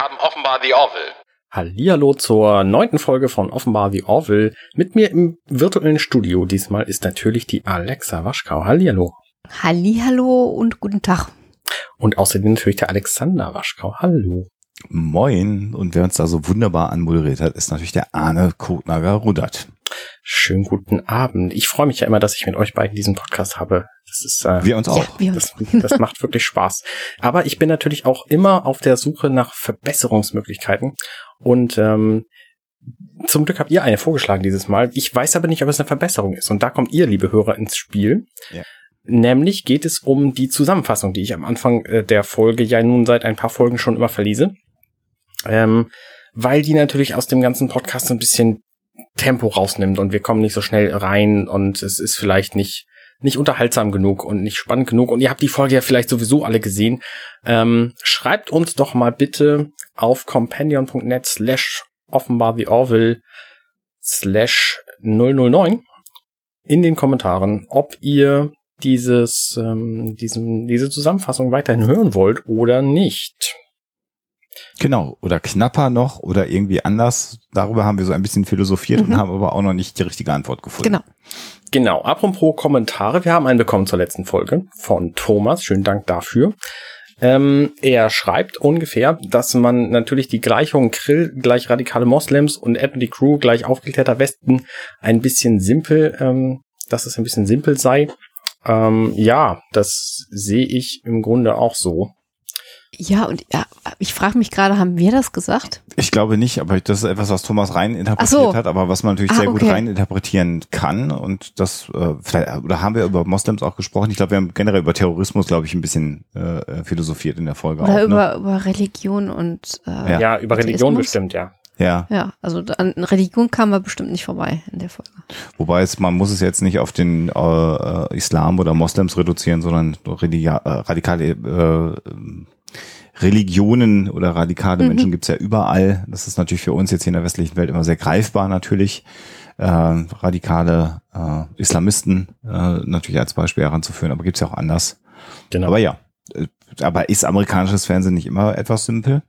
haben offenbar The Orville. Hallihallo zur neunten Folge von Offenbar The Orville. Mit mir im virtuellen Studio diesmal ist natürlich die Alexa Waschkau. Hallihallo. Hallihallo und guten Tag. Und außerdem natürlich der Alexander Waschkau. Hallo. Moin. Und wer uns da so wunderbar anmoderiert hat, ist natürlich der Arne Kotnager-Rudert. Schönen guten Abend. Ich freue mich ja immer, dass ich mit euch beiden diesen Podcast habe. Das ist äh, wir uns auch. Ja, wir uns. Das, das macht wirklich Spaß. Aber ich bin natürlich auch immer auf der Suche nach Verbesserungsmöglichkeiten. Und ähm, zum Glück habt ihr eine vorgeschlagen dieses Mal. Ich weiß aber nicht, ob es eine Verbesserung ist. Und da kommt ihr, liebe Hörer, ins Spiel. Ja. Nämlich geht es um die Zusammenfassung, die ich am Anfang äh, der Folge ja nun seit ein paar Folgen schon immer verlese. Ähm, weil die natürlich aus dem ganzen Podcast ein bisschen Tempo rausnimmt und wir kommen nicht so schnell rein und es ist vielleicht nicht nicht unterhaltsam genug und nicht spannend genug und ihr habt die Folge ja vielleicht sowieso alle gesehen. Ähm, schreibt uns doch mal bitte auf companion.net slash offenbar the Orville slash 009 in den Kommentaren, ob ihr dieses, ähm, diesen, diese Zusammenfassung weiterhin hören wollt oder nicht. Genau, oder knapper noch oder irgendwie anders. Darüber haben wir so ein bisschen philosophiert mhm. und haben aber auch noch nicht die richtige Antwort gefunden. Genau. Genau, apropos Kommentare, wir haben einen bekommen zur letzten Folge von Thomas. Schönen Dank dafür. Ähm, er schreibt ungefähr, dass man natürlich die Gleichung Krill gleich radikale Moslems und Edmund Crew gleich aufgeklärter Westen ein bisschen simpel, ähm, dass es ein bisschen simpel sei. Ähm, ja, das sehe ich im Grunde auch so. Ja, und ja, ich frage mich gerade, haben wir das gesagt? Ich glaube nicht, aber das ist etwas, was Thomas rein interpretiert so. hat, aber was man natürlich ah, sehr okay. gut rein interpretieren kann. Und das, äh, vielleicht, oder haben wir über Moslems auch gesprochen? Ich glaube, wir haben generell über Terrorismus, glaube ich, ein bisschen äh, philosophiert in der Folge. Oder auch, über, ne? über Religion und äh, ja. ja, über Religion bestimmt, ja. Ja. Ja, also an Religion kamen wir bestimmt nicht vorbei in der Folge. Wobei es, man muss es jetzt nicht auf den äh, Islam oder Moslems reduzieren, sondern äh, radikale äh, Religionen oder radikale mhm. Menschen gibt's ja überall. Das ist natürlich für uns jetzt hier in der westlichen Welt immer sehr greifbar natürlich. Äh, radikale äh, Islamisten äh, natürlich als Beispiel heranzuführen, aber gibt's ja auch anders. Genau. Aber ja, äh, aber ist amerikanisches Fernsehen nicht immer etwas simpel?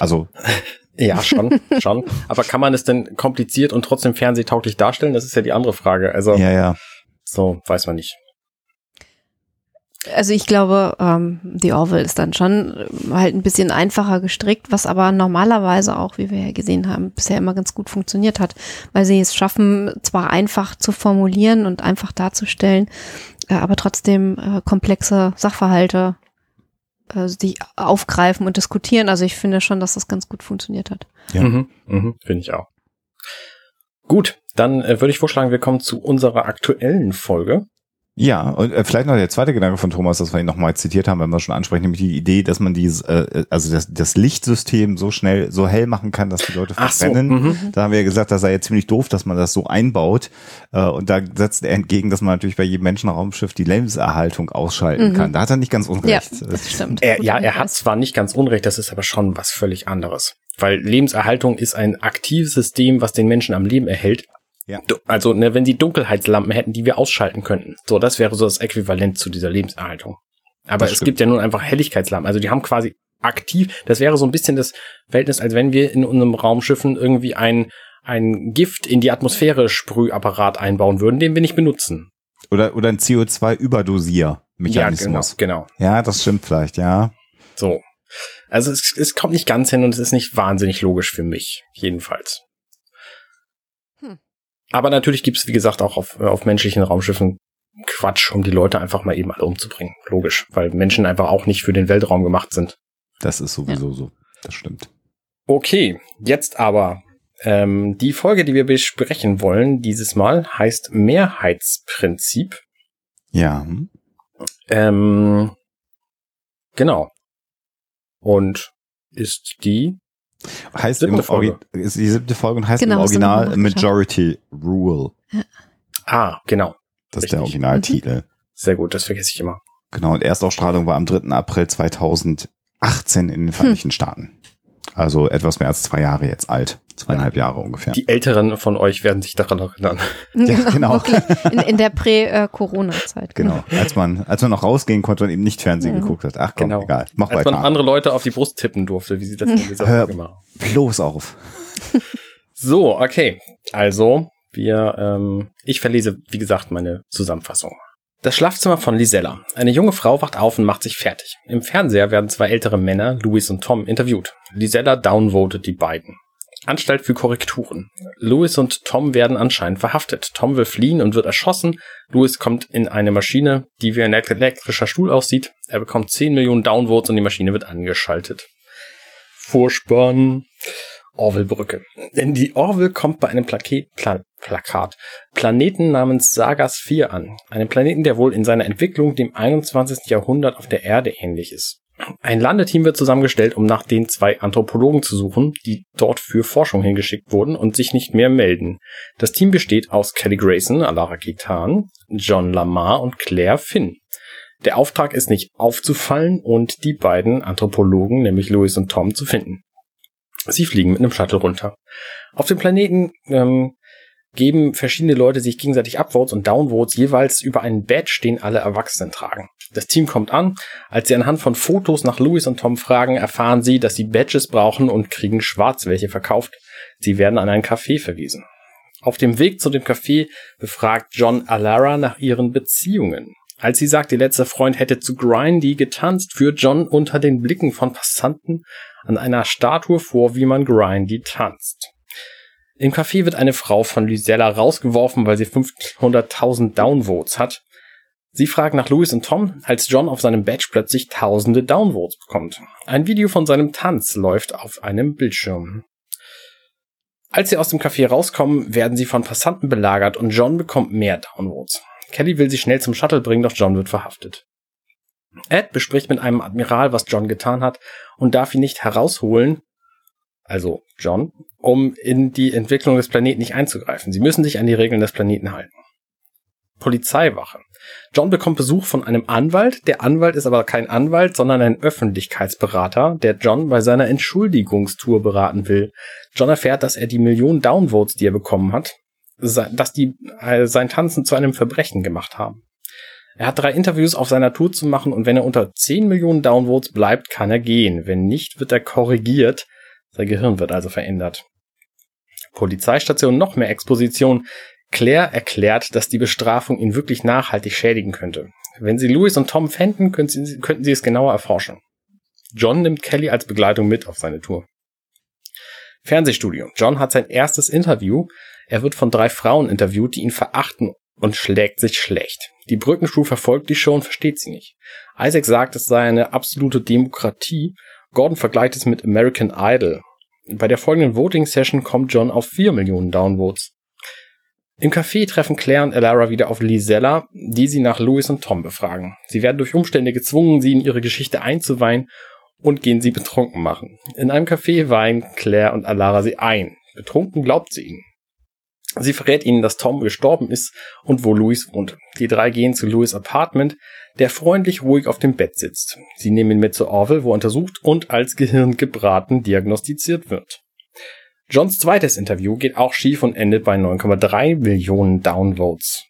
Also ja, schon, schon. Aber kann man es denn kompliziert und trotzdem fernsehtauglich darstellen? Das ist ja die andere Frage. Also, ja, ja. So, weiß man nicht. Also ich glaube, ähm, die Orville ist dann schon äh, halt ein bisschen einfacher gestrickt, was aber normalerweise auch, wie wir ja gesehen haben, bisher immer ganz gut funktioniert hat, weil sie es schaffen, zwar einfach zu formulieren und einfach darzustellen, äh, aber trotzdem äh, komplexe Sachverhalte äh, die aufgreifen und diskutieren. Also ich finde schon, dass das ganz gut funktioniert hat. Ja, mhm, mhm, finde ich auch. Gut, dann äh, würde ich vorschlagen, wir kommen zu unserer aktuellen Folge. Ja, und äh, vielleicht noch der zweite Gedanke von Thomas, das wir ihn nochmal zitiert haben, wenn wir schon ansprechen, nämlich die Idee, dass man dieses, äh, also das, das Lichtsystem so schnell, so hell machen kann, dass die Leute verbrennen. So, mhm. da haben wir ja gesagt, das sei ja ziemlich doof, dass man das so einbaut. Äh, und da setzt er entgegen, dass man natürlich bei jedem Menschenraumschiff die Lebenserhaltung ausschalten mhm. kann. Da hat er nicht ganz unrecht. Ja, das stimmt. Er, ja, er hat zwar nicht ganz unrecht, das ist aber schon was völlig anderes. Weil Lebenserhaltung ist ein aktives System, was den Menschen am Leben erhält, ja. Also, ne, wenn sie Dunkelheitslampen hätten, die wir ausschalten könnten. So, das wäre so das Äquivalent zu dieser Lebenserhaltung. Aber das es stimmt. gibt ja nun einfach Helligkeitslampen. Also die haben quasi aktiv, das wäre so ein bisschen das Verhältnis, als wenn wir in unserem Raumschiffen irgendwie ein, ein Gift in die Atmosphäre Sprühapparat einbauen würden, den wir nicht benutzen. Oder, oder ein CO2-Überdosier-Mechanismus. Ja, genau, genau. Ja, das stimmt vielleicht, ja. So. Also es, es kommt nicht ganz hin und es ist nicht wahnsinnig logisch für mich, jedenfalls. Aber natürlich gibt's wie gesagt, auch auf, auf menschlichen Raumschiffen Quatsch, um die Leute einfach mal eben alle umzubringen. Logisch, weil Menschen einfach auch nicht für den Weltraum gemacht sind. Das ist sowieso ja. so. Das stimmt. Okay, jetzt aber ähm, die Folge, die wir besprechen wollen dieses Mal, heißt Mehrheitsprinzip. Ja. Ähm, genau. Und ist die Heißt im Folge. ist die siebte Folge und heißt genau, im Original Majority Rule. Ja. Ah, genau. Das Richtig. ist der Originaltitel. Mhm. Sehr gut, das vergesse ich immer. Genau, und Erstausstrahlung war am 3. April 2018 in den Vereinigten hm. Staaten. Also etwas mehr als zwei Jahre jetzt alt. Zweieinhalb Jahre ungefähr. Die Älteren von euch werden sich daran erinnern. Ja, genau. In, in der Prä-Corona-Zeit. Genau. Als man, als man noch rausgehen konnte und eben nicht Fernsehen Mhm. geguckt hat. Ach komm, Genau. egal. Mach Als weiter. man andere Leute auf die Brust tippen durfte, wie sie das in dieser Hör Folge machen. bloß auf. So, okay. Also, wir, ähm, ich verlese, wie gesagt, meine Zusammenfassung. Das Schlafzimmer von Lisella. Eine junge Frau wacht auf und macht sich fertig. Im Fernseher werden zwei ältere Männer, Louis und Tom, interviewt. Lisella downvotet die beiden. Anstalt für Korrekturen. Louis und Tom werden anscheinend verhaftet. Tom will fliehen und wird erschossen. Louis kommt in eine Maschine, die wie ein elektrischer Stuhl aussieht. Er bekommt 10 Millionen Downvotes und die Maschine wird angeschaltet. Vorspann. Orville-Brücke. Denn die Orville kommt bei einem Plaket, Pla Plakat Planeten namens Sagas 4 an. Einem Planeten, der wohl in seiner Entwicklung dem 21. Jahrhundert auf der Erde ähnlich ist. Ein Landeteam wird zusammengestellt, um nach den zwei Anthropologen zu suchen, die dort für Forschung hingeschickt wurden und sich nicht mehr melden. Das Team besteht aus Kelly Grayson, Alara Kitan, John Lamar und Claire Finn. Der Auftrag ist nicht aufzufallen und die beiden Anthropologen, nämlich Louis und Tom, zu finden. Sie fliegen mit einem Shuttle runter. Auf dem Planeten ähm, geben verschiedene Leute sich gegenseitig Upvotes und Downvotes jeweils über einen Badge, den alle Erwachsenen tragen. Das Team kommt an. Als sie anhand von Fotos nach Louis und Tom fragen, erfahren sie, dass sie Badges brauchen und kriegen schwarz welche verkauft. Sie werden an ein Café verwiesen. Auf dem Weg zu dem Café befragt John Alara nach ihren Beziehungen. Als sie sagt, ihr letzter Freund hätte zu Grindy getanzt, führt John unter den Blicken von Passanten an einer Statue vor, wie man Grindy tanzt. Im Café wird eine Frau von Lysella rausgeworfen, weil sie 500.000 Downvotes hat. Sie fragt nach Louis und Tom, als John auf seinem Badge plötzlich tausende Downvotes bekommt. Ein Video von seinem Tanz läuft auf einem Bildschirm. Als sie aus dem Café rauskommen, werden sie von Passanten belagert und John bekommt mehr Downvotes. Kelly will sie schnell zum Shuttle bringen, doch John wird verhaftet. Ed bespricht mit einem Admiral, was John getan hat und darf ihn nicht herausholen, also John, um in die Entwicklung des Planeten nicht einzugreifen. Sie müssen sich an die Regeln des Planeten halten. Polizeiwache. John bekommt Besuch von einem Anwalt. Der Anwalt ist aber kein Anwalt, sondern ein Öffentlichkeitsberater, der John bei seiner Entschuldigungstour beraten will. John erfährt, dass er die Millionen Downvotes, die er bekommen hat, dass die äh, sein Tanzen zu einem Verbrechen gemacht haben. Er hat drei Interviews auf seiner Tour zu machen und wenn er unter 10 Millionen Downvotes bleibt, kann er gehen. Wenn nicht, wird er korrigiert. Sein Gehirn wird also verändert. Polizeistation noch mehr Exposition. Claire erklärt, dass die Bestrafung ihn wirklich nachhaltig schädigen könnte. Wenn sie Louis und Tom fänden, könnten sie, könnten sie es genauer erforschen. John nimmt Kelly als Begleitung mit auf seine Tour. Fernsehstudio. John hat sein erstes Interview. Er wird von drei Frauen interviewt, die ihn verachten und schlägt sich schlecht. Die Brückenstuhl verfolgt die Show und versteht sie nicht. Isaac sagt, es sei eine absolute Demokratie. Gordon vergleicht es mit American Idol. Bei der folgenden Voting-Session kommt John auf 4 Millionen Downvotes. Im Café treffen Claire und Elara wieder auf Lisella, die sie nach Louis und Tom befragen. Sie werden durch Umstände gezwungen, sie in ihre Geschichte einzuweihen und gehen sie betrunken machen. In einem Café weihen Claire und Alara sie ein. Betrunken glaubt sie ihnen. Sie verrät ihnen, dass Tom gestorben ist und wo Louis wohnt. Die drei gehen zu Louis Apartment, der freundlich ruhig auf dem Bett sitzt. Sie nehmen ihn mit zur Orville, wo er untersucht und als Gehirn gebraten diagnostiziert wird. Johns zweites Interview geht auch schief und endet bei 9,3 Millionen Downvotes.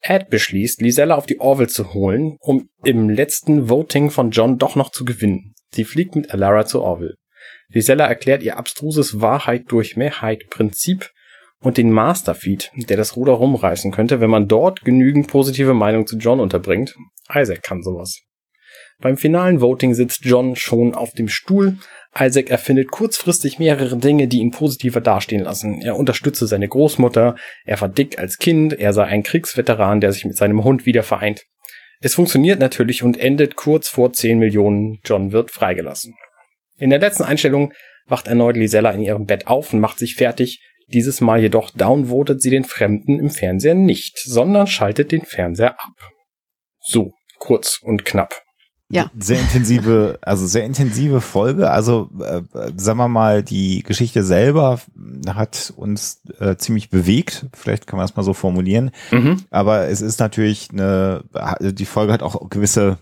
Ed beschließt, Lisella auf die Orville zu holen, um im letzten Voting von John doch noch zu gewinnen. Sie fliegt mit Alara zur Orville. Lisella erklärt ihr abstruses Wahrheit durch Mehrheit Prinzip und den Masterfeed, der das Ruder rumreißen könnte, wenn man dort genügend positive Meinung zu John unterbringt. Isaac kann sowas. Beim finalen Voting sitzt John schon auf dem Stuhl. Isaac erfindet kurzfristig mehrere Dinge, die ihn positiver dastehen lassen. Er unterstütze seine Großmutter, er war dick als Kind, er sei ein Kriegsveteran, der sich mit seinem Hund wieder vereint. Es funktioniert natürlich und endet kurz vor 10 Millionen. John wird freigelassen. In der letzten Einstellung wacht erneut Lisella in ihrem Bett auf und macht sich fertig. Dieses Mal jedoch downvotet sie den Fremden im Fernseher nicht, sondern schaltet den Fernseher ab. So, kurz und knapp. Ja. Sehr intensive, also sehr intensive Folge. Also äh, sagen wir mal, die Geschichte selber hat uns äh, ziemlich bewegt. Vielleicht kann man das mal so formulieren. Mhm. Aber es ist natürlich eine, die Folge hat auch gewisse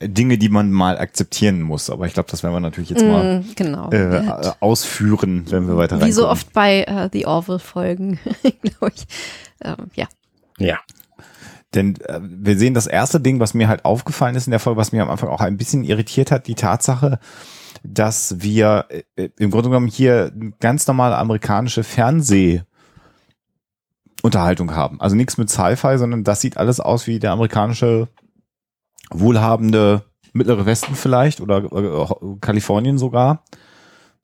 Dinge, die man mal akzeptieren muss. Aber ich glaube, das werden wir natürlich jetzt mal Mm, genau. äh, hat- ausführen, wenn wir weiter Wie so oft bei äh, The Orville-Folgen, glaube ich. Ähm, ja. Ja. Denn äh, wir sehen das erste Ding, was mir halt aufgefallen ist in der Folge, was mir am Anfang auch ein bisschen irritiert hat, die Tatsache, dass wir äh, im Grunde genommen hier ganz normale amerikanische Fernseh Unterhaltung haben. Also nichts mit Sci-Fi, sondern das sieht alles aus wie der amerikanische wohlhabende mittlere Westen vielleicht oder äh, Kalifornien sogar.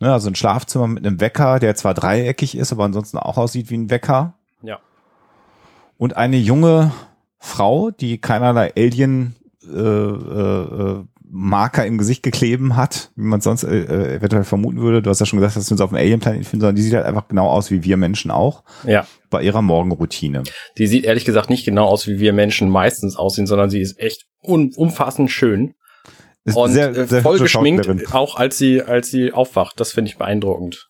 Ne, also ein Schlafzimmer mit einem Wecker, der zwar dreieckig ist, aber ansonsten auch aussieht wie ein Wecker. Ja. Und eine junge Frau, die keinerlei Alien äh, äh, äh, Marker im Gesicht gekleben hat, wie man sonst äh, äh, eventuell vermuten würde. Du hast ja schon gesagt, dass wir uns auf dem Alien-Planet finden, sondern die sieht halt einfach genau aus wie wir Menschen auch Ja. bei ihrer Morgenroutine. Die sieht ehrlich gesagt nicht genau aus, wie wir Menschen meistens aussehen, sondern sie ist echt un umfassend schön. Ist Und sehr, äh, sehr voll geschminkt, auch als sie, als sie aufwacht. Das finde ich beeindruckend.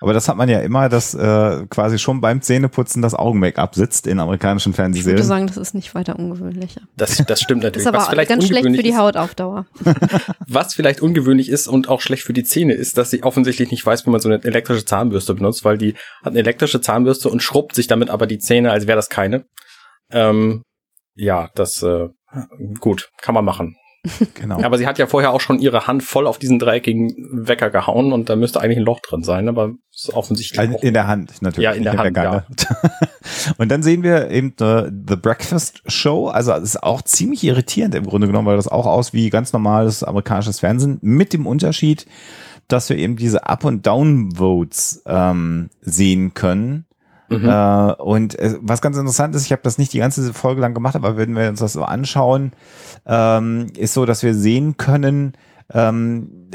Aber das hat man ja immer, dass äh, quasi schon beim Zähneputzen das Augen-Make-up sitzt in amerikanischen Ich würde Fernsehserien. sagen, das ist nicht weiter ungewöhnlicher. Das, das stimmt natürlich. Ist aber was vielleicht ganz schlecht ungewöhnlich für die ist, Hautaufdauer. Was vielleicht ungewöhnlich ist und auch schlecht für die Zähne ist, dass sie offensichtlich nicht weiß, wie man so eine elektrische Zahnbürste benutzt, weil die hat eine elektrische Zahnbürste und schrubbt sich damit aber die Zähne, als wäre das keine. Ähm, ja, das äh, gut, kann man machen. Genau. Aber sie hat ja vorher auch schon ihre Hand voll auf diesen dreieckigen Wecker gehauen und da müsste eigentlich ein Loch drin sein, aber ist offensichtlich Also in der Hand natürlich. Ja, in der Hand, Gange. Und dann sehen wir eben äh, The Breakfast Show. Also es ist auch ziemlich irritierend im Grunde genommen, weil das auch aus wie ganz normales amerikanisches Fernsehen mit dem Unterschied, dass wir eben diese Up- und Down-Votes ähm, sehen können. Mhm. Äh, und äh, was ganz interessant ist, ich habe das nicht die ganze Folge lang gemacht, aber wenn wir uns das so anschauen, ähm, ist so, dass wir sehen können, ähm,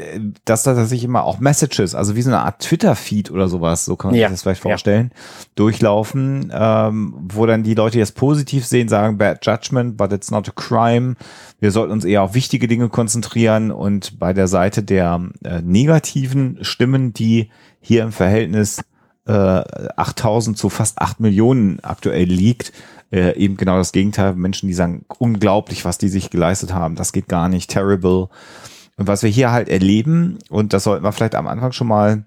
dass da tatsächlich immer auch Messages, also wie so eine Art Twitter-Feed oder sowas, so kann man Ja, sich das vielleicht ja. vorstellen, durchlaufen, ähm, wo dann die Leute, die es positiv sehen, sagen, bad judgment, but it's not a crime. Wir sollten uns eher auf wichtige Dinge konzentrieren und bei der Seite der äh, negativen Stimmen, die hier im Verhältnis äh, 8000 zu fast 8 Millionen aktuell liegt, äh, eben genau das Gegenteil. Menschen, die sagen, unglaublich, was die sich geleistet haben, das geht gar nicht, terrible. Und was wir hier halt erleben, und das sollten wir vielleicht am Anfang schon mal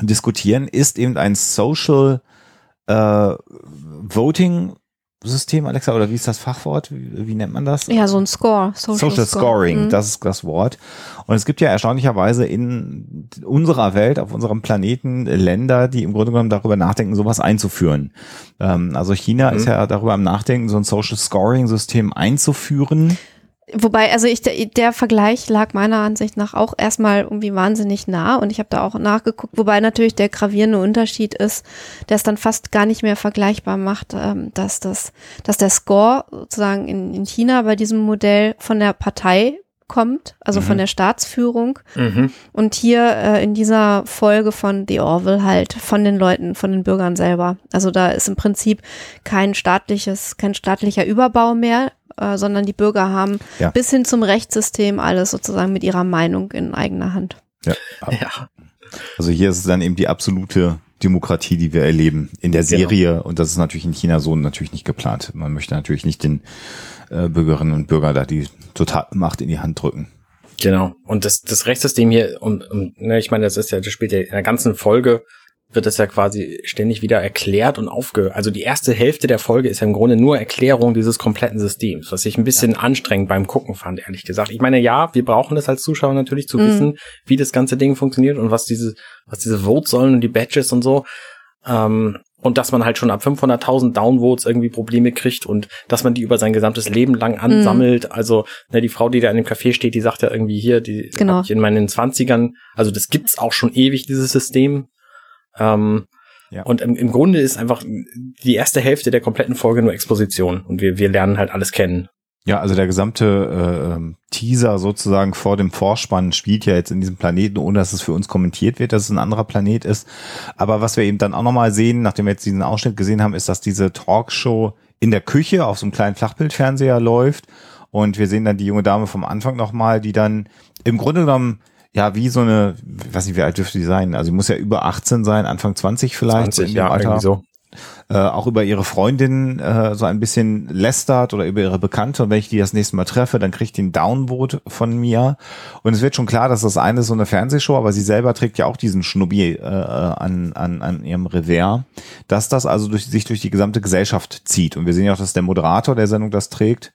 diskutieren, ist eben ein Social äh, Voting System, Alexa, oder wie ist das Fachwort? Wie, wie nennt man das? Ja, so ein Score. Social, Social. Scoring, Mhm. das ist das Wort. Und es gibt ja erstaunlicherweise in unserer Welt, auf unserem Planeten, Länder, die im Grunde genommen darüber nachdenken, sowas einzuführen. Ähm, also China Mhm. ist ja darüber am Nachdenken, so ein Social Scoring System einzuführen. Wobei, also ich, der, Vergleich lag meiner Ansicht nach auch erstmal irgendwie wahnsinnig nah und ich habe da auch nachgeguckt, wobei natürlich der gravierende Unterschied ist, der es dann fast gar nicht mehr vergleichbar macht, ähm, dass das, dass der Score sozusagen in, in China bei diesem Modell von der Partei kommt, also Mhm. von der Staatsführung Mhm. und hier äh, in dieser Folge von The Orville halt von den Leuten, von den Bürgern selber. Also da ist im Prinzip kein staatliches, kein staatlicher Überbau mehr, äh, sondern die Bürger haben Ja. bis hin zum Rechtssystem alles sozusagen mit ihrer Meinung in eigener Hand. Ja. Ja. Also hier ist es dann eben die absolute Demokratie, die wir erleben in der Genau. Serie. Und das ist natürlich in China so natürlich nicht geplant. Man möchte natürlich nicht den äh, Bürgerinnen und Bürgern da die Totalmacht in die Hand drücken. Genau. Und das, das Rechtssystem hier, und, und ne, ich meine, das ist ja, das spielt ja in der ganzen Folge, wird das ja quasi ständig wieder erklärt und aufge. Also die erste Hälfte der Folge ist ja im Grunde nur Erklärung dieses kompletten Systems, was ich ein bisschen anstrengend beim Gucken fand, ehrlich gesagt. Ich meine, ja, wir brauchen das als Zuschauer natürlich zu Mhm. wissen, wie das ganze Ding funktioniert und was diese, was diese Votes sollen und die Badges und so. Ähm, und dass man halt schon ab 500.000 Downvotes irgendwie Probleme kriegt und dass man die über sein gesamtes Leben lang ansammelt. Also ne, die Frau, die da in dem Café steht, die sagt ja irgendwie hier, die Genau. ich in meinen Zwanzigern, also das gibt's auch schon ewig, dieses System. Ähm, Ja. Und im, im Grunde ist einfach die erste Hälfte der kompletten Folge nur Exposition und wir, wir lernen halt alles kennen. Ja, also der gesamte äh, ähm, Teaser sozusagen vor dem Vorspann spielt ja jetzt in diesem Planeten, ohne dass es für uns kommentiert wird, dass es ein anderer Planet ist. Aber was wir eben dann auch nochmal sehen, nachdem wir jetzt diesen Ausschnitt gesehen haben, ist, dass diese Talkshow in der Küche auf so einem kleinen Flachbildfernseher läuft. Und wir sehen dann die junge Dame vom Anfang nochmal, die dann im Grunde genommen ja, wie so eine, ich weiß nicht, wie alt dürfte die sein? Also sie muss ja über 18 sein, Anfang 20 vielleicht. 20, in dem ja, Alter. irgendwie so. äh, auch über ihre Freundin äh, so ein bisschen lästert oder über ihre Bekannte und wenn ich die das nächste Mal treffe, dann kriegt die ein Downvote von mir und es wird schon klar, dass das eine ist so eine Fernsehshow, aber sie selber trägt ja auch diesen Schnubbi äh, an, an, an ihrem Revers, dass das also durch, sich durch die gesamte Gesellschaft zieht und wir sehen ja auch, dass der Moderator der Sendung das trägt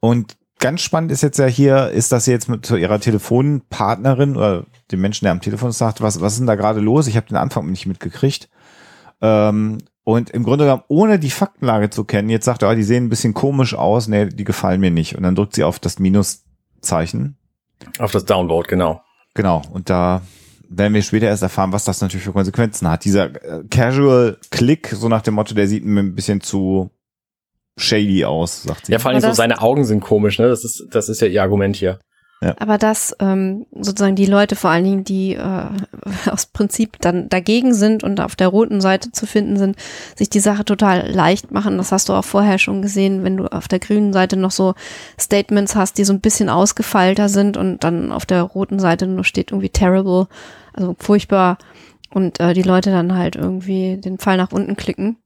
und ganz spannend ist jetzt ja hier, ist, dass sie jetzt mit ihrer Telefonpartnerin oder dem Menschen, der am Telefon sagt, was, was ist denn da gerade los? Ich habe den Anfang nicht mitgekriegt. Ähm, und im Grunde genommen, ohne die Faktenlage zu kennen, jetzt sagt er, oh, die sehen ein bisschen komisch aus, nee, die gefallen mir nicht. Und dann drückt sie auf das Minuszeichen. Auf das Downvote, genau. Genau. Und da werden wir später erst erfahren, was das natürlich für Konsequenzen hat. Dieser äh, Casual Click, so nach dem Motto, der sieht mir ein bisschen zu shady aus, sagt sie. Ja, vor allem so seine Augen sind komisch, ne? Das ist, das ist ja ihr Argument hier. Ja. Aber dass ähm, sozusagen die Leute vor allen Dingen, die äh, aus Prinzip dann dagegen sind und auf der roten Seite zu finden sind, sich die Sache total leicht machen. Das hast du auch vorher schon gesehen, wenn du auf der grünen Seite noch so Statements hast, die so ein bisschen ausgefeilter sind und dann auf der roten Seite nur steht irgendwie terrible, also furchtbar und äh, die Leute dann halt irgendwie den Pfeil nach unten klicken.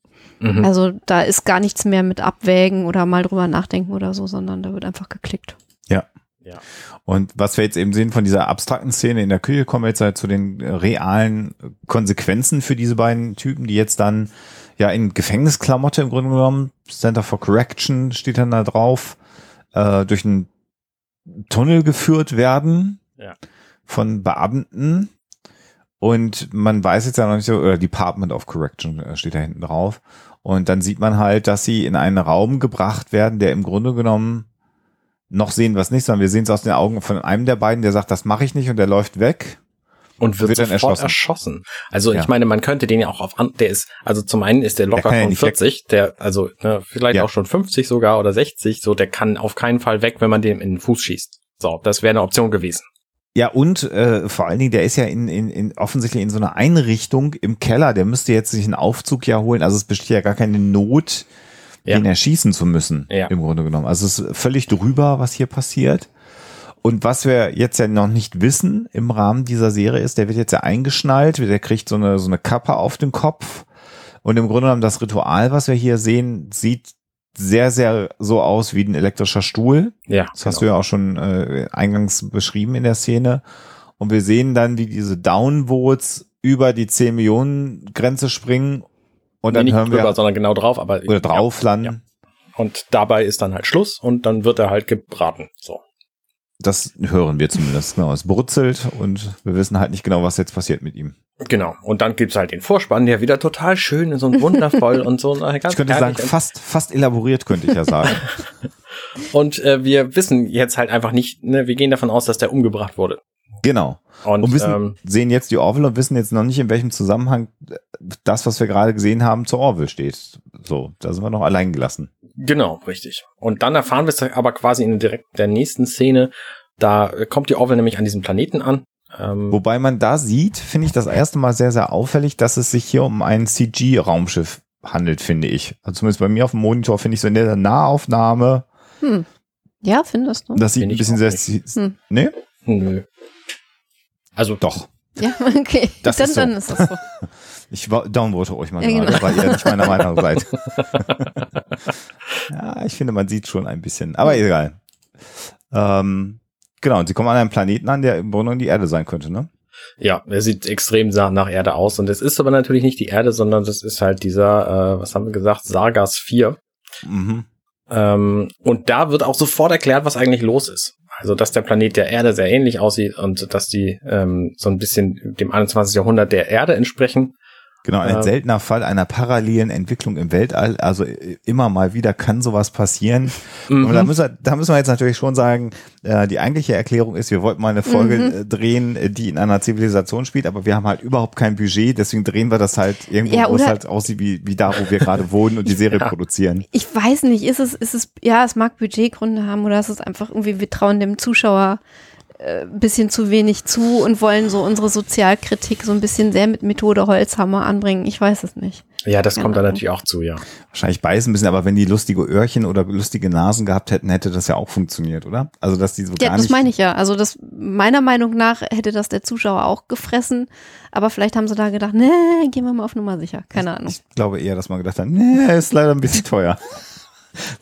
Mhm. Also da ist gar nichts mehr mit Abwägen oder mal drüber nachdenken oder so, sondern da wird einfach geklickt. Ja. Ja. Und was wir jetzt eben sehen von dieser abstrakten Szene in der Küche, kommen wir jetzt halt zu den realen Konsequenzen für diese beiden Typen, die jetzt dann ja in Gefängnisklamotte im Grunde genommen, Center for Correction steht dann da drauf, äh, durch einen Tunnel geführt werden ja. von Beamten. Und man weiß jetzt ja noch nicht so, oder Department of Correction äh, steht da hinten drauf. Und dann sieht man halt, dass sie in einen Raum gebracht werden, der im Grunde genommen noch sehen es nicht, sondern wir sehen es aus den Augen von einem der beiden, der sagt, das mache ich nicht und der läuft weg. Und wird, wird dann erschossen. erschossen. Also ja. ich meine, man könnte den ja auch auf, an, der ist, also zum einen ist der locker der von 40, der, also ne, vielleicht ja. auch schon 50 sogar oder 60, so der kann auf keinen Fall weg, wenn man dem in den Fuß schießt. So, das wäre eine Option gewesen. Ja, und äh, vor allen Dingen, der ist ja in, in, in offensichtlich in so einer Einrichtung im Keller, der müsste jetzt sich einen Aufzug ja holen. Also es besteht ja gar keine Not, ja. den erschießen zu müssen, ja. im Grunde genommen. Also es ist völlig drüber, was hier passiert. Und was wir jetzt ja noch nicht wissen im Rahmen dieser Serie ist, der wird jetzt ja eingeschnallt, der kriegt so eine, so eine Kappe auf den Kopf. Und im Grunde genommen das Ritual, was wir hier sehen, sieht sehr, sehr so aus wie ein elektrischer Stuhl. Ja. Das hast genau. du ja auch schon äh, eingangs beschrieben in der Szene. Und wir sehen dann, wie diese Downvotes über die 10 Millionen Grenze springen. Und nee, dann nicht hören drüber, wir, sondern genau drauf, aber oder drauf ja, landen. Ja. Und dabei ist dann halt Schluss und dann wird er halt gebraten. So. Das hören wir zumindest, genau. Es brutzelt und wir wissen halt nicht genau, was jetzt passiert mit ihm. Genau. Und dann gibt's halt den Vorspann, der wieder total schön ist und wundervoll und so. Ganz ich könnte sagen, fast, fast elaboriert, könnte ich ja sagen. und äh, wir wissen jetzt halt einfach nicht, ne, wir gehen davon aus, dass der umgebracht wurde. Genau. Und, und wissen, ähm, sehen jetzt die Orville und wissen jetzt noch nicht, in welchem Zusammenhang das, was wir gerade gesehen haben, zur Orville steht. So, da sind wir noch allein gelassen. Genau, richtig. Und dann erfahren wir es aber quasi in direkt der nächsten Szene. Da kommt die Orville nämlich an diesem Planeten an ähm, Wobei man da sieht, finde ich das erste Mal sehr, sehr auffällig, dass es sich hier um ein CG-Raumschiff handelt, finde ich. Also zumindest bei mir auf dem Monitor finde ich so in der Nahaufnahme. Hm. Ja, findest du? Das sieht ein bisschen sehr. Hm. Nee? Nö. Also doch. Ja, okay. Das dann, ist so. dann ist das so. Ich downvote euch mal ja, gerade, genau. weil ihr nicht meiner Meinung seid. ja, ich finde, man sieht schon ein bisschen, aber egal. Ähm, Genau, und sie kommen an einem Planeten an, der im Grunde die Erde sein könnte, ne? Ja, er sieht extrem nach Erde aus und es ist aber natürlich nicht die Erde, sondern das ist halt dieser, äh, was haben wir gesagt, Sargas 4. Mhm. Ähm, und da wird auch sofort erklärt, was eigentlich los ist. Also, dass der Planet der Erde sehr ähnlich aussieht und dass die ähm, so ein bisschen dem 21. Jahrhundert der Erde entsprechen. Genau, ein ähm, seltener Fall einer parallelen Entwicklung im Weltall. Also äh, immer mal wieder kann sowas passieren. Mhm. Und da müssen, wir, da müssen wir jetzt natürlich schon sagen, äh, die eigentliche Erklärung ist, wir wollten mal eine Folge mhm. Äh, drehen, äh, die in einer Zivilisation spielt, aber wir haben halt überhaupt kein Budget, deswegen drehen wir das halt irgendwo, ja, wo es halt aussieht wie, wie da, wo wir gerade wohnen und die Serie ja. produzieren. Ich weiß nicht, ist es, ist es, ja, es mag Budgetgründe haben oder ist es einfach irgendwie, wir trauen dem Zuschauer äh, bisschen zu wenig zu und wollen so unsere Sozialkritik so ein bisschen sehr mit Methode Holzhammer anbringen. Ich weiß es nicht. Ja, das kommt dann natürlich auch zu, ja. Wahrscheinlich beißen ein bisschen, aber wenn die lustige Öhrchen oder lustige Nasen gehabt hätten, hätte das ja auch funktioniert, oder? Also, dass die so Ja, gar das nicht. meine ich ja. Also das meiner Meinung nach hätte das der Zuschauer auch gefressen, aber vielleicht haben sie da gedacht, nee, gehen wir mal auf Nummer sicher. Keine Ahnung. Ich glaube eher, dass man gedacht hat, nee, ist leider ein bisschen teuer.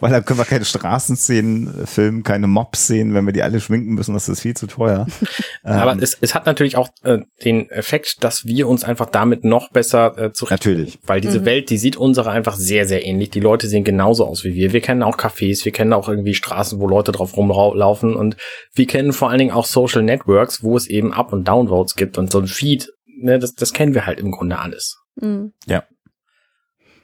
Weil da können wir keine Straßenszenen filmen, keine Mob-Szenen, wenn wir die alle schminken müssen, das ist viel zu teuer. Aber Ähm, es, es hat natürlich auch äh, den Effekt, dass wir uns einfach damit noch besser äh, zurecht. Natürlich. Weil diese Mhm. Welt, die sieht unsere einfach sehr, sehr ähnlich. Die Leute sehen genauso aus wie wir. Wir kennen auch Cafés, wir kennen auch irgendwie Straßen, wo Leute drauf rumlaufen und wir kennen vor allen Dingen auch Social Networks, wo es eben Up- und Downvotes gibt und so ein Feed, ne, das, das kennen wir halt im Grunde alles. Mhm. Ne,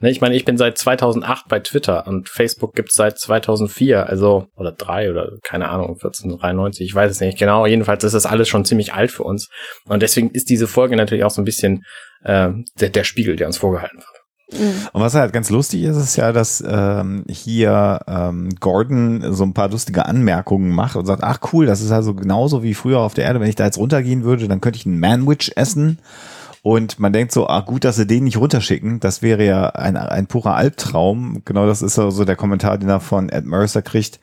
ich meine, ich bin seit 2008 bei Twitter und Facebook gibt's seit 2004, also oder drei oder keine Ahnung, 1493, ich weiß es nicht genau. Jedenfalls ist das alles schon ziemlich alt für uns und deswegen ist diese Folge natürlich auch so ein bisschen äh, der, der Spiegel, der uns vorgehalten wird. Mhm. Und was halt ganz lustig ist, ist ja, dass ähm, hier ähm, Gordon so ein paar lustige Anmerkungen macht und sagt, ach cool, das ist also genauso wie früher auf der Erde. Wenn ich da jetzt runtergehen würde, dann könnte ich einen Manwich essen. Und man denkt so, ah gut, dass sie den nicht runterschicken. Das wäre ja ein, ein purer Albtraum. Genau das ist so so der Kommentar, den er von Ed Mercer kriegt.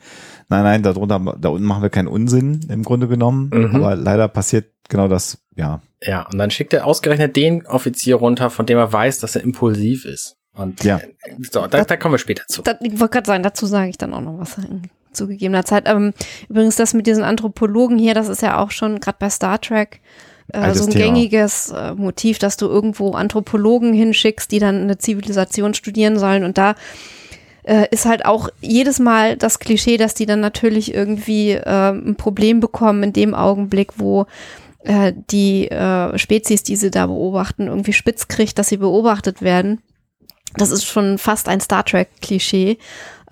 Nein, nein, da drunter, da unten machen wir keinen Unsinn im Grunde genommen. Mhm. Aber leider passiert genau das, ja. Ja, und dann schickt er ausgerechnet den Offizier runter, von dem er weiß, dass er impulsiv ist. Und Ja. so, da, da kommen wir später zu. Da, ich wollte gerade sagen, dazu sage ich dann auch noch was in zugegebener Zeit. Ähm, übrigens, das mit diesen Anthropologen hier, das ist ja auch schon gerade bei Star Trek äh, so ein Thema. gängiges äh, Motiv, dass du irgendwo Anthropologen hinschickst, die dann eine Zivilisation studieren sollen. Und da äh, ist halt auch jedes Mal das Klischee, dass die dann natürlich irgendwie äh, ein Problem bekommen in dem Augenblick, wo äh, die äh, Spezies, die sie da beobachten, irgendwie spitz kriegt, dass sie beobachtet werden. Das ist schon fast ein Star Trek-Klischee.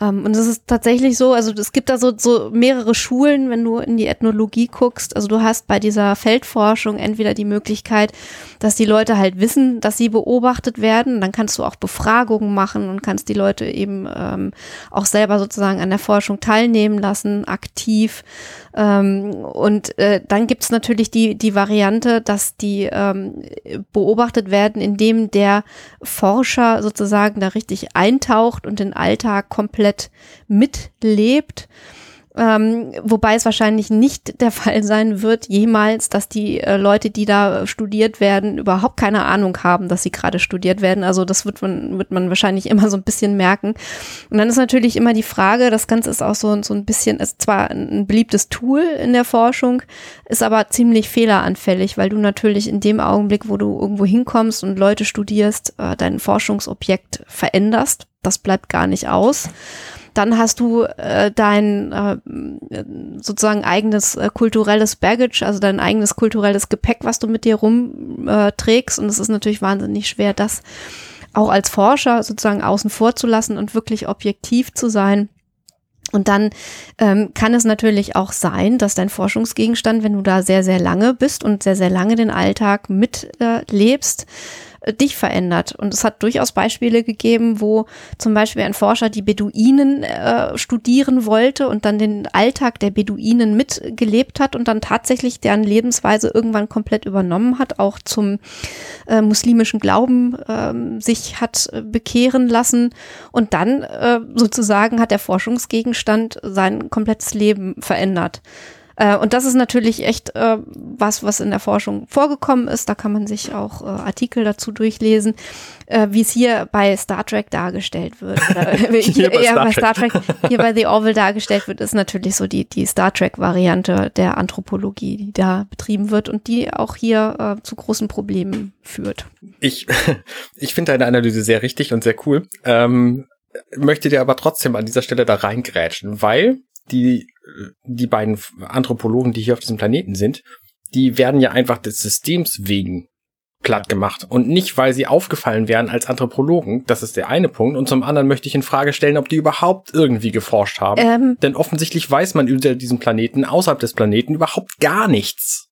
Ähm, und es ist tatsächlich so, also es gibt da so, so mehrere Schulen, wenn du in die Ethnologie guckst. Also du hast bei dieser Feldforschung entweder die Möglichkeit, dass die Leute halt wissen, dass sie beobachtet werden. Dann kannst du auch Befragungen machen und kannst die Leute eben ähm, auch selber sozusagen an der Forschung teilnehmen lassen, aktiv. Ähm, und äh, dann gibt's natürlich die, die Variante, dass die ähm, beobachtet werden, indem der Forscher sozusagen da richtig eintaucht und den Alltag komplett mitlebt. Ähm, wobei es wahrscheinlich nicht der Fall sein wird, jemals, dass die äh, Leute, die da studiert werden, überhaupt keine Ahnung haben, dass sie gerade studiert werden. Also das wird man, wird man wahrscheinlich immer so ein bisschen merken. Und dann ist natürlich immer die Frage, das Ganze ist auch so, so ein bisschen, ist zwar ein beliebtes Tool in der Forschung, ist aber ziemlich fehleranfällig, weil du natürlich in dem Augenblick, wo du irgendwo hinkommst und Leute studierst, äh, dein Forschungsobjekt veränderst. Das bleibt gar nicht aus. Dann hast du äh, dein äh, sozusagen eigenes äh, kulturelles Baggage, also dein eigenes kulturelles Gepäck, was du mit dir rumträgst. Äh, und es ist natürlich wahnsinnig schwer, das auch als Forscher sozusagen außen vor zu lassen und wirklich objektiv zu sein. Und dann ähm, kann es natürlich auch sein, dass dein Forschungsgegenstand, wenn du da sehr, sehr lange bist und sehr, sehr lange den Alltag mitlebst, äh, dich verändert. Und es hat durchaus Beispiele gegeben, wo zum Beispiel ein Forscher die Beduinen äh, studieren wollte und dann den Alltag der Beduinen mitgelebt hat und dann tatsächlich deren Lebensweise irgendwann komplett übernommen hat, auch zum äh, muslimischen Glauben ähm, sich hat äh, bekehren lassen. Und dann äh, sozusagen hat der Forschungsgegenstand sein komplettes Leben verändert. Äh, und das ist natürlich echt äh, was, was in der Forschung vorgekommen ist. Da kann man sich auch äh, Artikel dazu durchlesen, äh, wie es hier bei Star Trek dargestellt wird. Oder, äh, hier, bei ja, Star bei Trek. Star Trek, hier bei The Orville dargestellt wird, ist natürlich so die, die Star Trek-Variante der Anthropologie, die da betrieben wird und die auch hier zu großen Problemen führt. Ich, ich finde deine Analyse sehr richtig und sehr cool. Ähm, möchte dir aber trotzdem an dieser Stelle da reingrätschen, weil die, die beiden Anthropologen, die hier auf diesem Planeten sind, die werden ja einfach des Systems wegen platt gemacht und nicht, weil sie aufgefallen wären als Anthropologen. Das ist der eine Punkt. Und zum anderen möchte ich in Frage stellen, ob die überhaupt irgendwie geforscht haben. Ähm, Denn offensichtlich weiß man über diesen Planeten, außerhalb des Planeten, überhaupt gar nichts.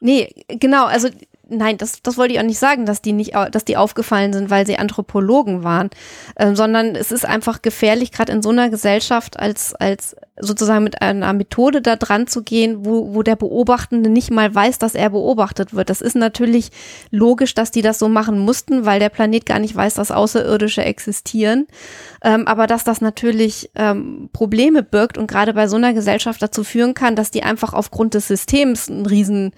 Nee, genau, also nein, das, das wollte ich auch nicht sagen, dass die nicht, dass die aufgefallen sind, weil sie Anthropologen waren, ähm, sondern es ist einfach gefährlich, gerade in so einer Gesellschaft als, als sozusagen mit einer Methode da dran zu gehen, wo, wo der Beobachtende nicht mal weiß, dass er beobachtet wird. Das ist natürlich logisch, dass die das so machen mussten, weil der Planet gar nicht weiß, dass Außerirdische existieren. Ähm, aber dass das natürlich ähm, Probleme birgt und gerade bei so einer Gesellschaft dazu führen kann, dass die einfach aufgrund des Systems einen riesen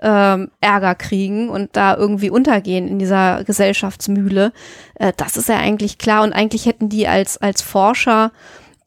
ähm, Ärger kriegen und da irgendwie untergehen in dieser Gesellschaftsmühle. Äh, das ist ja eigentlich klar und eigentlich hätten die als, als Forscher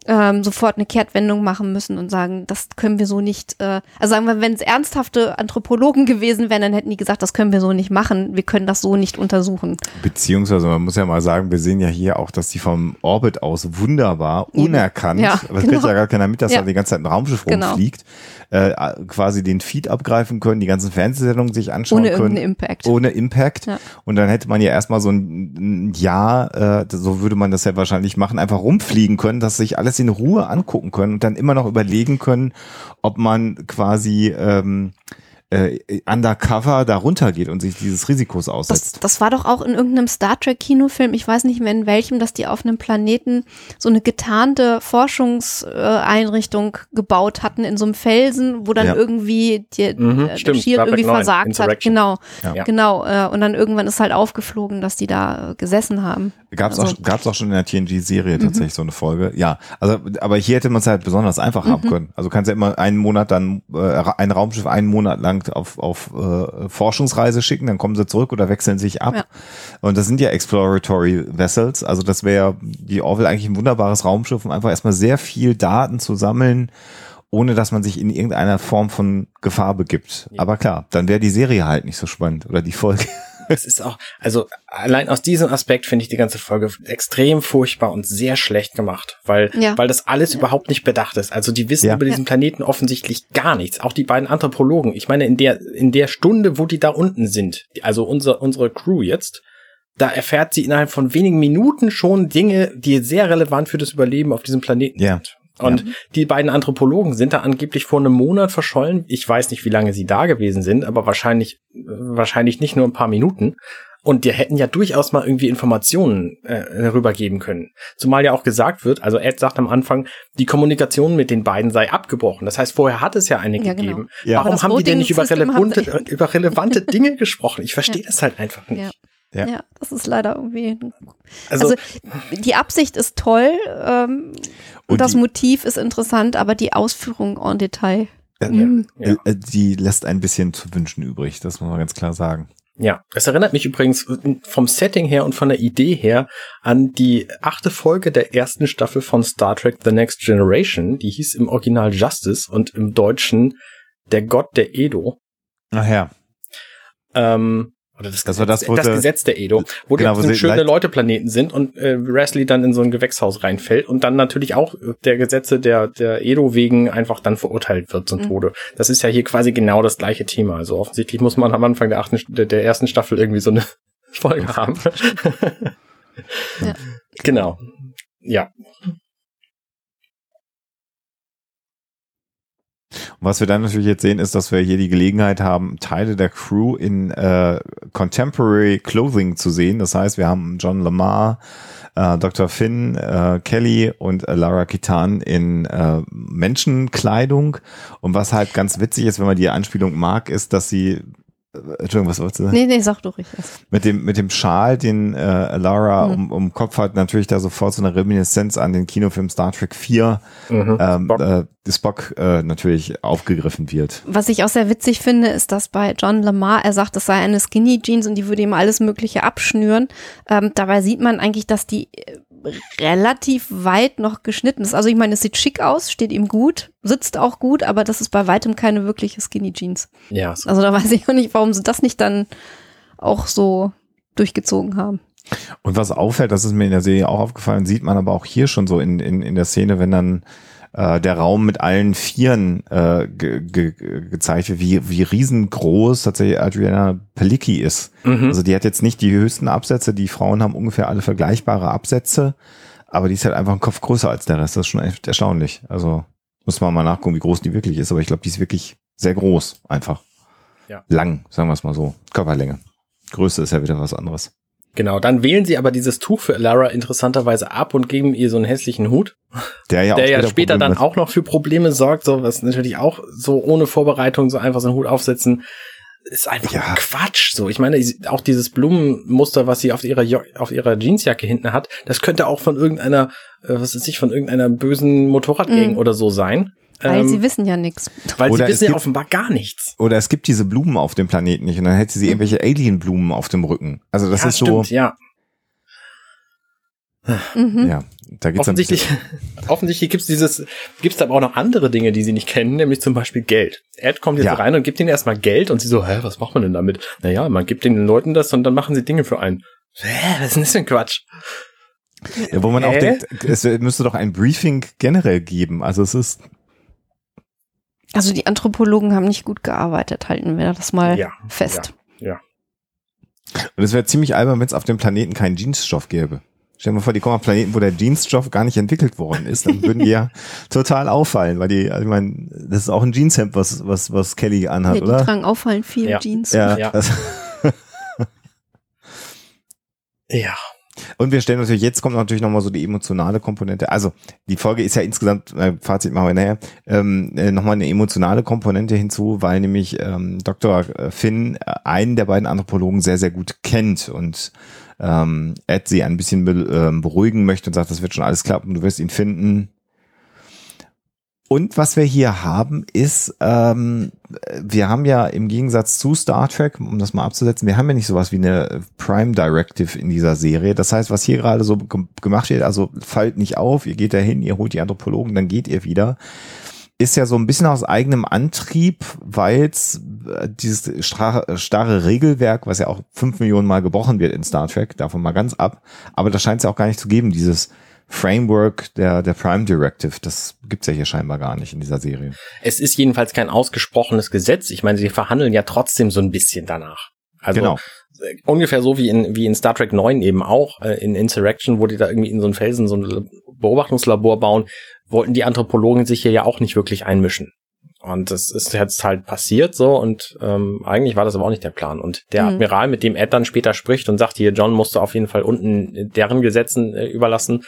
ähm, sofort eine Kehrtwendung machen müssen und sagen, das können wir so nicht, äh, also sagen wir, wenn es ernsthafte Anthropologen gewesen wären, dann hätten die gesagt, das können wir so nicht machen, wir können das so nicht untersuchen. Beziehungsweise man muss ja mal sagen, wir sehen ja hier auch, dass die vom Orbit aus wunderbar, unerkannt, ja, genau. kriegt ja gar keiner mit, dass Ja. da die ganze Zeit ein Raumschiff Genau. rumfliegt, äh, quasi den Feed abgreifen können, die ganzen Fernsehsendungen sich anschauen Ohne können. irgendeinen Impact. Ohne Impact. Ja. Und dann hätte man ja erstmal so ein, ein Jahr, äh, so würde man das ja wahrscheinlich machen, einfach rumfliegen können, dass sich alles in Ruhe angucken können und dann immer noch überlegen können, ob man quasi ähm, äh, undercover da runtergeht und sich dieses Risikos Das, aussetzt. das war doch auch in irgendeinem Star Trek Kinofilm, ich weiß nicht mehr in welchem, dass die auf einem Planeten so eine getarnte Forschungseinrichtung gebaut hatten in so einem Felsen, wo dann Ja. irgendwie die, Mhm, äh, der stimmt, Shield irgendwie 9, versagt hat. Genau, Ja. genau. Äh, und dann irgendwann ist halt aufgeflogen, dass die da äh, gesessen haben. Gab's Also- auch, gab's auch schon in der TNG-Serie tatsächlich so eine Folge. Ja, also, aber hier hätte man es halt besonders einfach haben können. Also kannst ja immer einen Monat dann, äh, ein Raumschiff einen Monat lang auf, auf äh, Forschungsreise schicken, dann kommen sie zurück oder wechseln sich ab. Ja. Und das sind ja Exploratory Vessels. Also das wäre die Orville eigentlich ein wunderbares Raumschiff, um einfach erstmal sehr viel Daten zu sammeln, ohne dass man sich in irgendeiner Form von Gefahr begibt. Aber klar, dann wäre die Serie halt nicht so spannend oder die Folge. Es ist auch, also allein aus diesem Aspekt finde ich die ganze Folge extrem furchtbar und sehr schlecht gemacht, weil, Ja. weil das alles überhaupt nicht bedacht ist. Also die wissen Ja. über diesen Planeten offensichtlich gar nichts. Auch die beiden Anthropologen. Ich meine, in der, in der Stunde, wo die da unten sind, also unsere, unsere Crew jetzt, da erfährt sie innerhalb von wenigen Minuten schon Dinge, die sehr relevant für das Überleben auf diesem Planeten Ja. sind. Und die beiden Anthropologen sind da angeblich vor einem Monat verschollen. Ich weiß nicht, wie lange sie da gewesen sind, aber wahrscheinlich, äh, wahrscheinlich nicht nur ein paar Minuten. Und die hätten ja durchaus mal irgendwie Informationen äh, rübergeben können. Zumal ja auch gesagt wird, also Ed sagt am Anfang, die Kommunikation mit den beiden sei abgebrochen. Das heißt, vorher hat es ja eine Ja, genau. gegeben. Ja. Aber Warum haben die denn nicht über relevante, sie- über relevante Dinge gesprochen? Ich verstehe das halt einfach nicht. Ja. Ja. Das ist leider irgendwie. Also, Also, die Absicht ist toll, ähm, Und und das die- Motiv ist interessant, aber die Ausführung en Detail. Äh, Mhm. Ja. äh, Die lässt ein bisschen zu wünschen übrig, das muss man ganz klar sagen. Ja, es erinnert mich übrigens vom Setting her und von der Idee her an die achte Folge der ersten Staffel von Star Trek The Next Generation. Die hieß im Original Justice und im Deutschen Der Gott der Edo. Ach ja. Ähm, oder das, Das war das, das Gesetz der Edo, wo Genau, die wo schöne Leute-Planeten sind und äh, Wesley dann in so ein Gewächshaus reinfällt und dann natürlich auch der Gesetze der, der Edo wegen einfach dann verurteilt wird zum Mhm. Tode. Das ist ja hier quasi genau das gleiche Thema. Also offensichtlich muss man am Anfang der, achten, der, der ersten Staffel irgendwie so eine Folge haben. Ja. Genau. Ja. Und was wir dann natürlich jetzt sehen, ist, dass wir hier die Gelegenheit haben, Teile der Crew in äh, Contemporary Clothing zu sehen. Das heißt, wir haben John Lamar, äh, Dr. Finn, äh, Kelly und äh, Lara Kitan in äh, Menschenkleidung. Und was halt ganz witzig ist, wenn man die Anspielung mag, ist, dass sie Entschuldigung, was wolltest du sagen? Nee, nee, sag du ruhig. mit dem mit dem Schal, den äh, Lara Mhm. um, um Kopf hat, natürlich da sofort so eine Reminiszenz an den Kinofilm Star Trek 4, Mhm. ähm, Spock. Äh, Spock äh, natürlich aufgegriffen wird. Was ich auch sehr witzig finde, ist, dass bei John Lamar, er sagt, das sei eine Skinny Jeans und die würde ihm alles Mögliche abschnüren. Ähm, dabei sieht man eigentlich, dass die äh, relativ weit noch geschnitten ist. Also ich meine, es sieht schick aus, steht ihm gut, sitzt auch gut, aber das ist bei weitem keine wirkliche Skinny Jeans. Ja, so. Also da weiß ich auch nicht, warum sie das nicht dann auch so durchgezogen haben. Und was auffällt, das ist mir in der Serie auch aufgefallen, sieht man aber auch hier schon so in, in, in der Szene, wenn dann äh, der Raum mit allen Vieren äh, ge, ge, gezeigt wird, wie, wie riesengroß tatsächlich Adriana Pelicki ist. Mhm. Also die hat jetzt nicht die höchsten Absätze, die Frauen haben ungefähr alle vergleichbare Absätze, aber die ist halt einfach ein Kopf größer als der Rest. Das ist schon echt erstaunlich. Also muss man mal nachgucken, wie groß die wirklich ist, aber ich glaube, die ist wirklich sehr groß einfach. Ja. lang, sagen wir es mal so. Körperlänge. Größe ist ja wieder was anderes. Genau, dann wählen sie aber dieses Tuch für Lara interessanterweise ab und geben ihr so einen hässlichen Hut, Der ja, der ja später Probleme dann auch noch für Probleme sorgt, so was natürlich auch so ohne Vorbereitung so einfach so einen Hut aufsetzen, ist einfach Ja. Quatsch. So, ich meine, auch dieses Blumenmuster, was sie auf ihrer jo auf ihrer Jeansjacke hinten hat, das könnte auch von irgendeiner, äh, was weiß ich, von irgendeiner bösen Motorradgang Mhm. oder so sein. Weil Ähm, sie wissen ja nichts. weil sie Oder es wissen ja gibt- offenbar gar nichts. Oder es gibt diese Blumen auf dem Planeten nicht und dann hätte sie irgendwelche Alien-Blumen auf dem Rücken. Also das ja, ist so, stimmt, ja. Mhm. ja, da geht's ein Offensichtlich, offensichtlich gibt's dieses, gibt's da aber auch noch andere Dinge, die sie nicht kennen, nämlich zum Beispiel Geld. Ed kommt jetzt Ja. rein und gibt ihnen erstmal Geld und sie so, hä, was macht man denn damit? Naja, man gibt den Leuten das und dann machen sie Dinge für einen. Hä, was ist denn das für ein Quatsch? ja, wo man auch Hä? denkt, es müsste doch ein Briefing generell geben. Also es ist, Also die Anthropologen haben nicht gut gearbeitet, halten wir das mal Ja, fest. und es wäre ziemlich albern, wenn es auf dem Planeten keinen Jeansstoff gäbe. Stell dir mal vor, die kommen auf Planeten, wo der Jeansstoff gar nicht entwickelt worden ist, dann würden die ja total auffallen, weil die, also ich meine, das ist auch ein Jeanshemd, was, was, was Kelly anhat, Ja, die oder? tragen auffallend viel Ja. Jeans. Ja, Ja. Das, Ja. Und wir stellen natürlich, jetzt kommt natürlich nochmal so die emotionale Komponente. Also, die Folge ist ja insgesamt, äh, Fazit machen wir nachher, ähm, äh, nochmal eine emotionale Komponente hinzu, weil nämlich ähm, Dr. Finn äh, einen der beiden Anthropologen sehr, sehr gut kennt und ähm, Ed sie ein bisschen be ähm, beruhigen möchte und sagt, das wird schon alles klappen, du wirst ihn finden. Und was wir hier haben, ist, ähm, wir haben ja im Gegensatz zu Star Trek, um das mal abzusetzen, wir haben ja nicht sowas wie eine Prime Directive in dieser Serie. Das heißt, was hier gerade so ge- gemacht wird, also fallt nicht auf, ihr geht da hin, ihr holt die Anthropologen, dann geht ihr wieder, ist ja so ein bisschen aus eigenem Antrieb, weil es dieses starre, starre Regelwerk, was ja auch fünf Millionen Mal gebrochen wird in Star Trek, davon mal ganz ab, aber das scheint es ja auch gar nicht zu geben, dieses Framework der, der Prime Directive, das gibt's ja hier scheinbar gar nicht in dieser Serie. Es ist jedenfalls kein ausgesprochenes Gesetz. Ich meine, sie verhandeln ja trotzdem so ein bisschen danach. Also Genau. äh, ungefähr so wie in, wie in Star Trek 9 eben auch, äh, in Insurrection, wo die da irgendwie in so einen Felsen so ein Beobachtungslabor bauen, wollten die Anthropologen sich hier ja auch nicht wirklich einmischen. Und das ist jetzt halt passiert so und ähm, eigentlich war das aber auch nicht der Plan. Und der Mhm. Admiral, mit dem Ed dann später spricht und sagt, hier, John musst du auf jeden Fall unten deren Gesetzen äh, überlassen,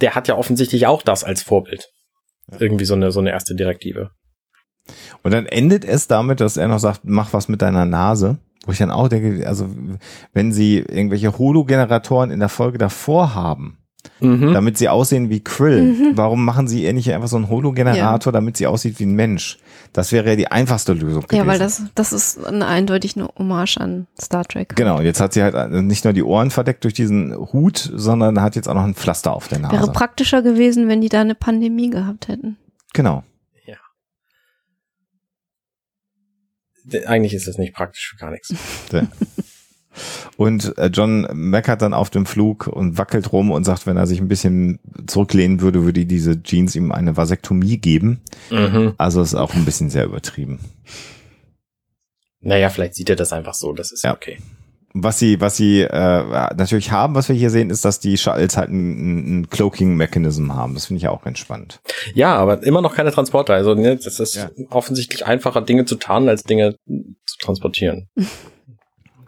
der hat ja offensichtlich auch das als Vorbild. Irgendwie so eine, so eine erste Direktive. Und dann endet es damit, dass er noch sagt, mach was mit deiner Nase. Wo ich dann auch denke, also wenn sie irgendwelche Hologeneratoren in der Folge davor haben, Mhm. damit sie aussehen wie Krill, Mhm. warum machen sie ihr nicht einfach so einen Hologenerator, damit sie aussieht wie ein Mensch? Das wäre ja die einfachste Lösung gewesen. Ja, weil das, das ist eine, eindeutig eine Hommage an Star Trek. Genau, jetzt hat sie halt äh, nicht nur die Ohren verdeckt durch diesen Hut, sondern hat jetzt auch noch ein Pflaster auf der Nase. Wäre praktischer gewesen, wenn die da eine Pandemie gehabt hätten. genau. Eigentlich ist das nicht praktisch für gar nichts. Und äh, John meckert dann auf dem Flug und wackelt rum und sagt, wenn er sich ein bisschen zurücklehnen würde, würde diese Jeans ihm eine Vasektomie geben. Mhm. Also ist auch ein bisschen sehr übertrieben. Naja, vielleicht sieht er das einfach so, das ist Ja. okay. Was sie, was sie äh, natürlich haben, was wir hier sehen, ist, dass die Shuttles halt einen, einen Cloaking-Mechanism haben. Das finde ich ja auch ganz spannend. Ja, aber immer noch keine Transporter. Also ne, das ist Ja. offensichtlich einfacher, Dinge zu tarnen, als Dinge zu transportieren.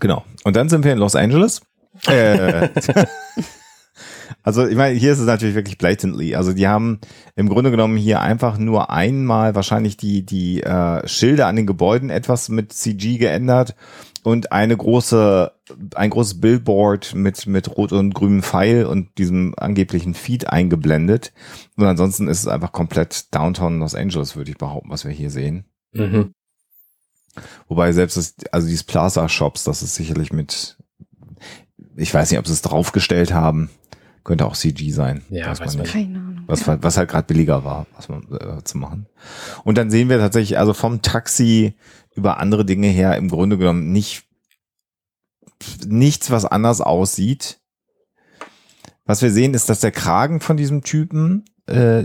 Genau. Und dann sind wir in Los Angeles. Äh, also ich meine, hier ist es natürlich wirklich blatantly. Also die haben im Grunde genommen hier einfach nur einmal wahrscheinlich die die äh, Schilder an den Gebäuden etwas mit CG geändert und eine große ein großes Billboard mit mit rot und grünem Pfeil und diesem angeblichen Feed eingeblendet. Und ansonsten ist es einfach komplett Downtown Los Angeles, würde ich behaupten, was wir hier sehen. Mhm. Wobei selbst das, also dieses Plaza Shops, das ist sicherlich mit, ich weiß nicht, ob sie es draufgestellt haben, könnte auch CG sein. Ja, weiß weiß man man nicht. Keine Ahnung. Was, was halt gerade billiger war, was man äh, zu machen. Und dann sehen wir tatsächlich, also vom Taxi über andere Dinge her im Grunde genommen nicht nichts, was anders aussieht. Was wir sehen, ist, dass der Kragen von diesem Typen äh,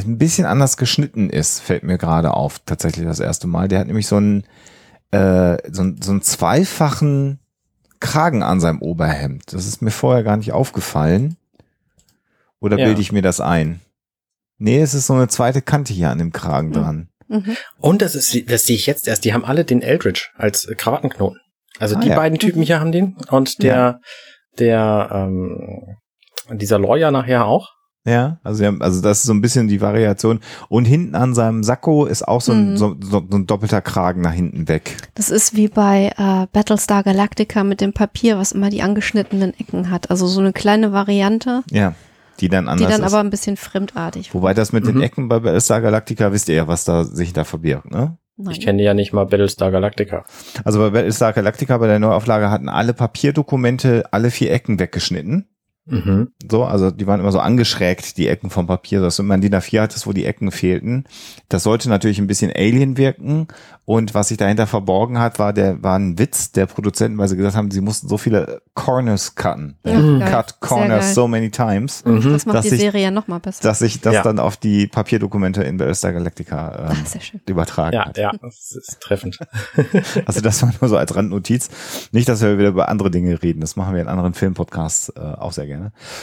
ein bisschen anders geschnitten ist, fällt mir gerade auf, tatsächlich das erste Mal. Der hat nämlich so einen, äh, so, einen- so einen zweifachen Kragen an seinem Oberhemd. Das ist mir vorher gar nicht aufgefallen. Oder Ja. bilde ich mir das ein? Nee, es ist so eine zweite Kante hier an dem Kragen Hm. dran. Mhm. Und das ist, das sehe ich jetzt erst, die haben alle den Eldridge als Krawattenknoten. Also Ah, die ja. beiden Typen hier haben den und der, der, ähm, dieser Lawyer nachher auch. Ja, also, haben, also das ist so ein bisschen die Variation. Und hinten an seinem Sakko ist auch so ein, Mhm. so, so, so ein doppelter Kragen nach hinten weg. Das ist wie bei äh, Battlestar Galactica mit dem Papier, was immer die angeschnittenen Ecken hat. Also so eine kleine Variante, Ja, die dann die anders dann ist. aber ein bisschen fremdartig. Wobei das mit den Mhm. Ecken bei Battlestar Galactica, wisst ihr ja, was da sich da verbirgt, ne? Nein. Ich kenne ja nicht mal Battlestar Galactica. Also bei Battlestar Galactica bei der Neuauflage hatten alle Papierdokumente alle vier Ecken weggeschnitten. Mhm. So, also die waren immer so angeschrägt, die Ecken vom Papier, dass immer ein DIN A4 hattest, wo die Ecken fehlten. Das sollte natürlich ein bisschen Alien wirken. Und was sich dahinter verborgen hat, war der, war ein Witz der Produzenten, weil sie gesagt haben, sie mussten so viele Corners cutten. Ja, Mhm. Cut corners so many times, Mhm. Das macht dass die ich- Serie ja noch mal besser. dass sich das Ja. dann auf die Papierdokumente in Battlestar Galactica ähm, Ach, übertragen Ja, hat. ja, das ist treffend. Also das war nur so als Randnotiz. Nicht, dass wir wieder über andere Dinge reden. Das machen wir in anderen Filmpodcasts äh, auch sehr gerne.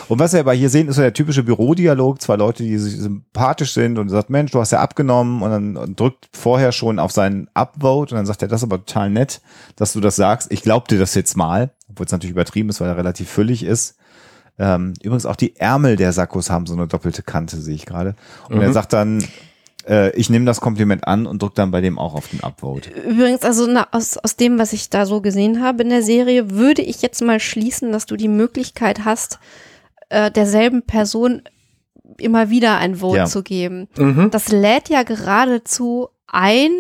Und was wir aber hier sehen, ist so der typische Bürodialog. Zwei Leute, die sich sympathisch sind und sagt, Mensch, du hast ja abgenommen und dann und drückt vorher schon auf seinen Upvote und dann sagt er, das ist aber total nett, dass du das sagst. Ich glaub dir das jetzt mal, obwohl es natürlich übertrieben ist, weil er relativ füllig ist. Ähm, übrigens auch die Ärmel der Sakkos haben so eine doppelte Kante, sehe ich gerade. Und er Mhm. sagt dann, ich nehme das Kompliment an und drückt dann bei dem auch auf den Upvote. Übrigens, also na, aus, aus dem, was ich da so gesehen habe in der Serie, würde ich jetzt mal schließen, dass du die Möglichkeit hast, äh, derselben Person immer wieder ein Vote Ja. zu geben. Mhm. Das lädt ja geradezu ein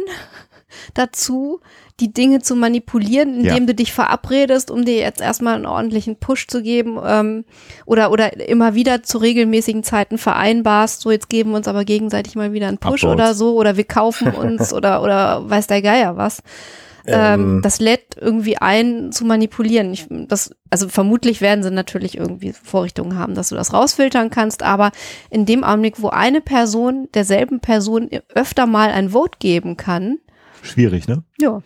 dazu, die Dinge zu manipulieren, indem Ja. du dich verabredest, um dir jetzt erstmal einen ordentlichen Push zu geben ähm, oder oder immer wieder zu regelmäßigen Zeiten vereinbarst, so jetzt geben wir uns aber gegenseitig mal wieder einen Push Upvotes. oder so oder wir kaufen uns oder oder weiß der Geier was. Ähm, Ähm. das lädt irgendwie ein zu manipulieren. Ich, das, also vermutlich werden sie natürlich irgendwie Vorrichtungen haben, dass du das rausfiltern kannst, aber in dem Augenblick, wo eine Person derselben Person öfter mal ein Vote geben kann, Schwierig, ne? ja,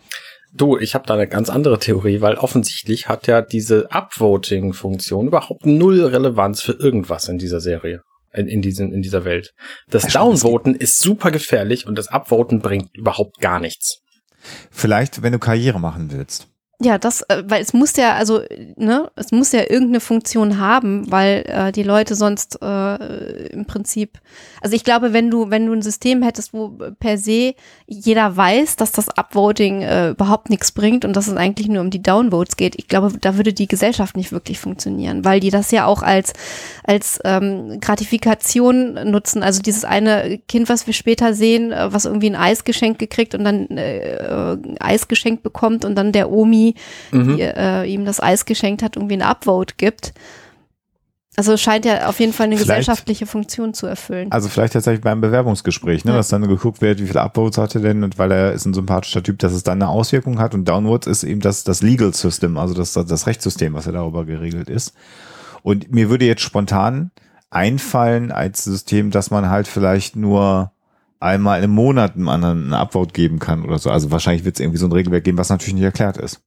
Du, ich habe da eine ganz andere Theorie, weil offensichtlich hat ja diese Upvoting-Funktion überhaupt null Relevanz für irgendwas in dieser Serie. In, in, diesem, in dieser Welt. Das Downvoten ist super gefährlich und das Upvoten bringt überhaupt gar nichts. Vielleicht, wenn du Karriere machen willst. Ja, das, äh, weil es muss ja, also, ne, es muss ja irgendeine Funktion haben, weil äh, die Leute sonst äh, im Prinzip, also ich glaube, wenn du, wenn du ein System hättest, wo per se jeder weiß, dass das Upvoting äh, überhaupt nichts bringt und dass es eigentlich nur um die Downvotes geht, ich glaube, da würde die Gesellschaft nicht wirklich funktionieren, weil die das ja auch als, als ähm, Gratifikation nutzen. Also dieses eine Kind, was wir später sehen, äh, was irgendwie ein Eis geschenkt gekriegt und dann äh, äh, Eis geschenkt bekommt und dann der Omi Mhm. die äh, ihm das Eis geschenkt hat, irgendwie ein Upvote gibt. Also scheint ja auf jeden Fall eine Vielleicht- gesellschaftliche Funktion zu erfüllen. Also vielleicht tatsächlich beim Bewerbungsgespräch, ne, Ja. dass dann geguckt wird, wie viele Upvotes hat er denn und weil er ist ein sympathischer Typ, dass es dann eine Auswirkung hat und Downwards ist eben das, das Legal System, also das, das Rechtssystem, was ja darüber geregelt ist. Und mir würde jetzt spontan einfallen als System, dass man halt vielleicht nur einmal im Monat einem anderen einen Upvote geben kann oder so. Also wahrscheinlich wird es irgendwie so ein Regelwerk geben, was natürlich nicht erklärt ist.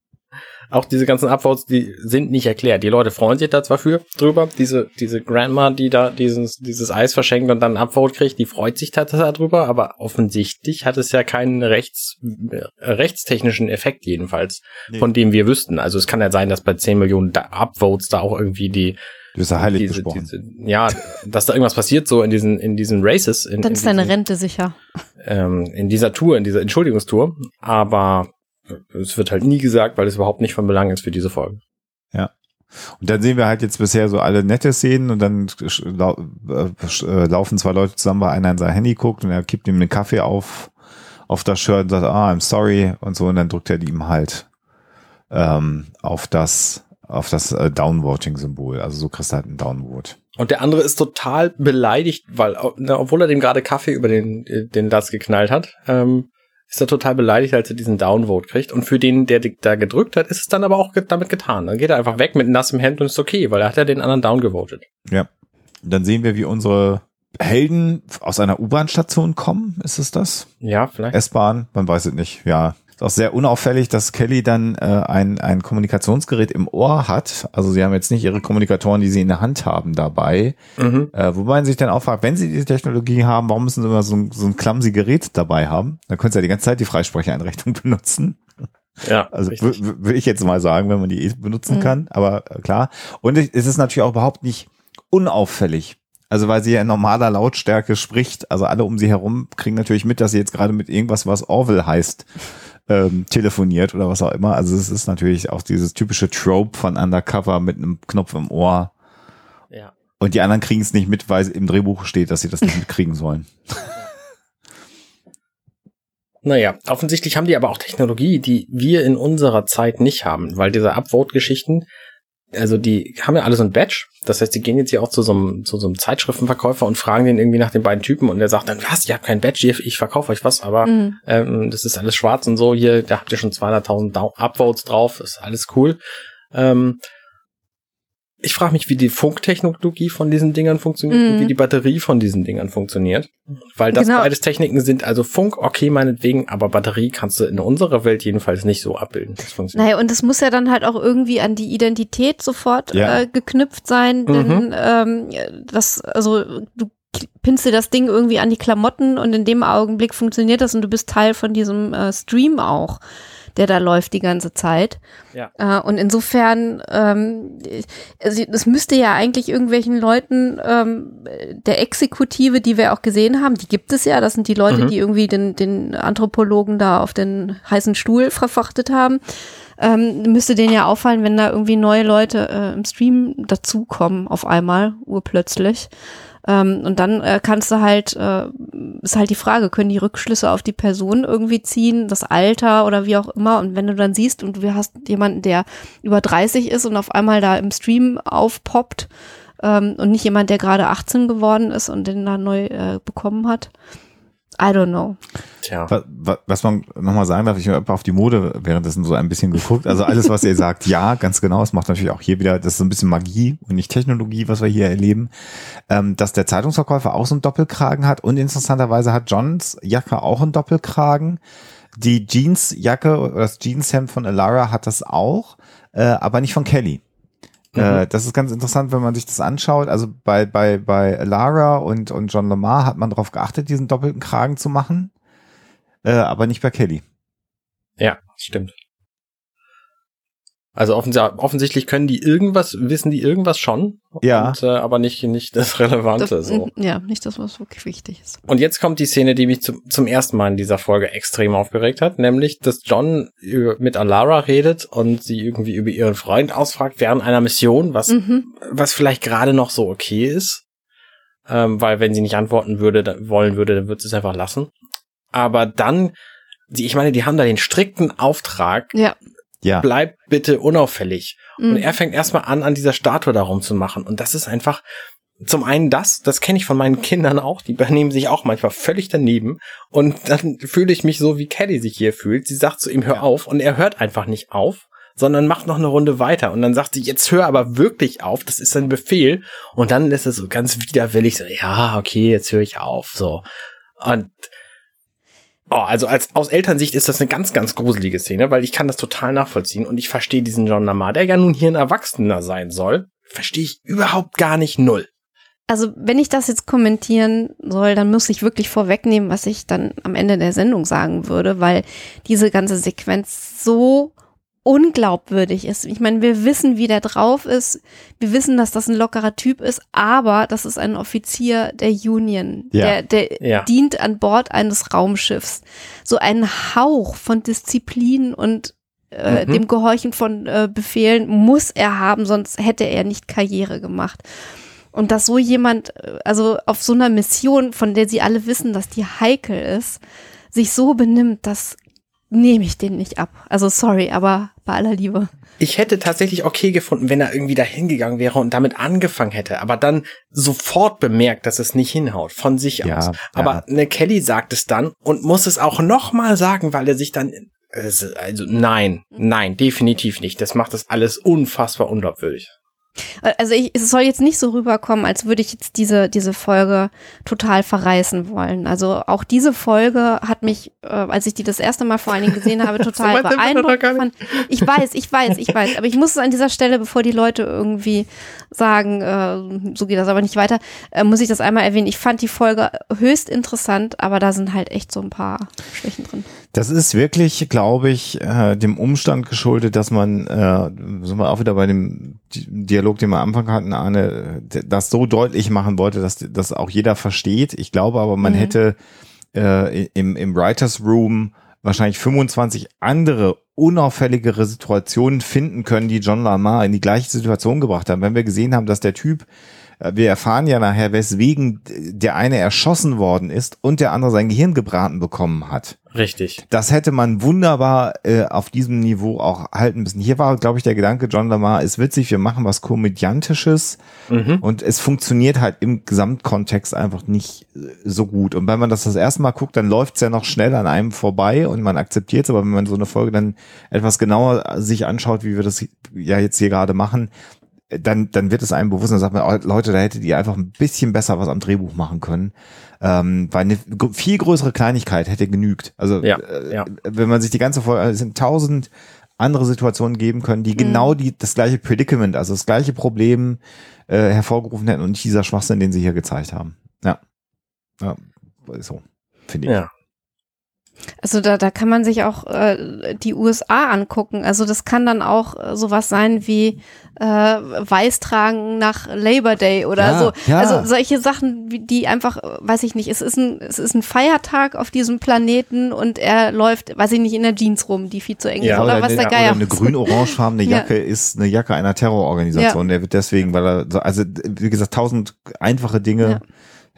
Auch diese ganzen Upvotes, die sind nicht erklärt. Die Leute freuen sich da zwar für drüber. Diese, diese Grandma, die da dieses, dieses Eis verschenkt und dann ein Upvote kriegt, die freut sich da darüber, aber offensichtlich hat es ja keinen rechts, äh, rechtstechnischen Effekt jedenfalls, Nee. von dem wir wüssten. Also es kann ja sein, dass bei 10 Millionen da Upvotes da auch irgendwie die, Du bist ja heilig diese, gesprochen. diese, ja, dass da irgendwas passiert so in diesen, in diesen Races. In, Dann in ist deine diesen- Rente sicher. ähm, in dieser Tour, in dieser Entschuldigungstour, aber es wird halt nie gesagt, weil es überhaupt nicht von Belang ist für diese Folge. Und dann sehen wir halt jetzt bisher so alle nette Szenen und dann lau äh, äh, laufen zwei Leute zusammen, weil einer in sein Handy guckt und er kippt ihm einen Kaffee auf, auf das Shirt und sagt, ah, I'm sorry und so und dann drückt er ihm halt ähm, auf das auf das äh, Downvoting-Symbol. Also so kriegst du halt einen Downvote. Und der andere ist total beleidigt, weil, na, obwohl er dem gerade Kaffee über den, den Latz geknallt hat, ähm, ist er total beleidigt, als er diesen Downvote kriegt. Und für den, der da gedrückt hat, ist es dann aber auch ge- damit getan. Dann geht er einfach weg mit nassem Hemd und ist okay, weil er hat ja den anderen downgevotet. Ja. Dann sehen wir, wie unsere Helden aus einer U-Bahn-Station kommen. Ist es das? Ja, vielleicht. S-Bahn? Man weiß es nicht. Ja. Ist auch sehr unauffällig, dass Kelly dann äh, ein, ein Kommunikationsgerät im Ohr hat. Also sie haben jetzt nicht ihre Kommunikatoren, die sie in der Hand haben, dabei. Mhm. Äh, wobei man sich dann auch fragt, wenn sie diese Technologie haben, warum müssen sie immer so ein, so ein clumsy Gerät dabei haben? Dann können sie ja die ganze Zeit die Freisprecheinrichtung benutzen. Ja, also würde ich jetzt mal sagen, wenn man die eh benutzen mhm. kann, aber äh, klar. Und es ist natürlich auch überhaupt nicht unauffällig. Also weil sie ja in normaler Lautstärke spricht, also alle um sie herum kriegen natürlich mit, dass sie jetzt gerade mit irgendwas, was Orville heißt, ähm, telefoniert oder was auch immer. Also es ist natürlich auch dieses typische Trope von Undercover mit einem Knopf im Ohr. Ja. Und die anderen kriegen es nicht mit, weil im Drehbuch steht, dass sie das nicht mitkriegen sollen. Naja, offensichtlich haben die aber auch Technologie, die wir in unserer Zeit nicht haben, weil diese Upvote-Geschichten, also die haben ja alle so ein Badge. Das heißt, die gehen jetzt hier auch zu so einem, zu so einem Zeitschriftenverkäufer und fragen den irgendwie nach den beiden Typen und der sagt dann, was, ihr habt kein Badge, ich verkaufe euch was, aber mhm. ähm, das ist alles schwarz und so, hier, da habt ihr schon 200.000 Upvotes drauf, ist alles cool. Ähm, ich frage mich, wie die Funktechnologie von diesen Dingern funktioniert mm. und wie mhm. die Batterie von diesen Dingern funktioniert. Weil das genau. beides Techniken sind, also Funk, okay, meinetwegen, aber Batterie kannst du in unserer Welt jedenfalls nicht so abbilden. Das funktioniert. Naja, und es muss ja dann halt auch irgendwie an die Identität sofort ja. äh, geknüpft sein, denn mhm. ähm, das, also du pinnst dir das Ding irgendwie an die Klamotten und in dem Augenblick funktioniert das und du bist Teil von diesem äh, Stream auch der da läuft die ganze Zeit. Ja. Äh, und insofern, ähm, also das müsste ja eigentlich irgendwelchen Leuten ähm, der Exekutive, die wir auch gesehen haben, die gibt es ja, das sind die Leute, mhm. die irgendwie den, den Anthropologen da auf den heißen Stuhl verfachtet haben. Ähm, müsste denen ja auffallen, wenn da irgendwie neue Leute äh, im Stream dazukommen auf einmal, urplötzlich. Ähm, und dann äh, kannst du halt, äh, ist halt die Frage, können die Rückschlüsse auf die Person irgendwie ziehen, das Alter oder wie auch immer. Und wenn du dann siehst und du hast jemanden, der über 30 ist und auf einmal da im Stream aufpoppt ähm, und nicht jemand, der gerade 18 geworden ist und den da neu äh, bekommen hat, I don't know. Tja. Was, man nochmal sagen darf, ich habe auf die Mode währenddessen so ein bisschen geguckt. Also alles, was ihr sagt, ja, ganz genau. Es macht natürlich auch hier wieder, das ist so ein bisschen Magie und nicht Technologie, was wir hier erleben. Ähm, dass der Zeitungsverkäufer auch so einen Doppelkragen hat und interessanterweise hat Johns Jacke auch einen Doppelkragen. Die Jeansjacke oder das Jeanshemd von Alara hat das auch, äh, aber nicht von Kelly. Äh, mhm. das ist ganz interessant, wenn man sich das anschaut. Also bei, bei, bei Lara und, und John Lamar hat man darauf geachtet, diesen doppelten Kragen zu machen, äh, aber nicht bei Kelly. Ja, stimmt. Also offens offensichtlich können die irgendwas, wissen die irgendwas schon, ja. Und, äh, aber nicht, nicht das Relevante. Das, so. Ja, nicht das, was wirklich wichtig ist. Und jetzt kommt die Szene, die mich zum, zum ersten Mal in dieser Folge extrem aufgeregt hat, nämlich, dass John mit Alara redet und sie irgendwie über ihren Freund ausfragt während einer Mission, was, mhm. was vielleicht gerade noch so okay ist. Ähm, weil wenn sie nicht antworten würde, dann, wollen würde, dann würde sie es einfach lassen. Aber dann, die, ich meine, die haben da den strikten Auftrag, ja ja. bleib bitte unauffällig. Mhm. Und er fängt erstmal an, an dieser Statue darum zu machen. Und das ist einfach, zum einen das, das kenne ich von meinen Kindern auch, die benehmen sich auch manchmal völlig daneben und dann fühle ich mich so, wie Kelly sich hier fühlt. Sie sagt zu ihm, hör auf und er hört einfach nicht auf, sondern macht noch eine Runde weiter und dann sagt sie, jetzt hör aber wirklich auf, das ist ein Befehl und dann ist es so ganz widerwillig so, ja, okay, jetzt höre ich auf, so. Und Oh, also als aus Elternsicht ist das eine ganz, ganz gruselige Szene, weil ich kann das total nachvollziehen und ich verstehe diesen John Lamar, der ja nun hier ein Erwachsener sein soll, verstehe ich überhaupt gar nicht null. Also wenn ich das jetzt kommentieren soll, dann muss ich wirklich vorwegnehmen, was ich dann am Ende der Sendung sagen würde, weil diese ganze Sequenz so unglaubwürdig ist. Ich meine, wir wissen, wie der drauf ist. Wir wissen, dass das ein lockerer Typ ist, aber das ist ein Offizier der Union. Ja. Der, der ja. dient an Bord eines Raumschiffs. So ein Hauch von Disziplin und äh, mhm. dem Gehorchen von äh, Befehlen muss er haben, sonst hätte er nicht Karriere gemacht. Und dass so jemand, äh, also auf so einer Mission, von der sie alle wissen, dass die heikel ist, sich so benimmt, das nehme ich den nicht ab. Also sorry, aber bei aller Liebe. Ich hätte tatsächlich okay gefunden, wenn er irgendwie da hingegangen wäre und damit angefangen hätte, aber dann sofort bemerkt, dass es nicht hinhaut, von sich ja, aus. Aber ja. ne Kelly sagt es dann und muss es auch nochmal sagen, weil er sich dann, also nein, nein, definitiv nicht. Das macht das alles unfassbar unglaubwürdig. Also ich, es soll jetzt nicht so rüberkommen, als würde ich jetzt diese, diese Folge total verreißen wollen. Also auch diese Folge hat mich, äh, als ich die das erste Mal vor allen Dingen gesehen habe, total beeindruckt. Fand. Ich weiß, ich weiß, ich weiß. Aber ich muss es an dieser Stelle, bevor die Leute irgendwie sagen, äh, so geht das aber nicht weiter, äh, muss ich das einmal erwähnen. Ich fand die Folge höchst interessant, aber da sind halt echt so ein paar Schwächen drin. Das ist wirklich, glaube ich, äh, dem Umstand geschuldet, dass man, äh, sind wir auch wieder bei dem Dialog, den wir am Anfang hatten, Arne, das so deutlich machen wollte, dass das auch jeder versteht. Ich glaube aber, man mhm. hätte äh, im, im Writers Room wahrscheinlich 25 andere unauffälligere Situationen finden können, die John Lamar in die gleiche Situation gebracht haben. Wenn wir gesehen haben, dass der Typ wir erfahren ja nachher, weswegen der eine erschossen worden ist und der andere sein Gehirn gebraten bekommen hat. Richtig. Das hätte man wunderbar äh, auf diesem Niveau auch halten müssen. Hier war, glaube ich, der Gedanke, John Lamar ist witzig, wir machen was Komödiantisches mhm. und es funktioniert halt im Gesamtkontext einfach nicht äh, so gut. Und wenn man das das erste Mal guckt, dann läuft's ja noch schnell an einem vorbei und man akzeptiert es, aber wenn man so eine Folge dann etwas genauer sich anschaut, wie wir das ja jetzt hier gerade machen, dann, dann wird es einem bewusst, dann sagt man, oh, Leute, da hättet ihr einfach ein bisschen besser was am Drehbuch machen können. Ähm, weil eine viel größere Kleinigkeit hätte genügt. Also ja, äh, ja. wenn man sich die ganze Folge, also es sind tausend andere Situationen geben können, die mhm. genau die das gleiche Predicament, also das gleiche Problem äh, hervorgerufen hätten und nicht dieser Schwachsinn, den sie hier gezeigt haben. Ja. Ja, so, finde ich. Ja. Also da, da kann man sich auch äh, die USA angucken. Also das kann dann auch äh, sowas sein wie äh, Weiß tragen nach Labor Day oder ja, so. Ja. Also solche Sachen, die einfach, weiß ich nicht, es ist ein, es ist ein Feiertag auf diesem Planeten und er läuft, weiß ich nicht, in der Jeans rum, die viel zu eng ja, ist oder, oder was der Geier. Oder eine grün-orangefarbene Jacke ist eine Jacke einer Terrororganisation. Der wird deswegen, weil er, so, also wie gesagt, tausend einfache Dinge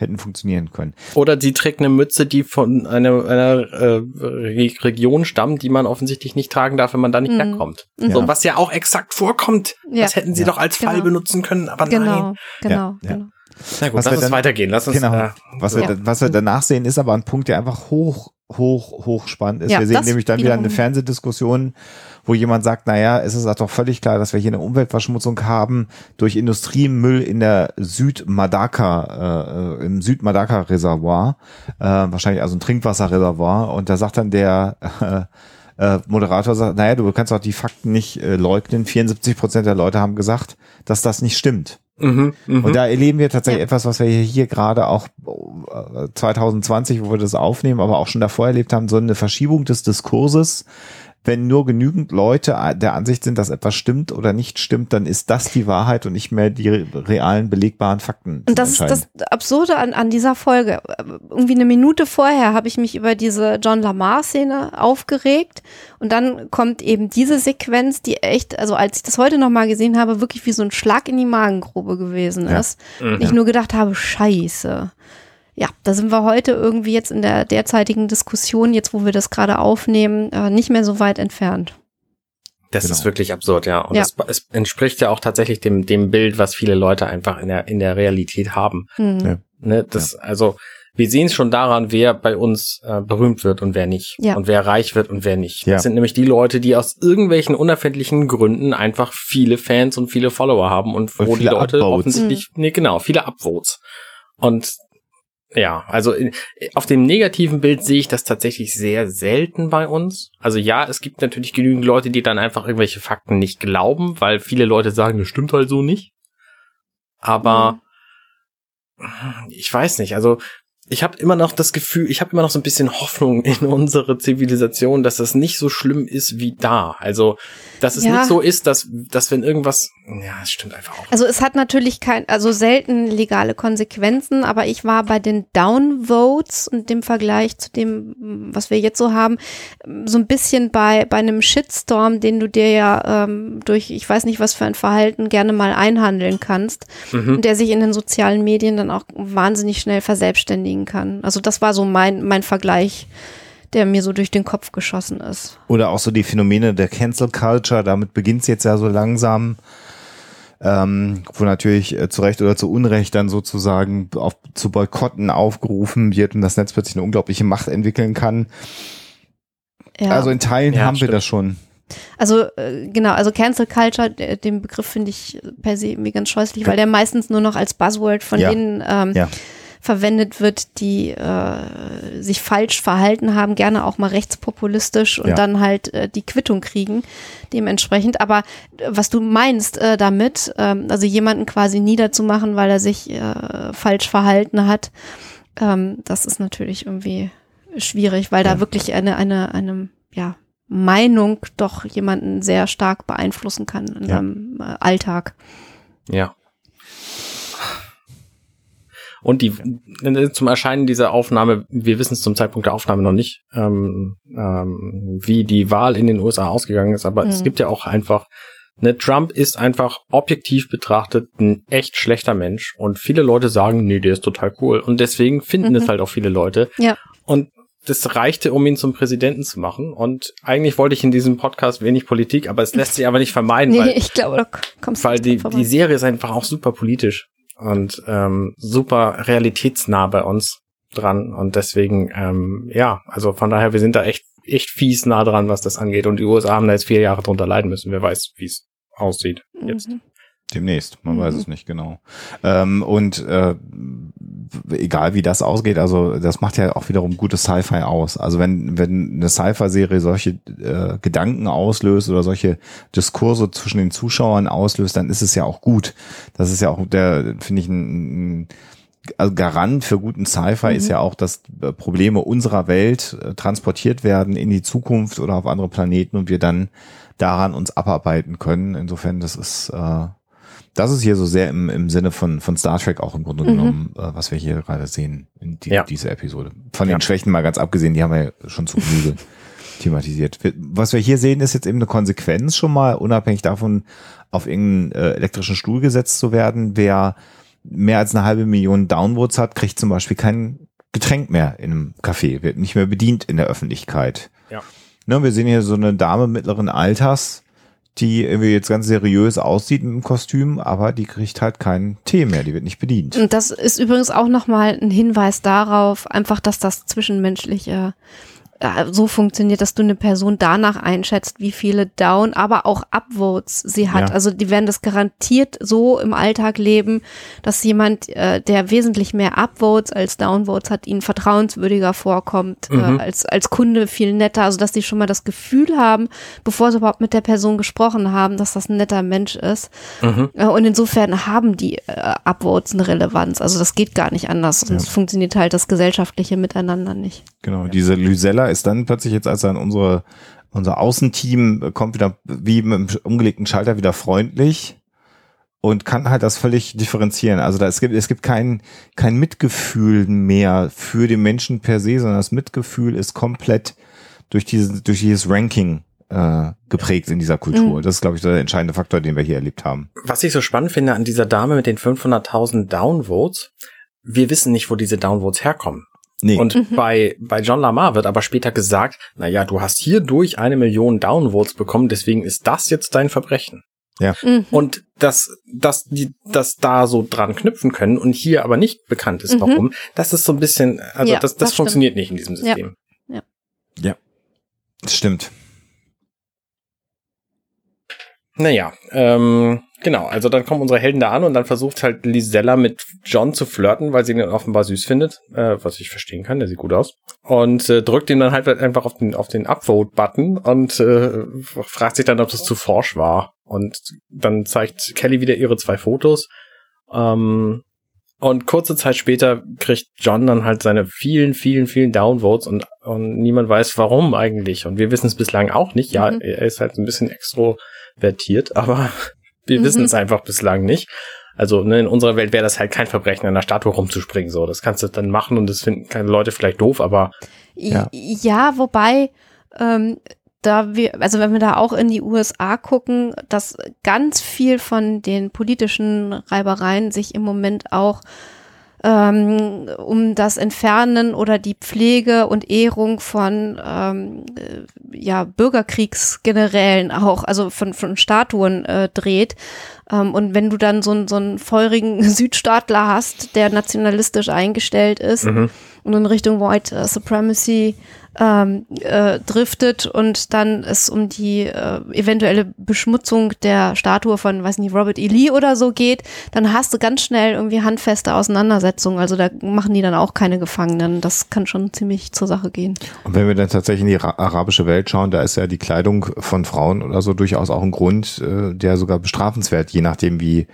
hätten funktionieren können. Oder sie trägt eine Mütze, die von einer, einer äh, Region stammt, die man offensichtlich nicht tragen darf, wenn man da nicht mhm. herkommt. Mhm. So, was ja auch exakt vorkommt. Ja. Das hätten sie ja. doch als Fall genau. benutzen können, aber genau. nein. Genau, ja. genau. Na gut, was lass uns dann, weitergehen. Lass uns, genau. Äh, was, wir, was wir danach sehen, ist aber ein Punkt, der einfach hoch, hoch, hoch spannend ist. wir sehen nämlich dann wieder eine Fernsehdiskussion wo jemand sagt, naja, es ist doch völlig klar, dass wir hier eine Umweltverschmutzung haben durch Industriemüll in der Süd-Madaka, äh, im Süd-Madaka-Reservoir, äh, wahrscheinlich also ein Trinkwasserreservoir. Und da sagt dann der äh, äh, Moderator, sagt, naja, du kannst doch die Fakten nicht äh, leugnen. 74 Prozent der Leute haben gesagt, dass das nicht stimmt. Mhm, mh. Und da erleben wir tatsächlich ja. etwas, was wir hier gerade auch 2020, äh, wo wir das aufnehmen, aber auch schon davor erlebt haben, so eine Verschiebung des Diskurses wenn nur genügend Leute der Ansicht sind, dass etwas stimmt oder nicht stimmt, dann ist das die Wahrheit und nicht mehr die realen belegbaren Fakten. Und das ist das Absurde an, an dieser Folge. Irgendwie eine Minute vorher habe ich mich über diese John Lamar-Szene aufgeregt und dann kommt eben diese Sequenz, die echt, also als ich das heute nochmal gesehen habe, wirklich wie so ein Schlag in die Magengrube gewesen ist. Ja. Mhm. Ich nur gedacht habe, scheiße ja, da sind wir heute irgendwie jetzt in der derzeitigen Diskussion, jetzt wo wir das gerade aufnehmen, äh, nicht mehr so weit entfernt. Das genau. ist wirklich absurd, ja. Und ja. Das, es entspricht ja auch tatsächlich dem, dem Bild, was viele Leute einfach in der, in der Realität haben. Mhm. Ja. Ne, das, ja. also, wir sehen es schon daran, wer bei uns äh, berühmt wird und wer nicht. Ja. Und wer reich wird und wer nicht. Ja. Das sind nämlich die Leute, die aus irgendwelchen unerfindlichen Gründen einfach viele Fans und viele Follower haben und wo und die Leute Upvotes. offensichtlich, mhm. nee, genau, viele Upvotes. Und ja, also in, auf dem negativen Bild sehe ich das tatsächlich sehr selten bei uns. Also ja, es gibt natürlich genügend Leute, die dann einfach irgendwelche Fakten nicht glauben, weil viele Leute sagen, das stimmt halt so nicht. Aber mhm. ich weiß nicht, also ich habe immer noch das Gefühl, ich habe immer noch so ein bisschen Hoffnung in unsere Zivilisation, dass das nicht so schlimm ist wie da. Also, dass es ja. nicht so ist, dass, dass wenn irgendwas, ja, es stimmt einfach auch. Also es hat natürlich kein, also selten legale Konsequenzen, aber ich war bei den Downvotes und dem Vergleich zu dem, was wir jetzt so haben, so ein bisschen bei, bei einem Shitstorm, den du dir ja ähm, durch, ich weiß nicht was für ein Verhalten gerne mal einhandeln kannst mhm. und der sich in den sozialen Medien dann auch wahnsinnig schnell verselbstständigen kann. Also das war so mein, mein Vergleich, der mir so durch den Kopf geschossen ist. Oder auch so die Phänomene der Cancel Culture, damit beginnt es jetzt ja so langsam. Ähm, wo natürlich äh, zu Recht oder zu Unrecht dann sozusagen auf, zu Boykotten aufgerufen wird und das Netz plötzlich eine unglaubliche Macht entwickeln kann. Ja. Also in Teilen ja, haben stimmt. wir das schon. Also äh, genau, also Cancel Culture, den Begriff finde ich per se irgendwie ganz scheußlich, weil der meistens nur noch als Buzzword von Ja. denen ähm, Ja. Verwendet wird, die äh, sich falsch verhalten haben, gerne auch mal rechtspopulistisch und Ja. dann halt äh, die Quittung kriegen dementsprechend. Aber äh, was du meinst äh, damit, ähm, also jemanden quasi niederzumachen, weil er sich äh, falsch verhalten hat, ähm, das ist natürlich irgendwie schwierig, weil Ja. da wirklich eine, eine, eine, ja, Meinung doch jemanden sehr stark beeinflussen kann in Ja. seinem äh, Alltag. Ja. Und die zum Erscheinen dieser Aufnahme, wir wissen es zum Zeitpunkt der Aufnahme noch nicht, ähm, ähm, wie die Wahl in den USA ausgegangen ist, aber es Mhm. gibt ja auch einfach, ne, Trump ist einfach objektiv betrachtet ein echt schlechter Mensch und viele Leute sagen, nee, der ist total cool und deswegen finden Mhm. es halt auch viele Leute. Ja. Und das reichte, um ihn zum Präsidenten zu machen. Und eigentlich wollte ich in diesem Podcast wenig Politik, aber es lässt sich aber nicht vermeiden, Nee, weil ich glaube, da kommst du weil nicht die, die Serie ist einfach auch super politisch und ähm, super realitätsnah bei uns dran. Und deswegen, ähm, ja, also von daher, wir sind da echt, echt fies nah dran, was das angeht. Und die USA haben da jetzt vier Jahre drunter leiden müssen. Wer weiß, wie es aussieht jetzt. Mhm. Demnächst, man Mhm. weiß es nicht genau. Ähm, und äh, egal wie das ausgeht, also das macht ja auch wiederum gutes Sci-Fi aus. Also wenn, wenn eine Sci-Fi-Serie solche äh, Gedanken auslöst oder solche Diskurse zwischen den Zuschauern auslöst, dann ist es ja auch gut. Das ist ja auch der, finde ich, ein, ein also Garant für guten Sci-Fi Mhm. ist ja auch, dass äh, Probleme unserer Welt äh, transportiert werden in die Zukunft oder auf andere Planeten und wir dann daran uns abarbeiten können. Insofern, das ist äh, das ist hier so sehr im, im Sinne von, von Star Trek auch im Grunde Mhm. genommen, äh, was wir hier gerade sehen in die, Ja. dieser Episode. Von Ja. den Schwächen mal ganz abgesehen, die haben wir ja schon zu Genüge thematisiert. Was wir hier sehen, ist jetzt eben eine Konsequenz schon mal, unabhängig davon, auf irgendeinen äh, elektrischen Stuhl gesetzt zu werden. Wer mehr als eine halbe Million Downvotes hat, kriegt zum Beispiel kein Getränk mehr in einem Café, wird nicht mehr bedient in der Öffentlichkeit. Ja. Ne, wir sehen hier so eine Dame mittleren Alters, die irgendwie jetzt ganz seriös aussieht dem Kostüm, aber die kriegt halt keinen Tee mehr, die wird nicht bedient. Und das ist übrigens auch nochmal ein Hinweis darauf, einfach, dass das Zwischenmenschliche so funktioniert, dass du eine Person danach einschätzt, wie viele Down, aber auch Upvotes sie hat. Ja. Also die werden das garantiert so im Alltag leben, dass jemand, äh, der wesentlich mehr Upvotes als Downvotes hat, ihnen vertrauenswürdiger vorkommt, Mhm. äh, als, als Kunde viel netter. Also dass die schon mal das Gefühl haben, bevor sie überhaupt mit der Person gesprochen haben, dass das ein netter Mensch ist. Mhm. Äh, Und insofern haben die äh, Upvotes eine Relevanz. Also das geht gar nicht anders. Sonst funktioniert halt das gesellschaftliche Miteinander nicht. Genau, diese Lysella ist dann plötzlich jetzt, als dann unsere, unser Außenteam äh, kommt wieder wie mit dem umgelegten Schalter wieder freundlich und kann halt das völlig differenzieren. Also da, es gibt, es gibt kein, kein Mitgefühl mehr für den Menschen per se, sondern das Mitgefühl ist komplett durch dieses, durch dieses Ranking äh, geprägt in dieser Kultur. Mhm. Das ist, glaube ich, der entscheidende Faktor, den wir hier erlebt haben. Was ich so spannend finde an dieser Dame mit den 500.000 Downvotes, wir wissen nicht, wo diese Downvotes herkommen. Nee, Und bei, bei John Lamar wird aber später gesagt, na ja, du hast hierdurch eine Million Downvotes bekommen, deswegen ist das jetzt dein Verbrechen. Mhm. Und dass, dass die das da so dran knüpfen können und hier aber nicht bekannt ist, Mhm. warum, das ist so ein bisschen, also Ja, das, das, das funktioniert nicht in diesem Ja. System. stimmt. Naja, ähm, genau, also dann kommen unsere Helden da an und dann versucht halt Lisella mit John zu flirten, weil sie ihn offenbar süß findet, äh, was ich verstehen kann, der sieht gut aus. Und äh, drückt ihm dann halt einfach auf den, auf den Upvote-Button und äh, fragt sich dann, ob das zu forsch war. Und dann zeigt Kelly wieder ihre zwei Fotos. Ähm, und kurze Zeit später kriegt John dann halt seine vielen, vielen, vielen Downvotes und, und niemand weiß warum eigentlich. Und wir wissen es bislang auch nicht. Ja, Mhm. er ist halt ein bisschen extrovertiert, aber wir Mhm. wissen es einfach bislang nicht. Also ne, in unserer Welt wäre das halt kein Verbrechen, an der Statue rumzuspringen. So, das kannst du dann machen und das finden keine Leute vielleicht doof, aber Ja. Ja, wobei, ähm, da wir, also wenn wir da auch in die USA gucken, dass ganz viel von den politischen Reibereien sich im Moment auch ähm, um das Entfernen oder die Pflege und Ehrung von ähm, äh, ja, Bürgerkriegsgenerälen auch, also von, von Statuen äh, dreht. Ähm, und wenn du dann so, einen- so einen feurigen Südstaatler hast, der nationalistisch eingestellt ist, mhm. und in Richtung White äh, Supremacy ähm, äh, driftet und dann es um die äh, eventuelle Beschmutzung der Statue von, weiß nicht, Robert E. Lee oder so geht, dann hast du ganz schnell irgendwie handfeste Auseinandersetzungen. Also da machen die dann auch keine Gefangenen. Das kann schon ziemlich zur Sache gehen. Und wenn wir dann tatsächlich in die arabische Welt schauen, da ist ja die Kleidung von Frauen oder so durchaus auch ein Grund, äh, der sogar bestrafenswert, je nachdem wie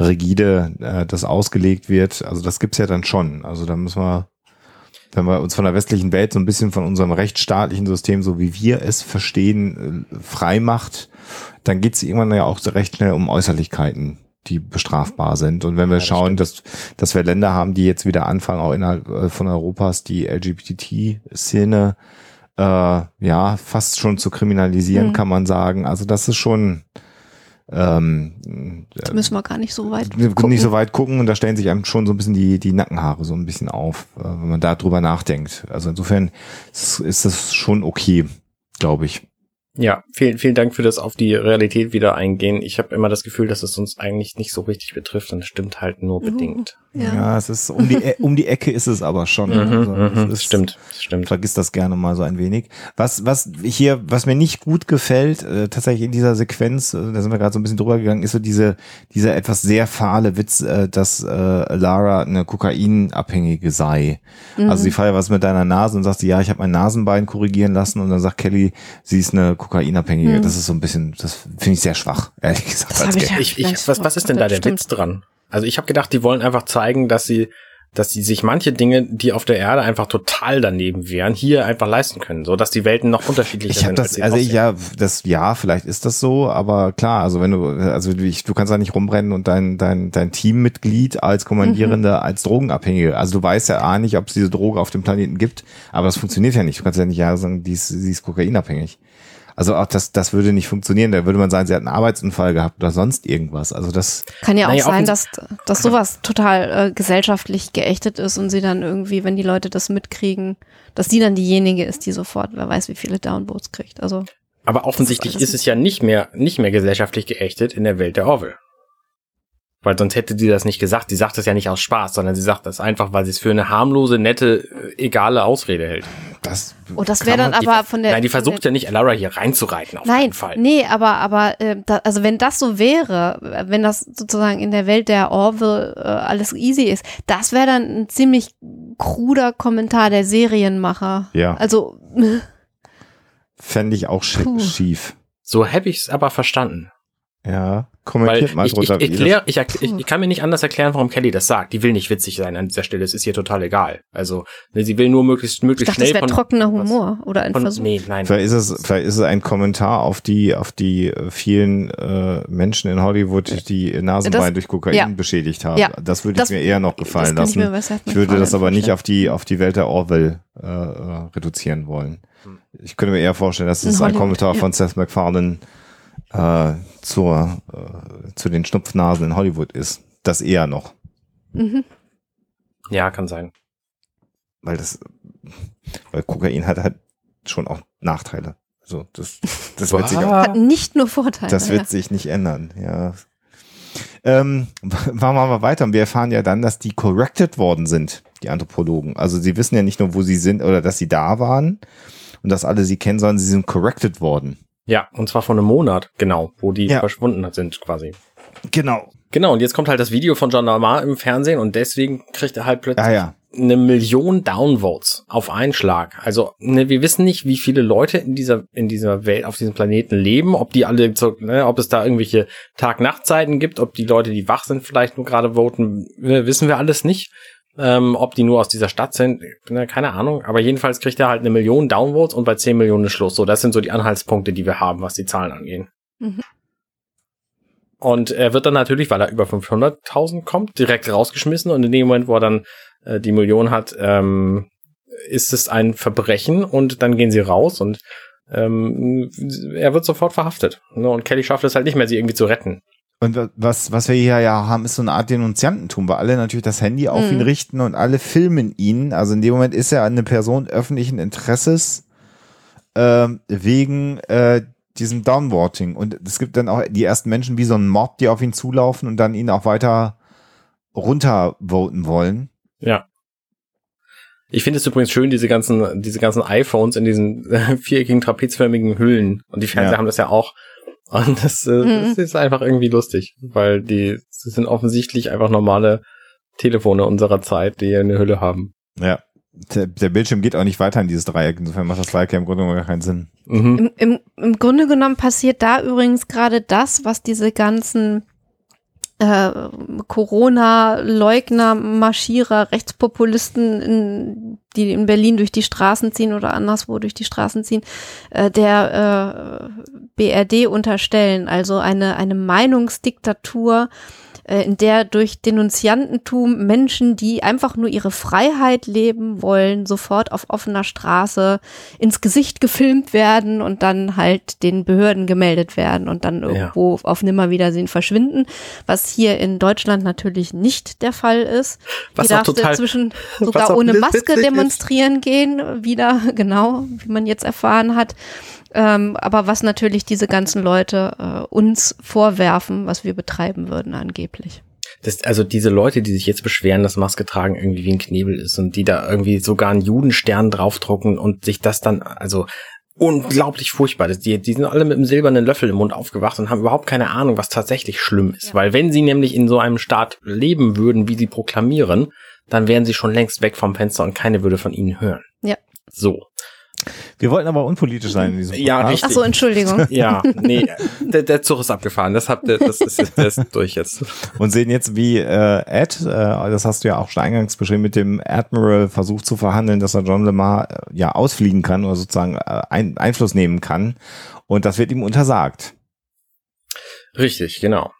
rigide äh, das ausgelegt wird. Also das gibt's ja dann schon. Also da müssen wir wenn wir uns von der westlichen Welt so ein bisschen von unserem rechtsstaatlichen System, so wie wir es verstehen, äh, frei macht, dann geht es irgendwann ja auch recht schnell um Äußerlichkeiten, die bestrafbar sind. Und wenn wir ja, das schauen, dass, dass wir Länder haben, die jetzt wieder anfangen, auch innerhalb äh, von Europas die LGBT-Szene äh, ja fast schon zu kriminalisieren, mhm. kann man sagen. Also das ist schon ähm, Jetzt müssen wir gar nicht so weit gucken. Nicht so weit gucken und da stellen sich einem schon so ein bisschen die, die Nackenhaare so ein bisschen auf, äh, wenn man da drüber nachdenkt. Also insofern ist, ist das schon okay, glaube ich. Ja, vielen, vielen Dank für das auf die Realität wieder eingehen. Ich habe immer das Gefühl, dass es uns eigentlich nicht so richtig betrifft und es stimmt halt nur uh, bedingt. Ja. ja, es ist um die, e um die Ecke ist es aber schon. Mhm, also, mhm, ist, stimmt, stimmt. Vergiss das gerne mal so ein wenig. Was, was hier, was mir nicht gut gefällt, äh, tatsächlich in dieser Sequenz, äh, da sind wir gerade so ein bisschen drüber gegangen, ist so diese, dieser etwas sehr fahle Witz, äh, dass äh, Lara eine Kokainabhängige sei. Mhm. Also sie feiert was mit deiner Nase und sagt, ja, ich habe mein Nasenbein korrigieren lassen und dann sagt Kelly, sie ist eine Kokainabhängige. Mhm. Das ist so ein bisschen, das finde ich sehr schwach, ehrlich gesagt. Das ich, ich, ich, was, was ist denn da der Witz dran? Also ich habe gedacht, die wollen einfach zeigen, dass sie, dass sie sich manche Dinge, die auf der Erde einfach total daneben wären, hier einfach leisten können, so dass die Welten noch unterschiedlicher ich sind. Das, also ich, ja, das ja, vielleicht ist das so, aber klar, also wenn du, also ich, du kannst da nicht rumrennen und dein dein dein Teammitglied als Kommandierende mhm. als Drogenabhängige. Also du weißt ja A nicht, ob es diese Droge auf dem Planeten gibt, aber das funktioniert ja nicht. Du kannst ja nicht ja sagen, die ist, sie ist kokainabhängig. Also auch das, das würde nicht funktionieren. Da würde man sagen, sie hat einen Arbeitsunfall gehabt oder sonst irgendwas. Also das kann ja auch naja, sein, dass, dass sowas total äh, gesellschaftlich geächtet ist und sie dann irgendwie, wenn die Leute das mitkriegen, dass sie dann diejenige ist, die sofort, wer weiß, wie viele Downvotes kriegt. Also aber offensichtlich ist, ist es ja nicht mehr, nicht mehr gesellschaftlich geächtet in der Welt der Orwell. Weil sonst hätte die das nicht gesagt. Die sagt das ja nicht aus Spaß, sondern sie sagt das einfach, weil sie es für eine harmlose, nette, äh, egale Ausrede hält. Das oh, das wäre dann aber die, von der. Nein, die versucht ja nicht, Alara hier reinzureiten, auf nein, jeden Fall. Nee, aber, aber, äh, da, also wenn das so wäre, wenn das sozusagen in der Welt der Orville äh, alles easy ist, das wäre dann ein ziemlich kruder Kommentar der Serienmacher. Ja. Also. Fände ich auch schief. So habe ich es aber verstanden. Ja, kommentiert Weil mal ich, drunter. Ich, ich, erklär, ich, ich, ich kann mir nicht anders erklären, warum Kelly das sagt. Die will nicht witzig sein an dieser Stelle. Es ist ihr total egal. Also, ne, sie will nur möglichst, möglichst ich dachte, schnell. Das wäre trockener Humor was, oder ein von, Versuch. Nee, nein. Vielleicht ist es, vielleicht ist es ein Kommentar auf die, auf die äh, vielen äh, Menschen in Hollywood, die Nasenbein das, durch Kokain ja. beschädigt haben. Ja. Das würde ich mir eher noch gefallen lassen. Ich, ich würde das aber nicht auf die, auf die Welt der Orwell äh, äh, reduzieren wollen. Hm. Ich könnte mir eher vorstellen, dass es ein Kommentar ja. von Seth MacFarlane äh, zur, äh, zu den Schnupfnasen in Hollywood ist. Das eher noch. Mhm. Ja, kann sein. Weil das, weil Kokain hat halt schon auch Nachteile. Also das, das wird sich auch, hat nicht nur Vorteile. Das wird ja. sich nicht ändern, ja. Ähm, machen wir mal weiter. Und wir erfahren ja dann, dass die corrected worden sind, die Anthropologen. Also sie wissen ja nicht nur, wo sie sind oder dass sie da waren und dass alle sie kennen, sondern sie sind corrected worden. Ja, und zwar vor einem Monat, genau, wo die ja. verschwunden sind quasi. Genau. Genau, und jetzt kommt halt das Video von John Lamar im Fernsehen und deswegen kriegt er halt plötzlich ah, ja. eine Million Downvotes auf einen Schlag. Also, ne, wir wissen nicht, wie viele Leute in dieser, in dieser Welt, auf diesem Planeten leben, ob die alle, ne, ob es da irgendwelche Tag-Nacht-Zeiten gibt, ob die Leute, die wach sind, vielleicht nur gerade voten, wissen wir alles nicht. Ähm, ob die nur aus dieser Stadt sind, ne, keine Ahnung. Aber jedenfalls kriegt er halt eine Million Downvotes und bei 10 Millionen ist Schluss. So, das sind so die Anhaltspunkte, die wir haben, was die Zahlen angehen. Mhm. Und er wird dann natürlich, weil er über 500.000 kommt, direkt rausgeschmissen. Und in dem Moment, wo er dann äh, die Million hat, ähm, ist es ein Verbrechen und dann gehen sie raus und ähm, er wird sofort verhaftet. Ne? Und Kelly schafft es halt nicht mehr, sie irgendwie zu retten. Und was, was wir hier ja haben, ist so eine Art Denunziantentum, weil alle natürlich das Handy auf mhm. ihn richten und alle filmen ihn. Also in dem Moment ist er eine Person öffentlichen Interesses äh, wegen äh, diesem Downvoting. Und es gibt dann auch die ersten Menschen wie so ein Mob, die auf ihn zulaufen und dann ihn auch weiter runtervoten wollen. Ja. Ich finde es übrigens schön, diese ganzen, diese ganzen iPhones in diesen äh, viereckigen, trapezförmigen Hüllen. Und die Fernseher Ja. haben das ja auch. Und das, äh, Mhm. das ist einfach irgendwie lustig, weil die das sind offensichtlich einfach normale Telefone unserer Zeit, die eine Hülle haben. Ja. Der, der Bildschirm geht auch nicht weiter in dieses Dreieck. Insofern macht das Dreieck ja im Grunde genommen gar keinen Sinn. Mhm. Im, im, Im Grunde genommen passiert da übrigens gerade das, was diese ganzen äh, Corona-Leugner, Marschierer, Rechtspopulisten, in, die in Berlin durch die Straßen ziehen oder anderswo durch die Straßen ziehen, äh, der äh, BRD unterstellen. Also eine, eine Meinungsdiktatur, in der durch Denunziantentum Menschen, die einfach nur ihre Freiheit leben wollen, sofort auf offener Straße ins Gesicht gefilmt werden und dann halt den Behörden gemeldet werden und dann irgendwo auf Nimmerwiedersehen verschwinden, was hier in Deutschland natürlich nicht der Fall ist. Was Hier auch darfst du total- inzwischen sogar ohne Maske ist. demonstrieren gehen, wieder, genau, wie man jetzt erfahren hat. Ähm, aber was natürlich diese ganzen Leute äh, uns vorwerfen, was wir betreiben würden angeblich. Das, also diese Leute, die sich jetzt beschweren, dass Maske tragen irgendwie wie ein Knebel ist und die da irgendwie sogar einen Judenstern draufdrucken und sich das dann, also unglaublich furchtbar. Die, die sind alle mit einem silbernen Löffel im Mund aufgewacht und haben überhaupt keine Ahnung, was tatsächlich schlimm ist. Ja. Weil wenn sie nämlich in so einem Staat leben würden, wie sie proklamieren, dann wären sie schon längst weg vom Fenster und keine würde von ihnen hören. Ja. So. Wir wollten aber unpolitisch sein in diesem Ja, richtig. Ach so, Entschuldigung. Ja, nee, der, der Zug ist abgefahren. Das, habt ihr, das ist, das ist durch jetzt. Und sehen jetzt, wie äh, Ed, äh, das hast du ja auch schon eingangs beschrieben, mit dem Admiral versucht zu verhandeln, dass er John Lemar äh, ja ausfliegen kann oder sozusagen äh, ein, Einfluss nehmen kann. Und das wird ihm untersagt. Richtig, genau.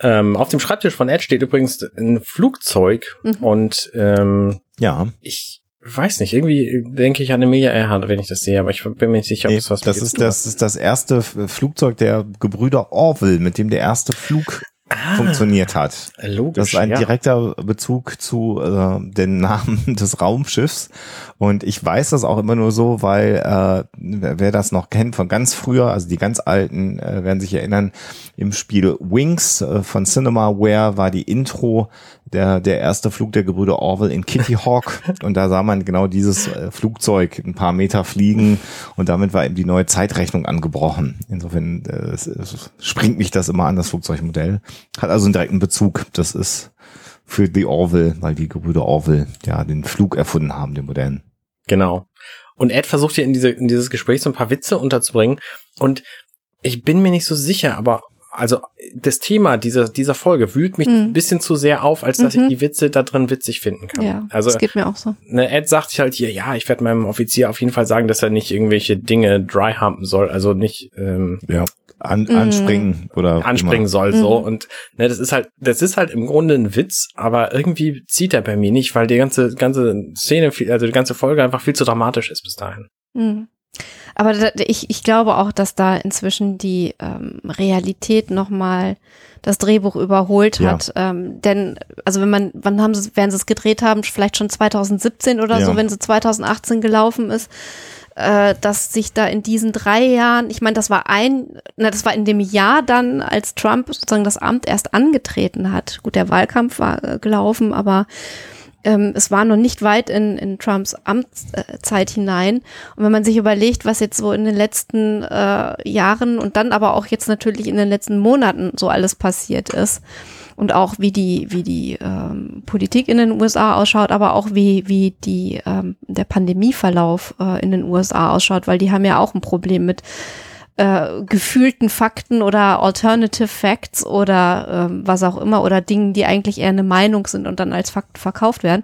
Ähm, auf dem Schreibtisch von Ed steht übrigens ein Flugzeug Mhm. und ähm, Ja, ich weiß nicht, irgendwie denke ich an Emilia Earhart, wenn ich das sehe, aber ich bin mir nicht sicher, ob nee, das was das ist das ist das erste Flugzeug der Gebrüder Orville, mit dem der erste Flug ah, funktioniert hat. Logisch, Das ist ein ja. direkter Bezug zu äh, den Namen des Raumschiffs. Und ich weiß das auch immer nur so, weil äh, wer, das noch kennt von ganz früher, also die ganz alten äh, werden sich erinnern, im Spiel Wings äh, von Cinemaware war die Intro der, der erste Flug der Gebrüder Orwell in Kitty Hawk. und da sah man genau dieses äh, Flugzeug ein paar Meter fliegen und damit war eben die neue Zeitrechnung angebrochen. Insofern äh, es, es springt mich das immer an, das Flugzeugmodell. Hat also einen direkten Bezug. Das ist für die Orville, weil die Gebrüder Orville ja den Flug erfunden haben, den modernen. Genau. Und Ed versucht hier in, diese, in dieses Gespräch so ein paar Witze unterzubringen. Und ich bin mir nicht so sicher, aber also das Thema dieser, dieser Folge wühlt mich Mhm. ein bisschen zu sehr auf, als dass Mhm. ich die Witze da drin witzig finden kann. Ja, also das geht mir auch so. ne, Ed sagt sich halt hier, ja, ich werde meinem Offizier auf jeden Fall sagen, dass er nicht irgendwelche Dinge dry humpen soll, also nicht ähm, Ja. An, Mhm. anspringen oder anspringen immer. soll so Mhm. und ne, das ist halt das ist halt im Grunde ein Witz, aber irgendwie zieht er bei mir nicht, weil die ganze ganze Szene viel, also die ganze Folge einfach viel zu dramatisch ist bis dahin. Mhm. Aber da, ich, ich glaube auch, dass da inzwischen die ähm, Realität nochmal das Drehbuch überholt Ja. hat. Ähm, denn, also wenn man, wann haben sie, werden sie es gedreht haben? Vielleicht schon 2017 oder Ja. so, wenn sie 2018 gelaufen ist. Äh, dass sich da in diesen drei Jahren, ich meine, das war ein, na, das war in dem Jahr dann, als Trump sozusagen das Amt erst angetreten hat. Gut, der Wahlkampf war äh, gelaufen, aber ähm, es war noch nicht weit in, in Trumps Amtszeit hinein. Und wenn man sich überlegt, was jetzt so in den letzten äh, Jahren und dann aber auch jetzt natürlich in den letzten Monaten so alles passiert ist und auch wie die, wie die ähm, Politik in den USA ausschaut, aber auch wie, wie die, ähm, der Pandemieverlauf äh, in den USA ausschaut, weil die haben ja auch ein Problem mit äh, gefühlten Fakten oder Alternative Facts oder ähm, was auch immer oder Dingen, die eigentlich eher eine Meinung sind und dann als Fakt verkauft werden.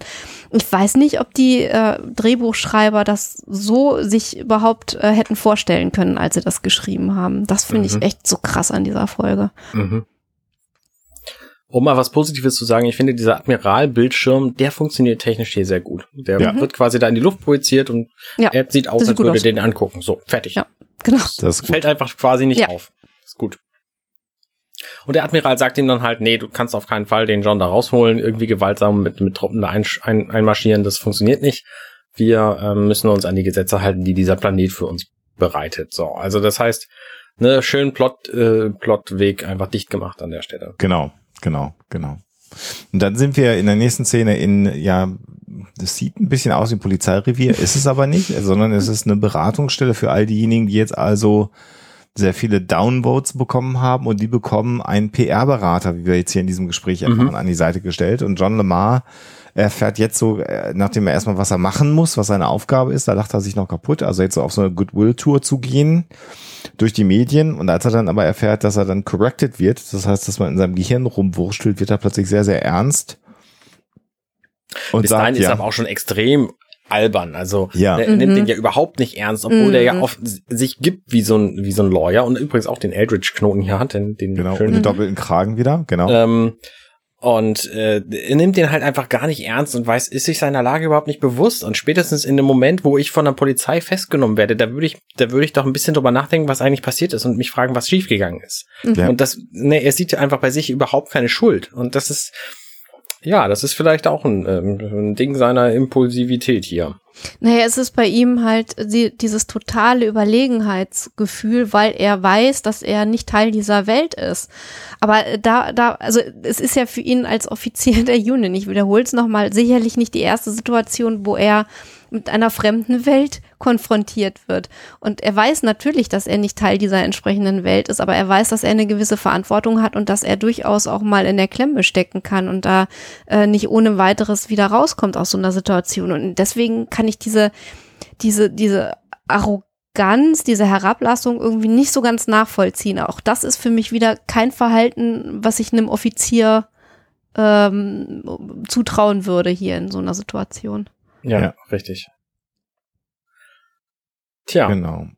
Ich weiß nicht, ob die äh, Drehbuchschreiber das so sich überhaupt äh, hätten vorstellen können, als sie das geschrieben haben. Das finde Mhm. ich echt so krass an dieser Folge. Mhm. Um mal was Positives zu sagen, ich finde, dieser Admiral-Bildschirm, der funktioniert technisch hier sehr gut. Der Ja. wird quasi da in die Luft projiziert und Ja, er sieht aus, sieht als würde aus. den angucken. So, fertig. Ja. Genau. Das ist gut. Fällt einfach quasi nicht Ja. auf. Ist gut. Und der Admiral sagt ihm dann halt, nee, du kannst auf keinen Fall den John da rausholen, irgendwie gewaltsam mit, mit Truppen da ein, ein, einmarschieren, das funktioniert nicht. Wir ähm, müssen uns an die Gesetze halten, die dieser Planet für uns bereitet. So, also das heißt, ne, schön Plot, äh, Plotweg einfach dicht gemacht an der Stelle. Genau, genau, genau. Und dann sind wir in der nächsten Szene in, ja, das sieht ein bisschen aus wie ein Polizeirevier, ist es aber nicht, sondern es ist eine Beratungsstelle für all diejenigen, die jetzt also sehr viele Downvotes bekommen haben und die bekommen einen PR-Berater, wie wir jetzt hier in diesem Gespräch erfahren, mhm. an die Seite gestellt. Und John Lamar erfährt jetzt so, äh, nachdem er erstmal was er machen muss, was seine Aufgabe ist, da lacht er sich noch kaputt, also jetzt so auf so eine Goodwill-Tour zu gehen durch die Medien und als er dann aber erfährt, dass er dann corrected wird, das heißt, dass man in seinem Gehirn rumwurschtelt, wird er plötzlich sehr, sehr ernst. Und Bis sagt, dahin ist ja, aber auch schon extrem albern. Also ja. er mhm. nimmt den ja überhaupt nicht ernst, obwohl mhm. er ja mhm. oft sich gibt wie so ein wie so ein Lawyer und übrigens auch den Eldridge-Knoten hier hat, den, den genau schönen, und den doppelten Kragen wieder, genau. Ähm, und äh, er nimmt den halt einfach gar nicht ernst und weiß, ist sich seiner Lage überhaupt nicht bewusst. Und spätestens in dem Moment, wo ich von der Polizei festgenommen werde, da würde ich, da würde ich doch ein bisschen drüber nachdenken, was eigentlich passiert ist und mich fragen, was schiefgegangen ist. Ja. Und das, ne, er sieht ja einfach bei sich überhaupt keine Schuld. Und das ist, ja, das ist vielleicht auch ein, ähm, ein Ding seiner Impulsivität hier. Naja, es ist bei ihm halt die, dieses totale Überlegenheitsgefühl, weil er weiß, dass er nicht Teil dieser Welt ist. Aber da, da, also es ist ja für ihn als Offizier der Union, ich wiederhole es nochmal, sicherlich nicht die erste Situation, wo er mit einer fremden Welt konfrontiert wird. Und er weiß natürlich, dass er nicht Teil dieser entsprechenden Welt ist, aber er weiß, dass er eine gewisse Verantwortung hat und dass er durchaus auch mal in der Klemme stecken kann und da äh, nicht ohne weiteres wieder rauskommt aus so einer Situation. Und deswegen kann ich diese, diese, diese Arroganz, diese Herablassung irgendwie nicht so ganz nachvollziehen. Auch das ist für mich wieder kein Verhalten, was ich einem Offizier ähm, zutrauen würde hier in so einer Situation. Ja, ja. richtig. Tja. Genau.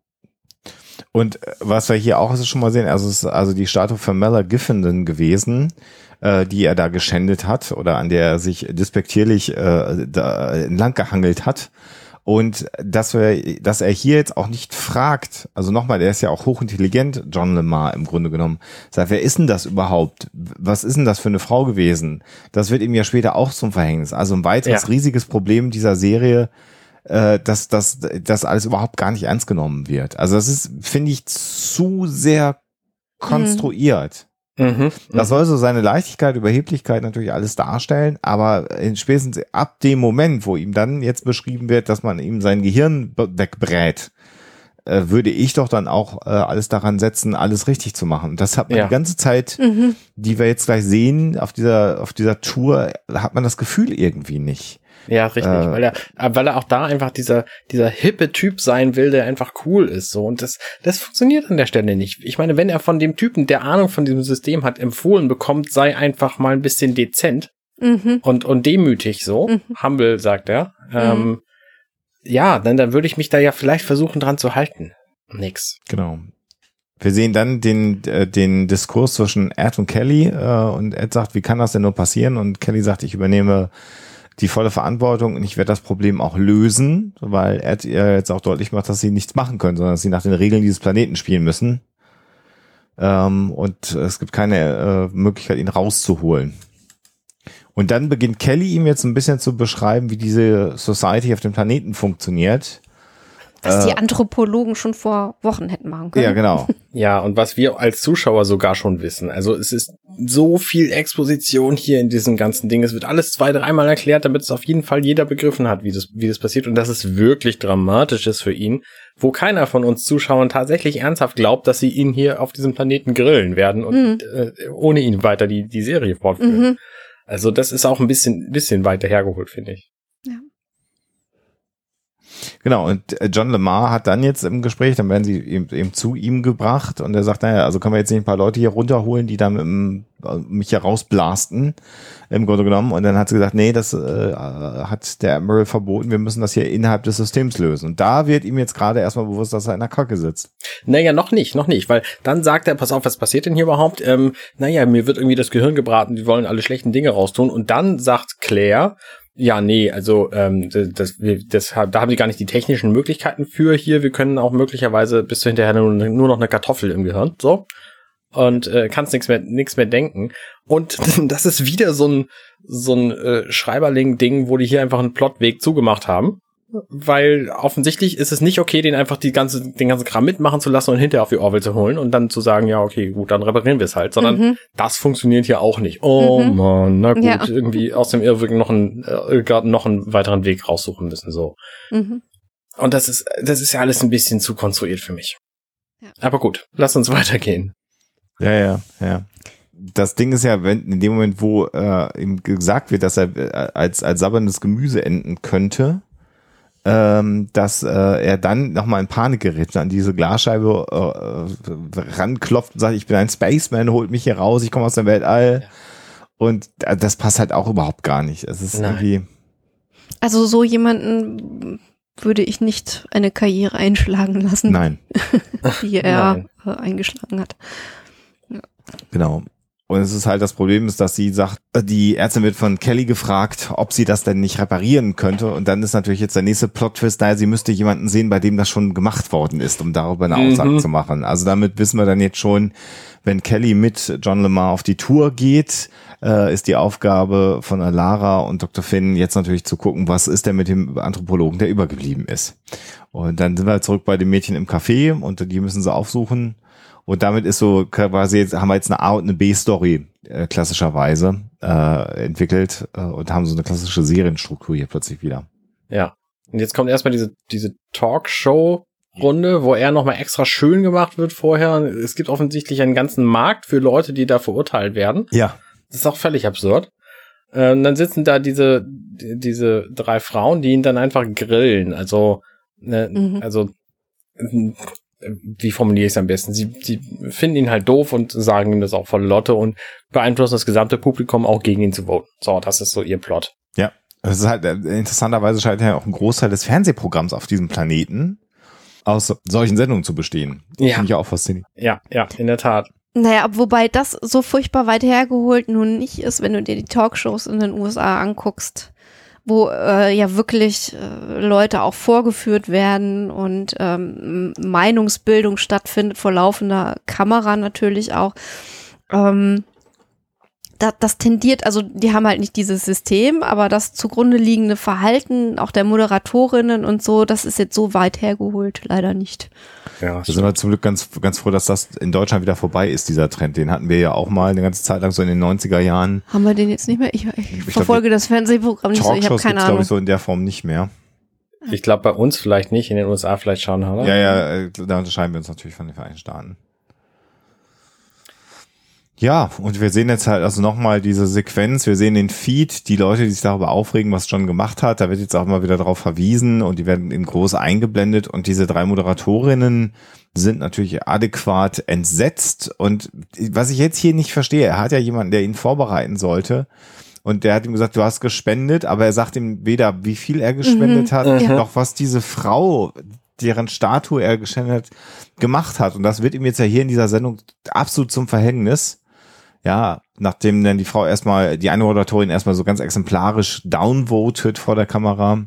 Und äh, was wir hier auch schon mal sehen, also es ist also die Statue von Mella Giffenden gewesen, äh, die er da geschändet hat oder an der er sich despektierlich äh, da entlang gehangelt hat. Und dass, wir, dass er hier jetzt auch nicht fragt, also nochmal, der ist ja auch hochintelligent, John Lemar im Grunde genommen, sagt, wer ist denn das überhaupt? Was ist denn das für eine Frau gewesen? Das wird ihm ja später auch zum Verhängnis. Also ein weiteres ja. riesiges Problem dieser Serie, äh, dass dass das alles überhaupt gar nicht ernst genommen wird. Also das ist, finde ich, zu sehr konstruiert. Mhm, das soll so seine Leichtigkeit, Überheblichkeit natürlich alles darstellen, aber in spätestens ab dem Moment, wo ihm dann jetzt beschrieben wird, dass man ihm sein Gehirn wegbrät, äh, würde ich doch dann auch äh, alles daran setzen, alles richtig zu machen. Das hat man ja. die ganze Zeit, mhm. die wir jetzt gleich sehen, auf dieser, auf dieser Tour, hat man das Gefühl irgendwie nicht. Ja, richtig, äh, weil er, weil er auch da einfach dieser, dieser hippe Typ sein will, der einfach cool ist, so. Und das, das funktioniert an der Stelle nicht. Ich meine, wenn er von dem Typen, der Ahnung von diesem System hat, empfohlen bekommt, sei einfach mal ein bisschen dezent mhm. und, und demütig, so. Mhm. Humble, sagt er. Mhm. Ähm, ja, dann, dann würde ich mich da ja vielleicht versuchen, dran zu halten. Nix. Genau. Wir sehen dann den, äh, den Diskurs zwischen Ed und Kelly äh, und Ed sagt, wie kann das denn nur passieren? Und Kelly sagt, ich übernehme die volle Verantwortung und ich werde das Problem auch lösen, weil er jetzt auch deutlich macht, dass sie nichts machen können, sondern dass sie nach den Regeln dieses Planeten spielen müssen. Ähm, und es gibt keine äh, Möglichkeit, ihn rauszuholen. Und dann beginnt Kelly ihm jetzt ein bisschen zu beschreiben, wie diese Society auf dem Planeten funktioniert. Was die äh, Anthropologen schon vor Wochen hätten machen können. Ja, genau. ja, und was wir als Zuschauer sogar schon wissen. Also es ist so viel Exposition hier in diesem ganzen Ding. Es wird alles zwei, dreimal erklärt, damit es auf jeden Fall jeder begriffen hat, wie das, wie das passiert. Und dass es wirklich dramatisch ist für ihn, wo keiner von uns Zuschauern tatsächlich ernsthaft glaubt, dass sie ihn hier auf diesem Planeten grillen werden und mhm. äh, ohne ihn weiter die, die Serie fortführen. Mhm. Also das ist auch ein bisschen, bisschen weiter hergeholt, finde ich. Genau, und äh, John Lemar hat dann jetzt im Gespräch, dann werden sie eben, eben zu ihm gebracht und er sagt, naja, also können wir jetzt nicht ein paar Leute hier runterholen, die dann im, äh, mich hier rausblasten, im Grunde genommen. Und dann hat sie gesagt, nee, das äh, hat der Admiral verboten, wir müssen das hier innerhalb des Systems lösen. Und da wird ihm jetzt gerade erstmal bewusst, dass er in der Kacke sitzt. Naja, noch nicht, noch nicht, weil dann sagt er, pass auf, was passiert denn hier überhaupt? Ähm, naja, mir wird irgendwie das Gehirn gebraten, die wollen alle schlechten Dinge raustun. Und dann sagt Claire, ja, nee, also ähm, das, wir, das, da haben sie gar nicht die technischen Möglichkeiten für hier. Wir können auch möglicherweise bis zu hinterher nur, nur noch eine Kartoffel im Gehirn, so und äh, kannst nichts mehr nichts mehr denken. Und das ist wieder so ein so ein äh, Schreiberling-Ding, wo die hier einfach einen Plotweg zugemacht haben. Weil offensichtlich ist es nicht okay, den einfach die ganze, den ganzen Kram mitmachen zu lassen und hinterher auf die Orville zu holen und dann zu sagen, ja, okay, gut, dann reparieren wir es halt, sondern Mhm. das funktioniert hier auch nicht. Oh Mhm. man, na gut, Ja. irgendwie aus dem Irrweg noch einen, äh, gerade noch einen weiteren Weg raussuchen müssen, so. Mhm. Und das ist, das ist ja alles ein bisschen zu konstruiert für mich. Ja. Aber gut, lass uns weitergehen. Ja, ja, ja. Das Ding ist ja, wenn in dem Moment, wo äh, ihm gesagt wird, dass er äh, als als sabberndes Gemüse enden könnte, ähm, dass äh, er dann nochmal in Panik gerät, an diese Glasscheibe äh, ranklopft und sagt, ich bin ein Spaceman, holt mich hier raus, ich komme aus dem Weltall. Ja. Und äh, das passt halt auch überhaupt gar nicht. Es ist Nein. irgendwie, Also so jemanden würde ich nicht eine Karriere einschlagen lassen, nein, die er Nein. äh, eingeschlagen hat. genau. Und es ist halt das Problem ist, dass sie sagt, äh, die Ärztin wird von Kelly gefragt, ob sie das denn nicht reparieren könnte. Und dann ist natürlich jetzt der nächste Plot-Twist, naja, sie müsste jemanden sehen, bei dem das schon gemacht worden ist, um darüber eine Mhm. Aussage zu machen. Also damit wissen wir dann jetzt schon, wenn Kelly mit John Lemar auf die Tour geht, äh, ist die Aufgabe von Lara und Dr. Finn jetzt natürlich zu gucken, was ist denn mit dem Anthropologen, der übergeblieben ist. Und dann sind wir zurück bei dem Mädchen im Café und die müssen sie aufsuchen. Und damit ist so quasi jetzt haben wir jetzt eine A und eine B-Story äh, klassischerweise äh, entwickelt äh, und haben so eine klassische Serienstruktur hier plötzlich wieder. Ja. Und jetzt kommt erstmal diese, diese Talkshow-Runde, wo er nochmal extra schön gemacht wird vorher. Es gibt offensichtlich einen ganzen Markt für Leute, die da verurteilt werden. Ja. Das ist auch völlig absurd. Äh, und dann sitzen da diese, die- diese drei Frauen, die ihn dann einfach grillen. Also, ne, Mhm. also, wie formuliere ich es am besten? Sie, sie finden ihn halt doof und sagen ihm das auch voll Lotte und beeinflussen das gesamte Publikum auch gegen ihn zu voten. So, das ist so ihr Plot. Ja. Es ist halt, äh, interessanterweise scheint ja auch ein Großteil des Fernsehprogramms auf diesem Planeten aus solchen Sendungen zu bestehen. Ja. Finde ich auch faszinierend. Ja, ja, in der Tat. Naja, wobei das so furchtbar weit hergeholt nun nicht ist, wenn du dir die Talkshows in den USA anguckst, wo äh, ja wirklich äh, Leute auch vorgeführt werden und ähm, Meinungsbildung stattfindet vor laufender Kamera natürlich auch. Ähm, da, das tendiert, also die haben halt nicht dieses System, aber das zugrunde liegende Verhalten auch der Moderatorinnen und so, das ist jetzt so weit hergeholt, leider nicht. Ja, Da sind wir zum Glück ganz, ganz froh, dass das in Deutschland wieder vorbei ist, dieser Trend. Den hatten wir ja auch mal eine ganze Zeit lang so in den 90er Jahren. Haben wir den jetzt nicht mehr? Ich, ich, glaub, verfolge das Fernsehprogramm nicht so, ich habe keine gibt's glaube Ahnung. ich, so in der Form nicht mehr. Ich glaube, bei uns vielleicht nicht, in den USA vielleicht schon, oder? Ja, ja, äh, da unterscheiden wir uns natürlich von den Vereinigten Staaten. Ja, und wir sehen jetzt halt also nochmal diese Sequenz, wir sehen den Feed, die Leute, die sich darüber aufregen, was John gemacht hat, da wird jetzt auch mal wieder darauf verwiesen und die werden in groß eingeblendet. Und diese drei Moderatorinnen sind natürlich adäquat entsetzt. Und was ich jetzt hier nicht verstehe, er hat ja jemanden, der ihn vorbereiten sollte. Und der hat ihm gesagt, du hast gespendet, aber er sagt ihm weder, wie viel er gespendet Mhm, hat, ja. noch was diese Frau, deren Statue er gespendet hat, gemacht hat. Und das wird ihm jetzt ja hier in dieser Sendung absolut zum Verhängnis. Ja, nachdem dann die Frau erstmal, die eine Moderatorin erstmal so ganz exemplarisch downvotet vor der Kamera.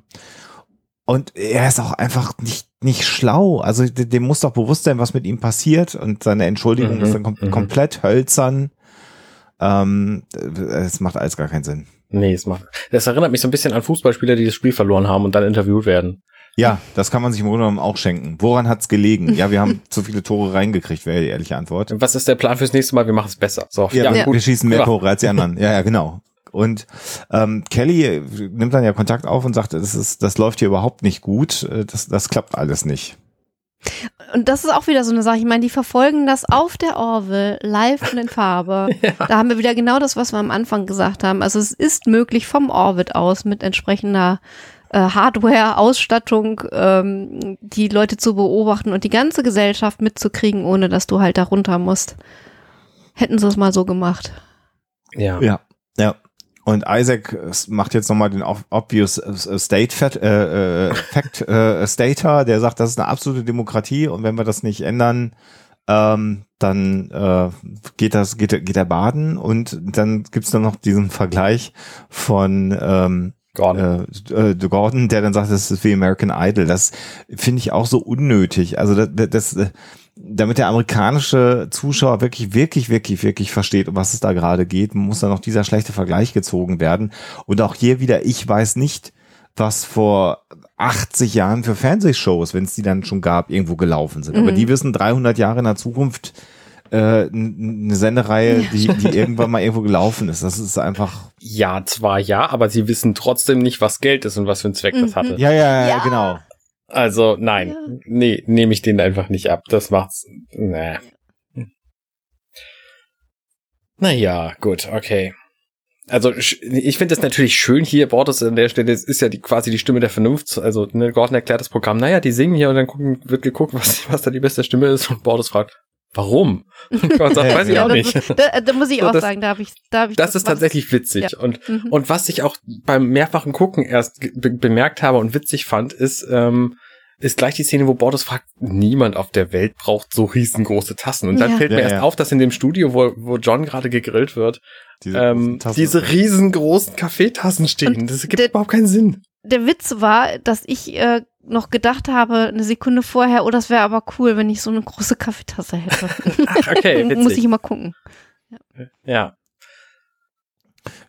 Und er ist auch einfach nicht, nicht schlau. Also de- dem muss doch bewusst sein, was mit ihm passiert. Und seine Entschuldigung Mhm, ist dann kom mhm. komplett hölzern. Ähm, es macht alles gar keinen Sinn. Nee, es macht. Das erinnert mich so ein bisschen an Fußballspieler, die das Spiel verloren haben und dann interviewt werden. Ja, das kann man sich im Grunde genommen auch schenken. Woran hat's gelegen? Ja, wir haben zu viele Tore reingekriegt, wäre die ehrliche Antwort. Was ist der Plan fürs nächste Mal? Wir machen es besser. So, Ja, Ja. wir schießen mehr Ja. Tore als die anderen. Ja, ja, genau. Und ähm, Kelly nimmt dann ja Kontakt auf und sagt, das, ist, das läuft hier überhaupt nicht gut. Das, das klappt alles nicht. Und das ist auch wieder so eine Sache. Ich meine, die verfolgen das auf der Orville live und in Farbe. Da haben wir wieder genau das, was wir am Anfang gesagt haben. Also es ist möglich vom Orbit aus mit entsprechender äh, Hardware, Ausstattung, ähm, die Leute zu beobachten und die ganze Gesellschaft mitzukriegen, ohne dass du halt da runter musst. Hätten sie es mal so gemacht. Ja. Ja, ja. Und Isaac äh, macht jetzt nochmal den ob- obvious äh, State Fact, äh, äh, Fact äh, Stater, der sagt, das ist eine absolute Demokratie und wenn wir das nicht ändern, ähm, dann äh, geht das geht, geht er baden und dann gibt's dann noch diesen Vergleich von ähm, Gordon. äh, äh, Gordon, der dann sagt, das ist wie American Idol. Das finde ich auch so unnötig. Also das, das, äh, damit der amerikanische Zuschauer wirklich, wirklich, wirklich, wirklich versteht, um was es da gerade geht, muss dann noch dieser schlechte Vergleich gezogen werden. Und auch hier wieder, ich weiß nicht, was vor 80 Jahren für Fernsehshows, wenn es die dann schon gab, irgendwo gelaufen sind. Aber Mhm. die wissen 300 Jahre in der Zukunft äh, eine Sendereihe, die, die irgendwann mal irgendwo gelaufen ist. Das ist einfach. Ja, zwar ja, aber sie wissen trotzdem nicht, was Geld ist und was für einen Zweck das Mhm. hatte. Ja, ja, ja, Ja. genau. Also nein, Ja. nee, nehme ich den einfach nicht ab. Das macht's. Nee. Naja, gut, okay. Also ich finde es natürlich schön hier, Bordes an der Stelle, es ist ja die, quasi die Stimme der Vernunft. Also ne, Gordon erklärt das Programm, naja, die singen hier und dann gucken, wird geguckt, was, was da die beste Stimme ist und Bordes fragt, warum? Und sagt, weiß ich Ja, auch das nicht. ist- Da, da muss ich So, auch das- sagen, da habe ich, da habe ich. Das ist was- tatsächlich witzig. Und, Mhm. und was ich auch beim mehrfachen Gucken erst be bemerkt habe und witzig fand, ist, ähm, ist gleich die Szene, wo Bordes fragt, niemand auf der Welt braucht so riesengroße Tassen. Und dann Ja. fällt mir Ja, erst ja. auf, dass in dem Studio, wo, wo John gerade gegrillt wird, Diese, ähm, diese riesengroßen Kaffeetassen stehen. Das gibt der- überhaupt keinen Sinn. Der Witz war, dass ich äh, noch gedacht habe, eine Sekunde vorher, oh, das wäre aber cool, wenn ich so eine große Kaffeetasse hätte. Ach, okay, Muss ich mal gucken. Ja.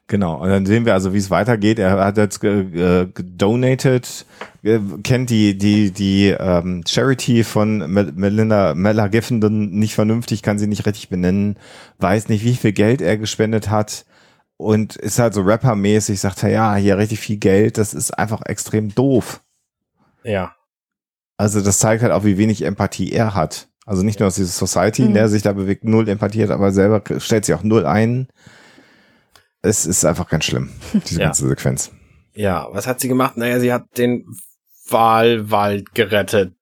Genau, und dann sehen wir also, wie es weitergeht. Er hat jetzt ge- gedonated, äh, kennt die, die, die ähm, Charity von Mel Melinda Mella Geffenden nicht vernünftig, kann sie nicht richtig benennen, weiß nicht, wie viel Geld er gespendet hat und ist halt so rappermäßig, sagt er, ja, hier richtig viel Geld, das ist einfach extrem doof. Ja. Also das zeigt halt auch, wie wenig Empathie er hat. Also nicht nur aus dieser Society, in Mhm. der er sich da bewegt, null Empathie hat, aber selber stellt sich auch null ein. Es ist einfach ganz schlimm, diese Ja. ganze Sequenz. Ja, was hat sie gemacht? Naja, sie hat den Walwald gerettet.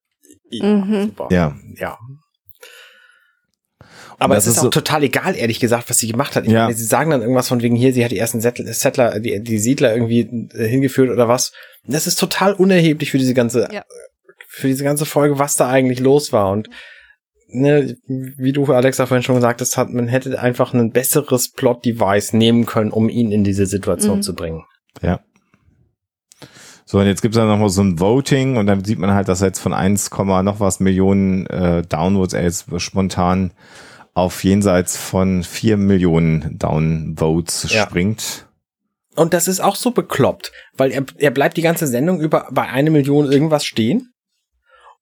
Ja, Mhm. super. Ja. Ja. Aber das es ist, ist auch so- total egal, ehrlich gesagt, was sie gemacht hat. Ich Ja. meine, sie sagen dann irgendwas von wegen hier, sie hat die ersten Settler, Settler die, die Siedler irgendwie äh, hingeführt oder was. Das ist total unerheblich für diese ganze, Ja. für diese ganze Folge, was da eigentlich los war. Und ne, wie du, Alexa, vorhin schon gesagt hast, hat, man hätte einfach ein besseres Plot-Device nehmen können, um ihn in diese Situation Mhm. zu bringen. Ja. So, und jetzt gibt's dann nochmal so ein Voting und dann sieht man halt, dass er jetzt von 1, noch was Millionen äh, Downvotes, er jetzt spontan auf jenseits von 4 Millionen Downvotes Ja. springt. Und das ist auch so bekloppt, weil er, er bleibt die ganze Sendung über bei eine Million irgendwas stehen.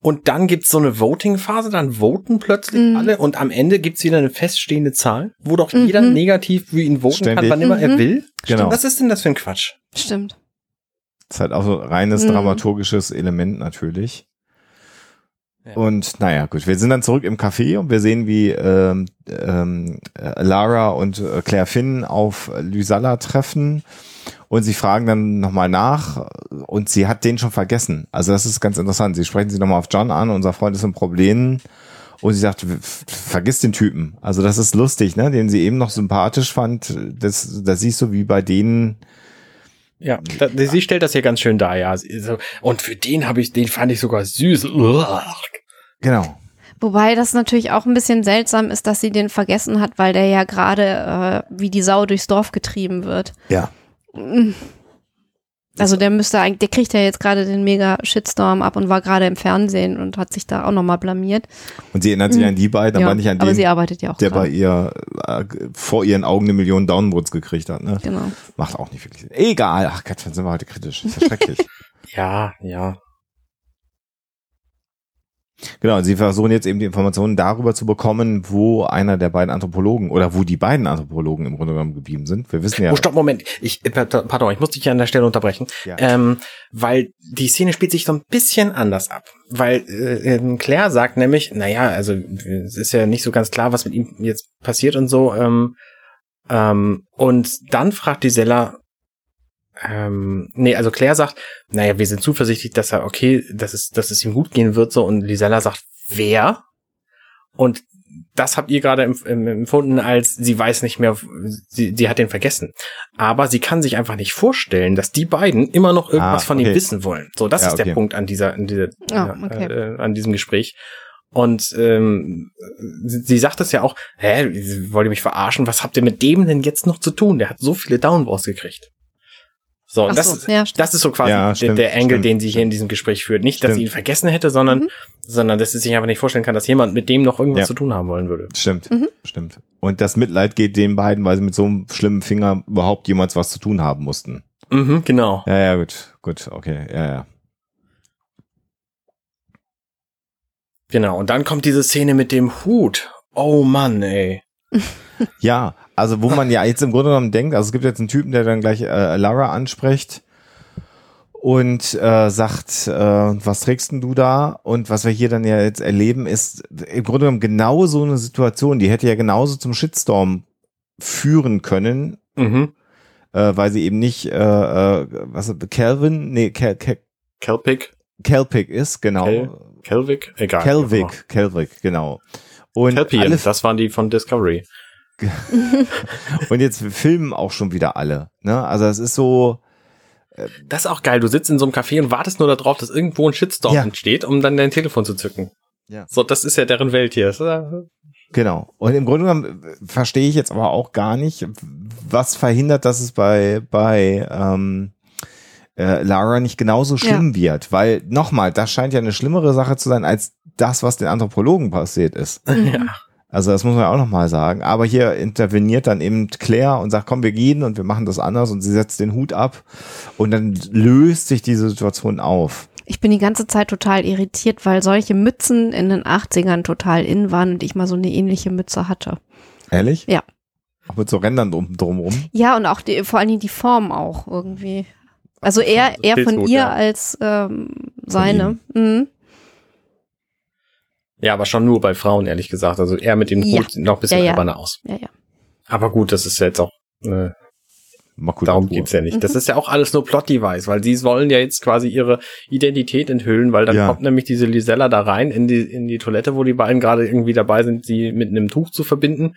Und dann gibt's so eine Voting-Phase, dann voten plötzlich Mhm. alle und am Ende gibt's wieder eine feststehende Zahl, wo doch Mhm. jeder negativ für ihn voten kann, Ständig. wann immer er Mhm. will. Genau. Was ist denn das für ein Quatsch? Stimmt. Das ist halt auch so reines Mhm. dramaturgisches Element natürlich. Und naja, gut, wir sind dann zurück im Café und wir sehen, wie ähm, ähm, äh, Lara und äh, Claire Finn auf Lysalla treffen und sie fragen dann nochmal nach und sie hat den schon vergessen. Also das ist ganz interessant. Sie sprechen sie nochmal auf John an, unser Freund ist im Problem und sie sagt, "F- vergiss den Typen. Also das ist lustig, ne? Den sie eben noch sympathisch fand. Das, das siehst du wie bei denen, Ja, da, sie stellt das hier ganz schön dar, ja. Und für den habe ich, den fand ich sogar süß. Uah. genau. Wobei das natürlich auch ein bisschen seltsam ist, dass sie den vergessen hat, weil der ja gerade äh, wie die Sau durchs Dorf getrieben wird. Ja. Also der müsste eigentlich, der kriegt ja jetzt gerade den mega Shitstorm ab und war gerade im Fernsehen und hat sich da auch nochmal blamiert. Und sie erinnert sich Mhm. an die beiden, ja, aber nicht an aber den, sie arbeitet ja auch der bei gerade. ihr äh, vor ihren Augen eine Million Downvotes gekriegt hat. Ne? Genau. Macht auch nicht wirklich Sinn. Egal. Ach Gott, dann sind wir heute kritisch. Das ist ja schrecklich. Ja, ja. Genau, sie versuchen jetzt eben die Informationen darüber zu bekommen, wo einer der beiden Anthropologen oder wo die beiden Anthropologen im Grunde genommen geblieben sind. Wir wissen ja. Oh, stopp, Moment. Ich, äh, pardon, ich muss dich hier an der Stelle unterbrechen. Ja. Ähm, weil die Szene spielt sich so ein bisschen anders ab. Weil äh, ähm, Claire sagt nämlich, naja, also es ist ja nicht so ganz klar, was mit ihm jetzt passiert und so. Ähm, ähm, und dann fragt die Sella, ähm, nee, also Claire sagt, naja, wir sind zuversichtlich, dass er, okay, dass es, dass es ihm gut gehen wird, so, und Lisella sagt, wer? Und das habt ihr gerade empf- em- empfunden, als sie weiß nicht mehr, sie, sie hat den vergessen. Aber sie kann sich einfach nicht vorstellen, dass die beiden immer noch irgendwas Ah, von ihm wissen wollen. So, das Ja, ist der okay. Punkt an dieser, an dieser, Ah, okay. äh, an diesem Gespräch. Und ähm, sie, sie sagt es ja auch, hä, wollt ihr mich verarschen? Was habt ihr mit dem denn jetzt noch zu tun? Der hat so viele Downvotes gekriegt. So, und das, ist, ja, das ist so quasi ja, stimmt, der, der den sie hier in diesem Gespräch führt. Nicht, stimmt. dass sie ihn vergessen hätte, sondern, mhm. sondern dass sie sich einfach nicht vorstellen kann, dass jemand mit dem noch irgendwas ja. zu tun haben wollen würde. Stimmt, mhm. stimmt. Und das Mitleid geht den beiden, weil sie mit so einem schlimmen Finger überhaupt jemals was zu tun haben mussten. Mhm, genau. Ja, ja, gut, gut, okay, ja, ja. Genau, und dann kommt diese Szene mit dem Hut. Oh Mann, ey. ja, also wo man ja jetzt im Grunde genommen denkt, also es gibt jetzt einen Typen, der dann gleich äh, Lara anspricht und äh, sagt, äh, was trägst denn du da? Und was wir hier dann ja jetzt erleben, ist im Grunde genommen genau so eine Situation, die hätte ja genauso zum Shitstorm führen können, Mhm. äh, weil sie eben nicht äh, äh, was Calvin, nee, Kel, Kel, Kelpic, Kelpic ist, genau. Kel- Kelvic, egal. Kelvic, Kelvic, genau. Und Kelpian, alle, das waren die von Discovery. und jetzt filmen auch schon wieder alle. Ne? Also es ist so, Das ist auch geil. Du sitzt in so einem Café und wartest nur darauf, dass irgendwo ein Shitstorm Ja. entsteht, um dann dein Telefon zu zücken. Ja. So, das ist ja deren Welt hier. Äh, Genau. Und im Grunde genommen äh, verstehe ich jetzt aber auch gar nicht, was verhindert, dass es bei, bei ähm, äh, Lara nicht genauso schlimm wird. Weil, nochmal, das scheint ja eine schlimmere Sache zu sein, als das, was den Anthropologen passiert ist. Ja. Also das muss man auch nochmal sagen. Aber hier interveniert dann eben Claire und sagt, komm, wir gehen und wir machen das anders und sie setzt den Hut ab und dann löst sich diese Situation auf. Ich bin die ganze Zeit total irritiert, weil solche Mützen in den 80ern total in waren und ich mal so eine ähnliche Mütze hatte. Ehrlich? Ja. Auch mit so Rändern drum, drumrum. Ja, und auch die, vor allen Dingen die Form auch irgendwie. Also eher, eher von ihr als ähm, seine. Mhm. Ja, aber schon nur bei Frauen, ehrlich gesagt. Also eher mit dem Ja. Hut sieht noch ein bisschen Ja, ja. aus. Ja, ja. Aber gut, das ist ja jetzt auch, äh, Mal gut, darum geht's ja nicht. Das Mhm. ist ja auch alles nur Plot-Device, weil sie wollen ja jetzt quasi ihre Identität enthüllen, weil dann Ja. kommt nämlich diese Lisella da rein in die, in die Toilette, wo die beiden gerade irgendwie dabei sind, sie mit einem Tuch zu verbinden.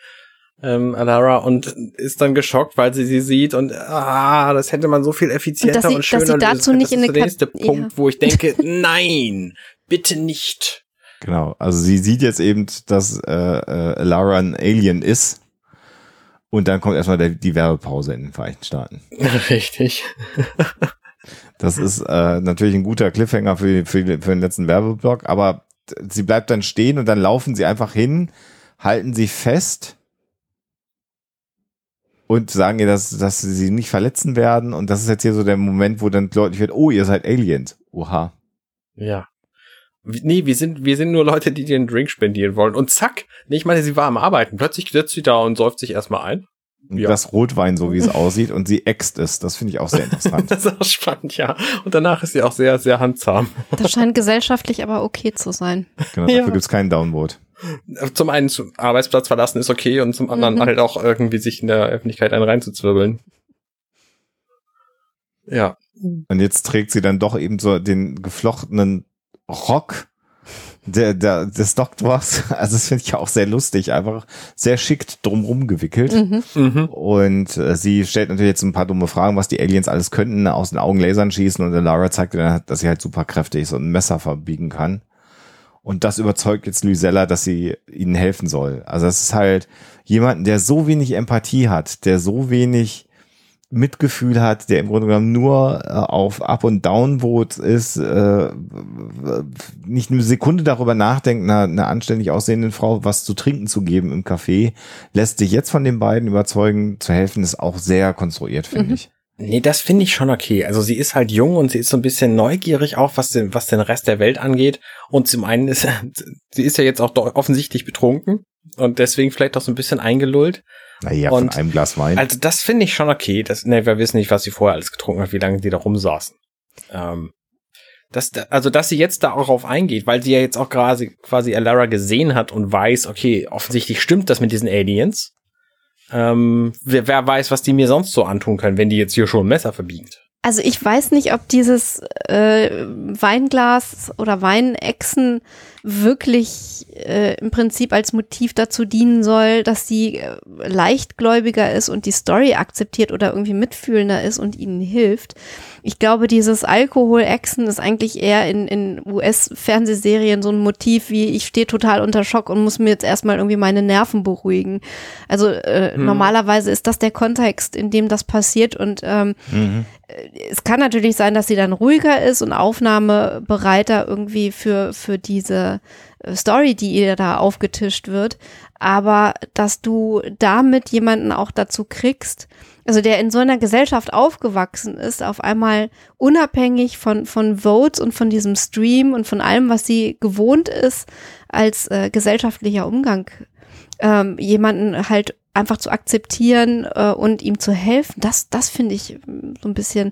Ähm, Alara und ist dann geschockt, weil sie sie sieht und ah, das hätte man so viel effizienter Und dass sie- und schöner dass sie dazu lösen nicht das in ist eine der nächste Punkt, wo ich denke, nein, bitte nicht. Genau. Also sie sieht jetzt eben, dass äh, äh, Lara ein Alien ist. Und dann kommt erstmal der, die Werbepause in den Vereinigten Staaten. Richtig. Das ist äh, natürlich ein guter Cliffhanger für, für, für den letzten Werbeblock, aber sie bleibt dann stehen und dann laufen sie einfach hin, halten sie fest und sagen ihr, dass, dass sie sie nicht verletzen werden. Und das ist jetzt hier so der Moment, wo dann deutlich wird, oh, ihr seid Aliens. Oha. Ja. Nee, wir sind, wir sind nur Leute, die dir einen Drink spendieren wollen. Und zack, nee, ich meine, sie war am Arbeiten. Plötzlich sitzt sie da und säuft sich erstmal ein. Und Ja. Das Rotwein, so wie es aussieht, und sie äxt es. Das finde ich auch sehr interessant. Das ist auch spannend, ja. Und danach ist sie auch sehr, sehr handzahm. Das scheint gesellschaftlich aber okay zu sein. Genau, Ja. dafür gibt's keinen Downvote. Zum einen zum Arbeitsplatz verlassen ist okay und zum anderen Mhm. halt auch irgendwie sich in der Öffentlichkeit einen reinzuzwirbeln. Ja. Und jetzt trägt sie dann doch eben so den geflochtenen Rock der, der, des Doktors. Also das finde ich auch sehr lustig, einfach sehr schickt drumrum gewickelt. Mhm. Mhm. Und äh, sie stellt natürlich jetzt ein paar dumme Fragen, was die Aliens alles könnten, aus den Augen Lasern schießen und dann Lara zeigt dann, dass sie halt super kräftig ist und ein Messer verbiegen kann. Und das überzeugt jetzt Lysella, dass sie ihnen helfen soll. Also es ist halt jemand, der so wenig Empathie hat, der so wenig Mitgefühl hat, der im Grunde genommen nur äh, auf Up- und Downvotes ist, äh, nicht eine Sekunde darüber nachdenkt, einer, einer anständig aussehenden Frau was zu trinken zu geben im Café, lässt sich jetzt von den beiden überzeugen, zu helfen, ist auch sehr konstruiert, finde Mhm. ich. Nee, das finde ich schon okay. Also sie ist halt jung und sie ist so ein bisschen neugierig auch, was den, was den Rest der Welt angeht. Und zum einen ist, sie ist ja jetzt auch offensichtlich betrunken und deswegen vielleicht auch so ein bisschen eingelullt. Naja, von Und- einem Glas Wein. Also das finde ich schon okay. Das, ne, wir wissen nicht, was sie vorher alles getrunken hat, wie lange die da rumsaßen. Ähm, das, also, dass sie jetzt darauf eingeht, weil sie ja jetzt auch quasi, quasi Alara gesehen hat und weiß, okay, offensichtlich stimmt das mit diesen Aliens. Ähm, wer, wer weiß, was die mir sonst so antun können, wenn die jetzt hier schon ein Messer verbiegt. Also ich weiß nicht, ob dieses äh, Weinglas oder Weinechsen wirklich äh, im Prinzip als Motiv dazu dienen soll, dass sie äh, leichtgläubiger ist und die Story akzeptiert oder irgendwie mitfühlender ist und ihnen hilft. Ich glaube, dieses Alkoholexen ist eigentlich eher in, in US-Fernsehserien so ein Motiv wie ich stehe total unter Schock und muss mir jetzt erstmal irgendwie meine Nerven beruhigen. Also äh, Hm. normalerweise ist das der Kontext, in dem das passiert und ähm, Mhm. es kann natürlich sein, dass sie dann ruhiger ist und aufnahmebereiter irgendwie für, für diese äh, Story, die ihr da aufgetischt wird. aber dass du damit jemanden auch dazu kriegst, also der in so einer Gesellschaft aufgewachsen ist, auf einmal unabhängig von, von Votes und von diesem Stream und von allem, was sie gewohnt ist, als äh, gesellschaftlicher Umgang, ähm, jemanden halt einfach zu akzeptieren äh, und ihm zu helfen, das, das finde ich so ein bisschen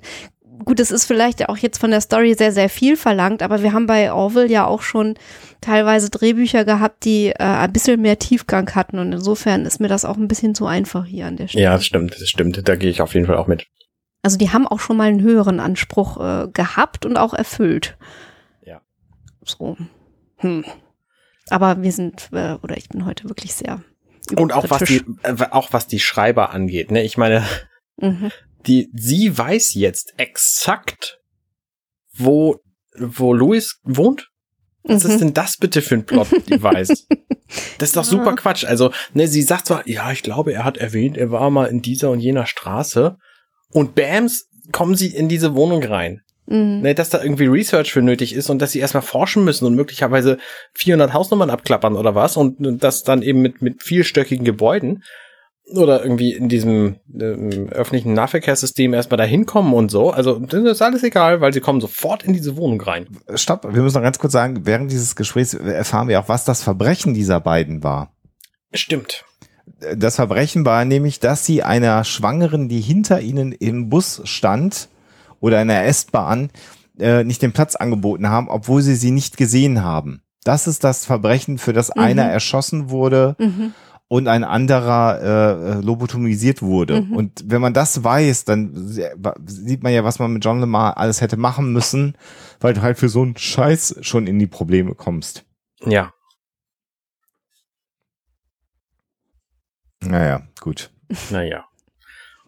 gut, es ist vielleicht auch jetzt von der Story sehr, sehr viel verlangt, aber wir haben bei Orwell ja auch schon teilweise Drehbücher gehabt, die äh, ein bisschen mehr Tiefgang hatten und insofern ist mir das auch ein bisschen zu einfach hier an der Stelle. Ja, das stimmt, das stimmt. Da gehe ich auf jeden Fall auch mit. Also die haben auch schon mal einen höheren Anspruch äh, gehabt und auch erfüllt. Ja. So. Hm. Aber wir sind, äh, oder ich bin heute wirklich sehr. Und auch was die, äh, auch was die Schreiber angeht, ne? Ich meine, mhm die, sie weiß jetzt exakt, wo, wo Louis wohnt. Was mhm. ist denn das bitte für ein Plot-Device? das ist doch super Quatsch. Also, ne, sie sagt zwar, ja, ich glaube, er hat erwähnt, er war mal in dieser und jener Straße. Und bams, kommen sie in diese Wohnung rein. Mhm. Ne, dass da irgendwie Research für nötig ist und dass sie erstmal forschen müssen und möglicherweise 400 Hausnummern abklappern oder was und, und das dann eben mit, mit vielstöckigen Gebäuden oder irgendwie in diesem äh, öffentlichen Nahverkehrssystem erstmal da hinkommen und so. Also das ist alles egal, weil sie kommen sofort in diese Wohnung rein. Stopp, wir müssen noch ganz kurz sagen, während dieses Gesprächs erfahren wir auch, was das Verbrechen dieser beiden war. Stimmt. Das Verbrechen war nämlich, dass sie einer Schwangeren, die hinter ihnen im Bus stand oder in der S-Bahn, äh, nicht den Platz angeboten haben, obwohl sie sie nicht gesehen haben. Das ist das Verbrechen, für das mhm. einer erschossen wurde. Mhm und ein anderer äh, äh, lobotomisiert wurde. Mhm. Und wenn man das weiß, dann sieht man ja, was man mit John Lemar alles hätte machen müssen, weil du halt für so einen Scheiß schon in die Probleme kommst. Ja. Naja, gut. Naja.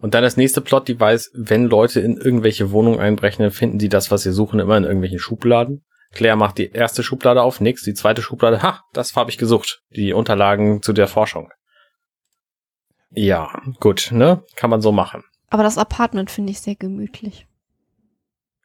Und dann das nächste Plot-Device, wenn Leute in irgendwelche Wohnungen einbrechen, dann finden sie das, was sie suchen, immer in irgendwelchen Schubladen. Claire macht die erste Schublade auf, nix. Die zweite Schublade, ha, das habe ich gesucht. Die Unterlagen zu der Forschung. Ja, gut, ne? Kann man so machen. Aber das Apartment finde ich sehr gemütlich.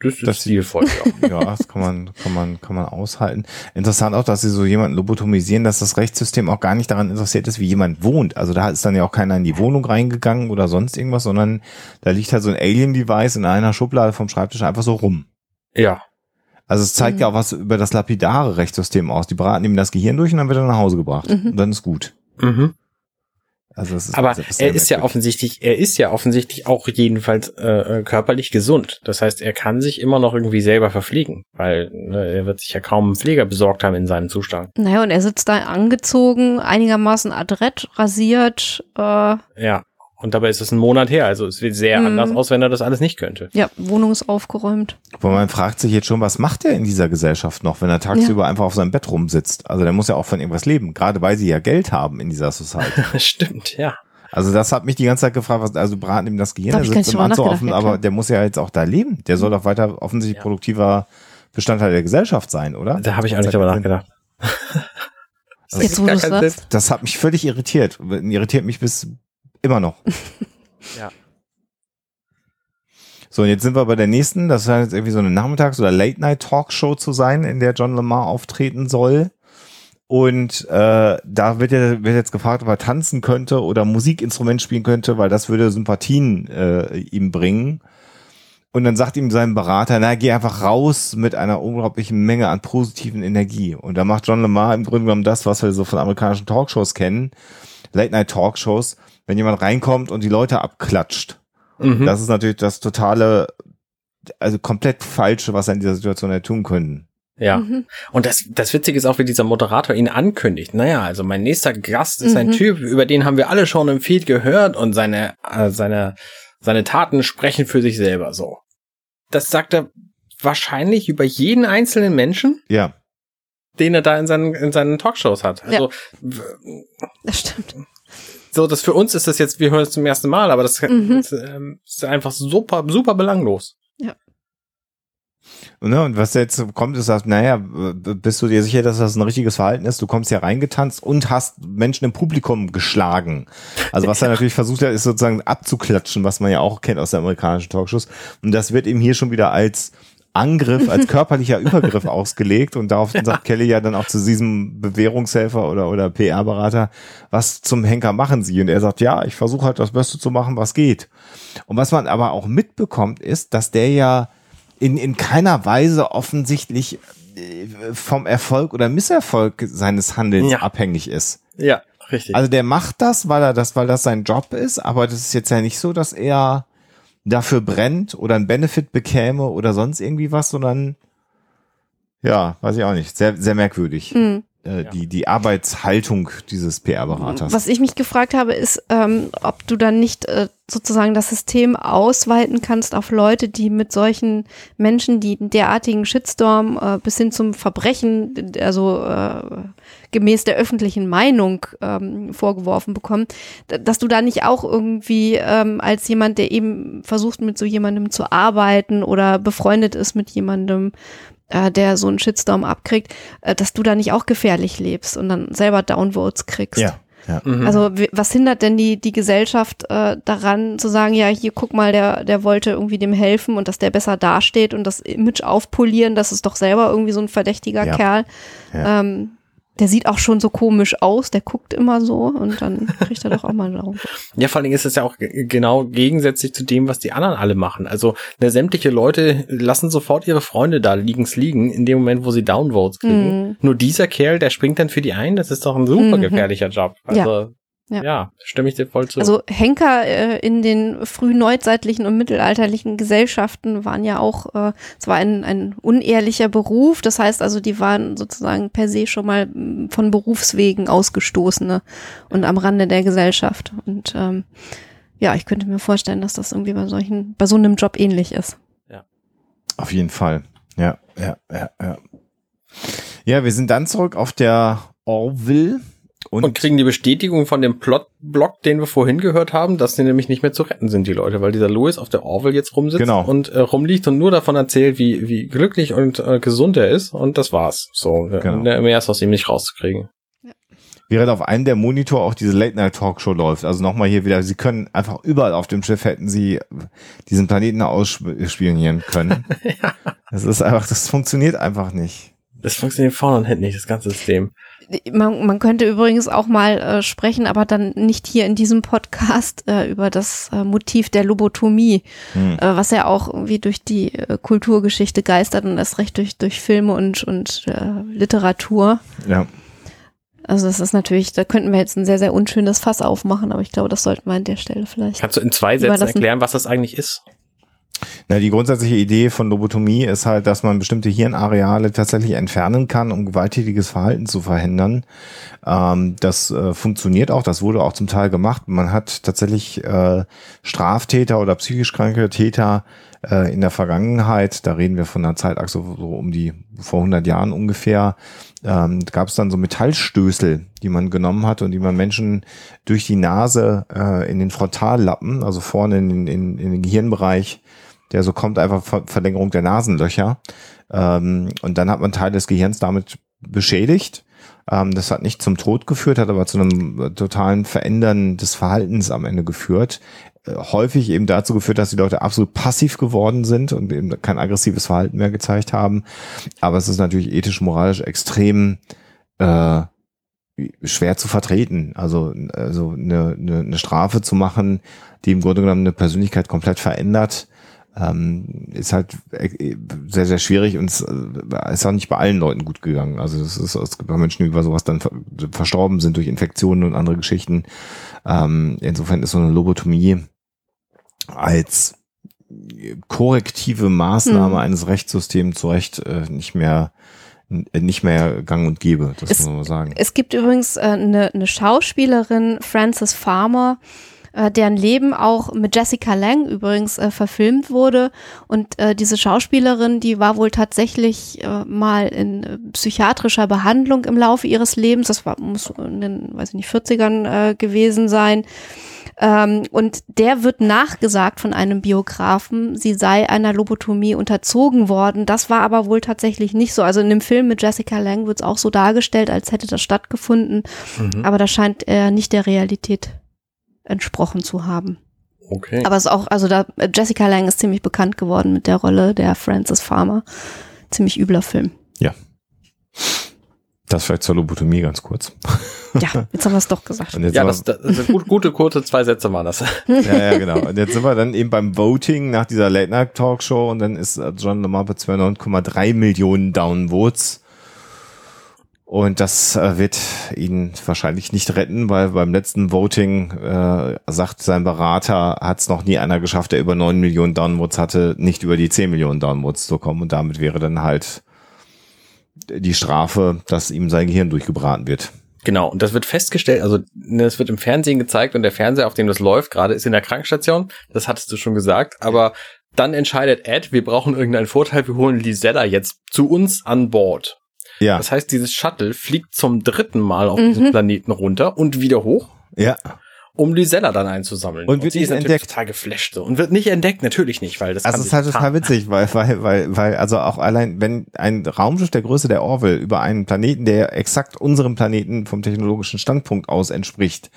Das ist das stilvoll, ja. ja, das kann man, kann man, kann man aushalten. Interessant auch, dass sie so jemanden lobotomisieren, dass das Rechtssystem auch gar nicht daran interessiert ist, wie jemand wohnt. Also da ist dann ja auch keiner in die Wohnung reingegangen oder sonst irgendwas, sondern da liegt halt so ein Alien-Device in einer Schublade vom Schreibtisch einfach so rum. Ja, also es zeigt mhm. ja auch was über das lapidare Rechtssystem aus. Die braten ihm das Gehirn durch und dann wird er nach Hause gebracht. Mhm. Und dann ist gut. Mhm. Also es ist Aber er ist ja offensichtlich, er ist ja offensichtlich auch jedenfalls äh, körperlich gesund. Das heißt, er kann sich immer noch irgendwie selber verpflegen, weil ne, er wird sich ja kaum einen Pfleger besorgt haben in seinem Zustand. Naja, und er sitzt da angezogen, einigermaßen adrett, rasiert. Äh, ja. Und dabei ist es ein Monat her, also es sieht sehr mhm. anders aus, wenn er das alles nicht könnte. Ja, Wohnung ist aufgeräumt. Aber man fragt sich jetzt schon, was macht er in dieser Gesellschaft noch, wenn er tagsüber ja. einfach auf seinem Bett rumsitzt? Also der muss ja auch von irgendwas leben, gerade weil sie ja Geld haben in dieser Society. Stimmt, ja. Also das hat mich die ganze Zeit gefragt, was, also braten ihm das Gehirn, der sitzt im Anzug offen, aber der muss ja jetzt auch da leben. Der soll doch weiter offensichtlich ja. produktiver Bestandteil der Gesellschaft sein, oder? Da habe ich auch nicht drüber nachgedacht. Das, jetzt, wo du das hat mich völlig irritiert. Irritiert mich bis Immer noch. ja. So, und jetzt sind wir bei der nächsten. Das scheint jetzt irgendwie so eine Nachmittags- oder Late-Night-Talkshow zu sein, in der John Lamar auftreten soll. Und äh, da wird, ja, wird jetzt gefragt, ob er tanzen könnte oder Musikinstrument spielen könnte, weil das würde Sympathien äh, ihm bringen. Und dann sagt ihm sein Berater, na, geh einfach raus mit einer unglaublichen Menge an positiven Energie. Und da macht John Lamar im Grunde genommen das, was wir so von amerikanischen Talkshows kennen, Late-Night-Talkshows wenn jemand reinkommt und die Leute abklatscht. Mhm. Das ist natürlich das totale, also komplett falsche, was er in dieser Situation halt tun können. Ja. Mhm. Und das, das Witzige ist auch, wie dieser Moderator ihn ankündigt. Naja, also mein nächster Gast ist mhm. ein Typ, über den haben wir alle schon im Feed gehört und seine, äh, seine, seine Taten sprechen für sich selber so. Das sagt er wahrscheinlich über jeden einzelnen Menschen. Ja. Den er da in seinen, in seinen Talkshows hat. Also, ja. Das stimmt so, das für uns ist das jetzt, wir hören es zum ersten Mal, aber das mhm. ist, ähm, ist, einfach super, super belanglos. Ja. Und, ne, und was jetzt kommt, ist, dass, naja, bist du dir sicher, dass das ein richtiges Verhalten ist? Du kommst ja reingetanzt und hast Menschen im Publikum geschlagen. Also was er natürlich versucht hat, ist sozusagen abzuklatschen, was man ja auch kennt aus der amerikanischen Talkshows. Und das wird eben hier schon wieder als Angriff, als körperlicher Übergriff ausgelegt und daraufhin sagt Kelly ja dann auch zu diesem Bewährungshelfer oder, oder PR-Berater, was zum Henker machen Sie? Und er sagt, ja, ich versuche halt das Beste zu machen, was geht. Und was man aber auch mitbekommt, ist, dass der ja in, in keiner Weise offensichtlich äh, vom Erfolg oder Misserfolg seines Handelns Ja. abhängig ist. Ja, richtig. Also der macht das, weil er das, weil das sein Job ist, aber das ist jetzt ja nicht so, dass er dafür brennt oder einen Benefit bekäme oder sonst irgendwie was, sondern ja, weiß ich auch nicht. Sehr, sehr merkwürdig. Mhm. Äh, Ja. die, die Arbeitshaltung dieses PR-Beraters. Was ich mich gefragt habe, ist, ähm, ob du dann nicht äh, sozusagen das System ausweiten kannst auf Leute, die mit solchen Menschen, die einen derartigen Shitstorm äh, bis hin zum Verbrechen, also äh, gemäß der öffentlichen Meinung ähm, vorgeworfen bekommen, dass du da nicht auch irgendwie ähm, als jemand, der eben versucht, mit so jemandem zu arbeiten oder befreundet ist mit jemandem, äh, der so einen Shitstorm abkriegt, äh, dass du da nicht auch gefährlich lebst und dann selber Downvotes kriegst. ja, ja. Mhm. Also was hindert denn die, die Gesellschaft äh, daran zu sagen, ja, hier guck mal, der, der wollte irgendwie dem helfen und dass der besser dasteht und das Image aufpolieren, das ist doch selber irgendwie so ein verdächtiger Ja. Kerl. Ja. Ähm, der sieht auch schon so komisch aus, der guckt immer so und dann kriegt er doch auch mal einen Daumen. Ja, vor allen Dingen ist es ja auch genau gegensätzlich zu dem, was die anderen alle machen. Also ne, sämtliche Leute lassen sofort ihre Freunde da liegens liegen, in dem Moment, wo sie Downvotes kriegen. Mhm. Nur dieser Kerl, der springt dann für die ein, das ist doch ein super Mhm. gefährlicher Job. Also Ja. Ja, stimme ich dir voll zu. Also Henker äh, in den frühneuzeitlichen und mittelalterlichen Gesellschaften waren ja auch, äh, es war ein, ein unehrlicher Beruf, das heißt also, die waren sozusagen per se schon mal mm, von Berufswegen Ausgestoßene und am Rande der Gesellschaft. Und ähm, ja, ich könnte mir vorstellen, dass das irgendwie bei solchen, bei so einem Job ähnlich ist. Auf jeden Fall. Ja, ja, ja, ja. Ja, wir sind dann zurück auf der Orville und, und kriegen die Bestätigung von dem Plotblock, den wir vorhin gehört haben, dass die nämlich nicht mehr zu retten sind, die Leute, weil dieser Louis auf der Orville jetzt rumsitzt Genau. und äh, rumliegt und nur davon erzählt, wie, wie glücklich und äh, gesund er ist und das war's. So, Genau. mehr ist aus ihm nicht rauszukriegen. während auf einem der Monitor auch diese Late-Night-Talkshow läuft. Also nochmal hier wieder, sie können einfach überall auf dem Schiff hätten sie diesen Planeten ausspionieren können. Das ist einfach, das funktioniert einfach nicht. Das funktioniert vorne und hinten nicht, das ganze System. Man, man könnte übrigens auch mal äh, sprechen, aber dann nicht hier in diesem Podcast äh, über das äh, Motiv der Lobotomie, Hm. äh, was ja auch irgendwie durch die äh, Kulturgeschichte geistert und erst recht durch, durch Filme und, und äh, Literatur. Ja. Also das ist natürlich, da könnten wir jetzt ein sehr, sehr unschönes Fass aufmachen, aber ich glaube, das sollten wir an der Stelle vielleicht. Kannst du in zwei Sätzen erklären, was das eigentlich ist? Na, die grundsätzliche Idee von Lobotomie ist halt, dass man bestimmte Hirnareale tatsächlich entfernen kann, um gewalttätiges Verhalten zu verhindern. Ähm, das äh, funktioniert auch, das wurde auch zum Teil gemacht. Man hat tatsächlich äh, Straftäter oder psychisch kranke Täter äh, in der Vergangenheit, da reden wir von einer Zeitachse so um die vor 100 Jahren ungefähr, ähm, gab es dann so Metallstößel, die man genommen hat und die man Menschen durch die Nase äh, in den Frontallappen, also vorne in, in, in den Gehirnbereich, der so kommt, einfach Ver Verlängerung der Nasenlöcher. Ähm, und dann hat man Teil des Gehirns damit beschädigt. Ähm, das hat nicht zum Tod geführt, hat aber zu einem äh, totalen Verändern des Verhaltens am Ende geführt. Äh, häufig eben dazu geführt, dass die Leute absolut passiv geworden sind und eben kein aggressives Verhalten mehr gezeigt haben. Aber es ist natürlich ethisch, moralisch extrem äh, schwer zu vertreten. Also, also eine, eine, eine Strafe zu machen, die im Grunde genommen eine Persönlichkeit komplett verändert, ähm, ist halt äh, sehr, sehr schwierig und es äh, ist auch nicht bei allen Leuten gut gegangen. Also es, ist, es gibt auch Menschen, die über sowas dann ver verstorben sind durch Infektionen und andere Geschichten. Ähm, insofern ist so eine Lobotomie als korrektive Maßnahme Mhm. eines Rechtssystems zu Recht äh, nicht mehr nicht mehr gang und gäbe, das Es- muss man sagen. Es gibt übrigens äh, eine, eine Schauspielerin, Frances Farmer, äh, deren Leben auch mit Jessica Lang übrigens äh, verfilmt wurde. Und äh, diese Schauspielerin, die war wohl tatsächlich äh, mal in äh, psychiatrischer Behandlung im Laufe ihres Lebens. Das war, muss in den, weiß ich nicht, 40ern äh, gewesen sein. Ähm, und der wird nachgesagt von einem Biografen, sie sei einer Lobotomie unterzogen worden. Das war aber wohl tatsächlich nicht so. Also in dem Film mit Jessica Lang wird es auch so dargestellt, als hätte das stattgefunden. Mhm. Aber das scheint äh, nicht der Realität entsprochen zu haben. okay. Aber es ist auch, also da, Jessica Lang ist ziemlich bekannt geworden mit der Rolle der Frances Farmer. Ziemlich übler Film. Das vielleicht zur Lobotomie ganz kurz. Ja, jetzt haben wir es doch gesagt. Und jetzt ja, sind das, das, das gut, gute, kurze zwei Sätze waren das. ja, ja, genau. Und jetzt sind wir dann eben beim Voting nach dieser Late Night Talkshow und dann ist John Lamar bei 209,3 Millionen Downvotes. Und das äh, wird ihn wahrscheinlich nicht retten, weil beim letzten Voting äh, sagt sein Berater, hat es noch nie einer geschafft, der über 9 Millionen Downvotes hatte, nicht über die 10 Millionen Downvotes zu kommen. Und damit wäre dann halt die Strafe, dass ihm sein Gehirn durchgebraten wird. Genau, und das wird festgestellt, also ne, es wird im Fernsehen gezeigt und der Fernseher, auf dem das läuft, gerade ist in der Krankenstation, das hattest du schon gesagt, aber dann entscheidet Ed, wir brauchen irgendeinen Vorteil, wir holen Lisella jetzt zu uns an Bord. Ja, Das heißt, dieses Shuttle fliegt zum dritten Mal auf Mhm. diesen Planeten runter und wieder hoch, ja. um Lisella dann einzusammeln. Und wird sie nicht ist natürlich entdeckt. total geflasht so. und wird nicht entdeckt, natürlich nicht, weil das Also es ist halt nicht total witzig, weil, weil, weil, weil, also auch allein, wenn ein Raumschiff der Größe der Orville über einen Planeten, der exakt unserem Planeten vom technologischen Standpunkt aus entspricht,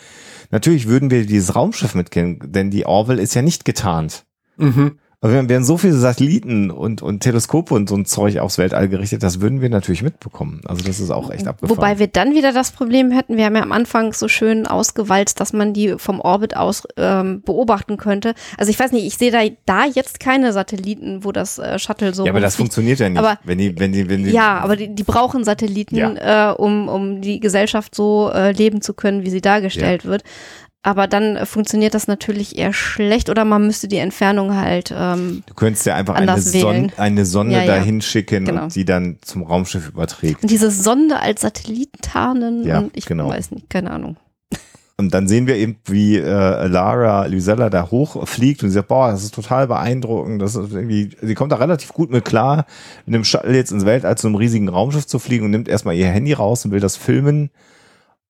natürlich würden wir dieses Raumschiff mitkennen, denn die Orville ist ja nicht getarnt. Mhm. Aber wir werden so viele Satelliten und, und Teleskope und so ein Zeug aufs Weltall gerichtet, das würden wir natürlich mitbekommen. Also das ist auch echt abgefahren. Wobei wir dann wieder das Problem hätten, wir haben ja am Anfang so schön ausgewalzt, dass man die vom Orbit aus ähm, beobachten könnte. Also ich weiß nicht, ich sehe da, da jetzt keine Satelliten, wo das äh, Shuttle so ja, aber das rumfliegt. funktioniert ja nicht. Aber- wenn die, wenn die, wenn die, Ja, aber die, die brauchen Satelliten, äh, um, um die Gesellschaft so äh, leben zu können, wie sie dargestellt wird. Aber dann äh, funktioniert das natürlich eher schlecht oder man müsste die Entfernung halt. Ähm, du könntest ja einfach eine, Son eine Sonde Ja, ja. dahin schicken Genau. und die dann zum Raumschiff überträgt. und diese Sonde als Satellit tarnen Ja, und ich genau. weiß nicht, keine Ahnung. Und dann sehen wir eben, wie äh, Lara Lysella da hochfliegt und sie sagt, boah, das ist total beeindruckend. Das ist irgendwie, sie kommt da relativ gut mit klar, mit dem Shuttle jetzt ins Weltall zu einem riesigen Raumschiff zu fliegen und nimmt erstmal ihr Handy raus und will das filmen.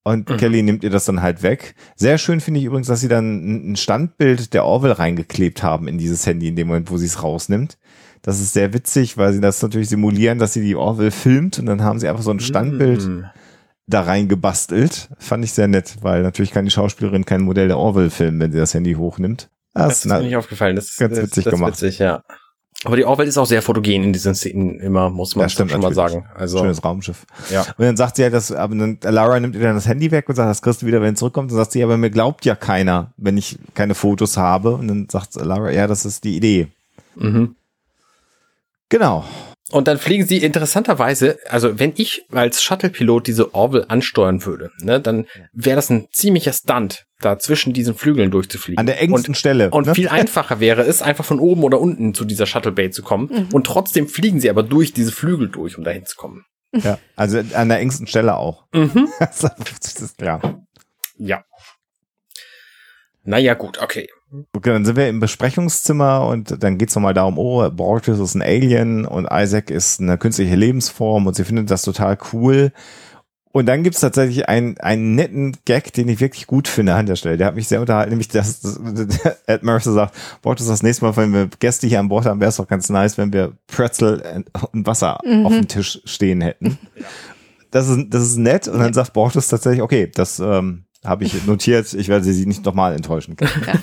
Und Mhm. Kelly nimmt ihr das dann halt weg. Sehr schön finde ich übrigens, dass sie dann ein Standbild der Orville reingeklebt haben in dieses Handy in dem Moment, wo sie es rausnimmt. Das ist sehr witzig, weil sie das natürlich simulieren, dass sie die Orville filmt und dann haben sie einfach so ein Standbild Mhm. da reingebastelt. Fand ich sehr nett, weil natürlich kann die Schauspielerin kein Modell der Orville filmen, wenn sie das Handy hochnimmt. Das Das, ist mir nicht aufgefallen. Das ist ganz das, witzig das gemacht. Witzig, ja. Aber die Orwell ist auch sehr fotogen in diesen Szenen immer, muss man Das stimmt schon mal sagen. Also, schönes Raumschiff. ja. Und dann sagt sie halt, dass, aber dann, Lara nimmt ihr dann das Handy weg und sagt, das kriegst du wieder, wenn es zurückkommt. Und sagt sie, aber mir glaubt ja keiner, wenn ich keine Fotos habe. Und dann sagt Lara, ja, das ist die Idee. Mhm. Genau. Und dann fliegen sie interessanterweise, also wenn ich als Shuttle-Pilot diese Orville ansteuern würde, ne, dann wäre das ein ziemlicher Stunt, da zwischen diesen Flügeln durchzufliegen. An der engsten und, Stelle. und ne? viel einfacher wäre es, einfach von oben oder unten zu dieser Shuttle Bay zu kommen. Und trotzdem fliegen sie aber durch diese Flügel durch, um dahin zu kommen. ja, also an der engsten Stelle auch. Mhm. das ist klar. Ja. Naja, gut, okay. Okay, dann sind wir im Besprechungszimmer und dann geht's nochmal darum, oh, Bortus ist ein Alien und Isaac ist eine künstliche Lebensform und sie findet das total cool. Und dann gibt's tatsächlich einen, einen netten Gag, den ich wirklich gut finde an der Stelle. Der hat mich sehr unterhalten, nämlich dass dass Ed Mercer sagt, Bortus, das nächste Mal, wenn wir Gäste hier an Bord haben, wäre es doch ganz nice, wenn wir Pretzel und Wasser Mhm. auf dem Tisch stehen hätten. Das ist, das ist nett und dann sagt Bortus tatsächlich, okay, das ähm, habe ich notiert, ich werde sie nicht nochmal enttäuschen können. Ja.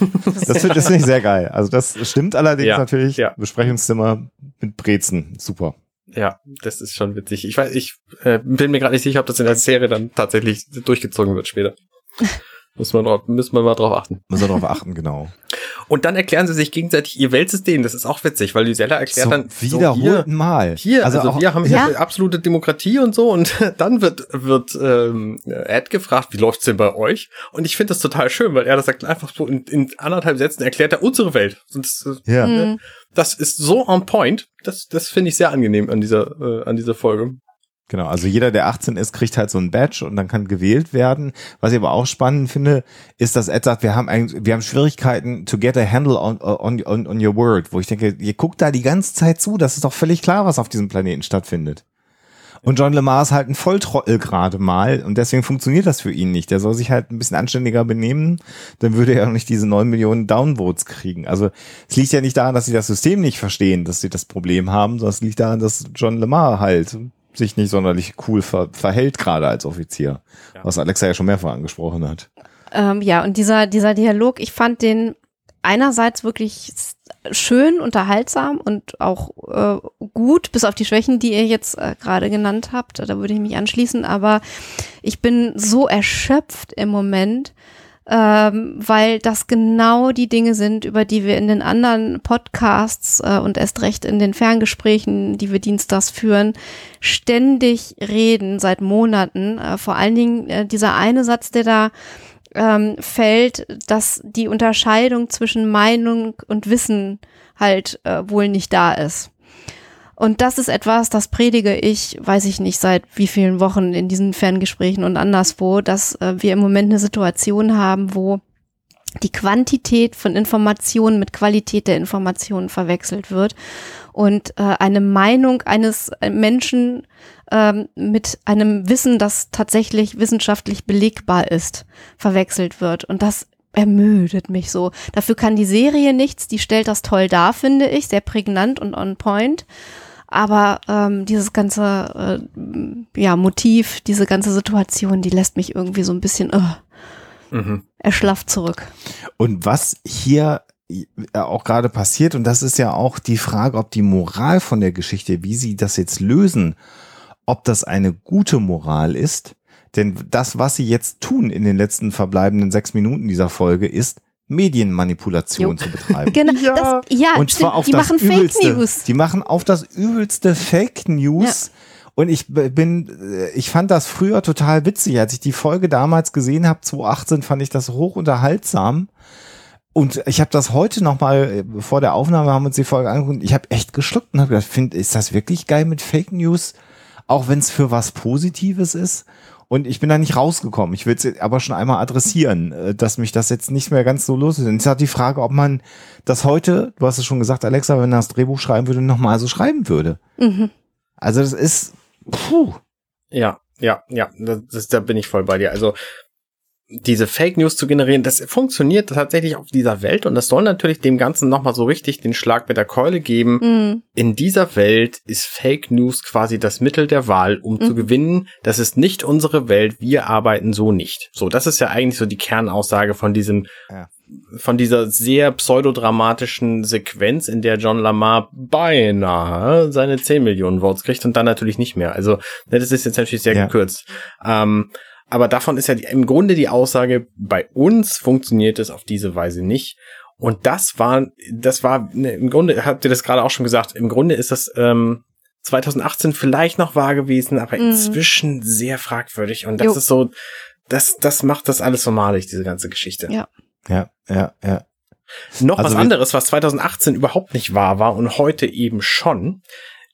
Das finde ich sehr geil. Also das stimmt allerdings Ja, natürlich. ja. Besprechungszimmer mit Brezen. Super. Ja, das ist schon witzig. Ich weiß, ich äh, bin mir gerade nicht sicher, ob das in der Serie dann tatsächlich durchgezogen wird später. Muss man, drauf, müssen wir mal drauf achten. Muss man darauf achten, genau. Und dann erklären sie sich gegenseitig ihr Weltsystem. Das ist auch witzig, weil Lysella erklärt Zum dann so, wiederholten Mal. hier, hier also, auch, wir haben hier Ja. absolute Demokratie und so. Und dann wird wird ähm, Ed gefragt, wie läuft's denn bei euch? Und ich finde das total schön, weil er das sagt einfach so in, in anderthalb Sätzen erklärt er unsere Welt. Und das, äh, ja. Mhm. das ist so on point. Das das finde ich sehr angenehm an dieser äh, an dieser Folge. Genau, also jeder, der 18 ist, kriegt halt so ein Badge und dann kann gewählt werden. Was ich aber auch spannend finde, ist, dass Ed sagt, wir haben eigentlich, wir haben Schwierigkeiten to get a handle on, on, on, on your word, wo ich denke, ihr guckt da die ganze Zeit zu, das ist doch völlig klar, was auf diesem Planeten stattfindet. Und John Lemar ist halt ein Volltrottel gerade mal und deswegen funktioniert das für ihn nicht. Der soll sich halt ein bisschen anständiger benehmen, dann würde er auch nicht diese neun Millionen Downvotes kriegen. Also es liegt ja nicht daran, dass sie das System nicht verstehen, dass sie das Problem haben, sondern es liegt daran, dass John Lemar halt sich nicht sonderlich cool ver verhält, gerade als Offizier. Ja. Was Alexa ja schon mehrfach angesprochen hat. Ähm, ja, und dieser, dieser Dialog, ich fand den einerseits wirklich schön, unterhaltsam und auch äh, gut, bis auf die Schwächen, die ihr jetzt äh, gerade genannt habt. Da würde ich mich anschließen. Aber ich bin so erschöpft im Moment, ähm, weil das genau die Dinge sind, über die wir in den anderen Podcasts äh, und erst recht in den Ferngesprächen, die wir dienstags führen, ständig reden seit Monaten. Äh, vor allen Dingen äh, dieser eine Satz, der da ähm, fällt, dass die Unterscheidung zwischen Meinung und Wissen halt äh, wohl nicht da ist. Und das ist etwas, das predige ich, weiß ich nicht, seit wie vielen Wochen in diesen Ferngesprächen und anderswo, dass äh, wir im Moment eine Situation haben, wo die Quantität von Informationen mit Qualität der Informationen verwechselt wird und äh, eine Meinung eines Menschen ähm, mit einem Wissen, das tatsächlich wissenschaftlich belegbar ist, verwechselt wird. Und das ermüdet mich so. Dafür kann die Serie nichts, die stellt das toll dar, finde ich, sehr prägnant und on point. Aber ähm, dieses ganze äh, ja, Motiv, diese ganze Situation, die lässt mich irgendwie so ein bisschen uh, mhm. erschlafft zurück. Und was hier äh, auch gerade passiert, und das ist ja auch die Frage, ob die Moral von der Geschichte, wie sie das jetzt lösen, ob das eine gute Moral ist. Denn das, was sie jetzt tun in den letzten verbleibenden sechs Minuten dieser Folge, ist, Medienmanipulation jo. zu betreiben. Genau, ja, das, ja und zwar auf die das machen übelste, Fake News. Die machen auf das übelste Fake News. Ja. Und ich bin, äh, ich fand das früher total witzig. Als ich die Folge damals gesehen habe, 2018, fand ich das hoch unterhaltsam. Und ich habe das heute nochmal, äh, vor der Aufnahme haben wir uns die Folge angeguckt. Ich habe echt geschluckt und habe gedacht, find, ist das wirklich geil mit Fake News? Auch wenn es für was Positives ist. Und ich bin da nicht rausgekommen. Ich will es aber schon einmal adressieren, äh, dass mich das jetzt nicht mehr ganz so los ist. Und jetzt hat die Frage, ob man das heute, du hast es schon gesagt, Alexa, wenn er das Drehbuch schreiben würde, nochmal so schreiben würde. Mhm. Also das ist, puh. Ja, ja, ja, das, das, da bin ich voll bei dir. Also diese Fake News zu generieren, das funktioniert tatsächlich auf dieser Welt und das soll natürlich dem Ganzen nochmal so richtig den Schlag mit der Keule geben. Mhm. In dieser Welt ist Fake News quasi das Mittel der Wahl, um mhm. zu gewinnen. Das ist nicht unsere Welt, wir arbeiten so nicht. So, das ist ja eigentlich so die Kernaussage von diesem, ja. von dieser sehr pseudodramatischen Sequenz, in der John Lamar beinahe seine 10 Millionen Votes kriegt und dann natürlich nicht mehr. Also, ne, das ist jetzt natürlich sehr ja. gekürzt. Ähm, aber davon ist ja die, im Grunde die Aussage, bei uns funktioniert es auf diese Weise nicht. Und das war, das war, ne, im Grunde, habt ihr das gerade auch schon gesagt, im Grunde ist das ähm, 2018 vielleicht noch wahr gewesen, aber mhm. inzwischen sehr fragwürdig. Und das jo. ist so, das, das macht das alles so malig, diese ganze Geschichte. Ja. Ja, ja, ja. Noch also was anderes, was 2018 überhaupt nicht wahr war und heute eben schon,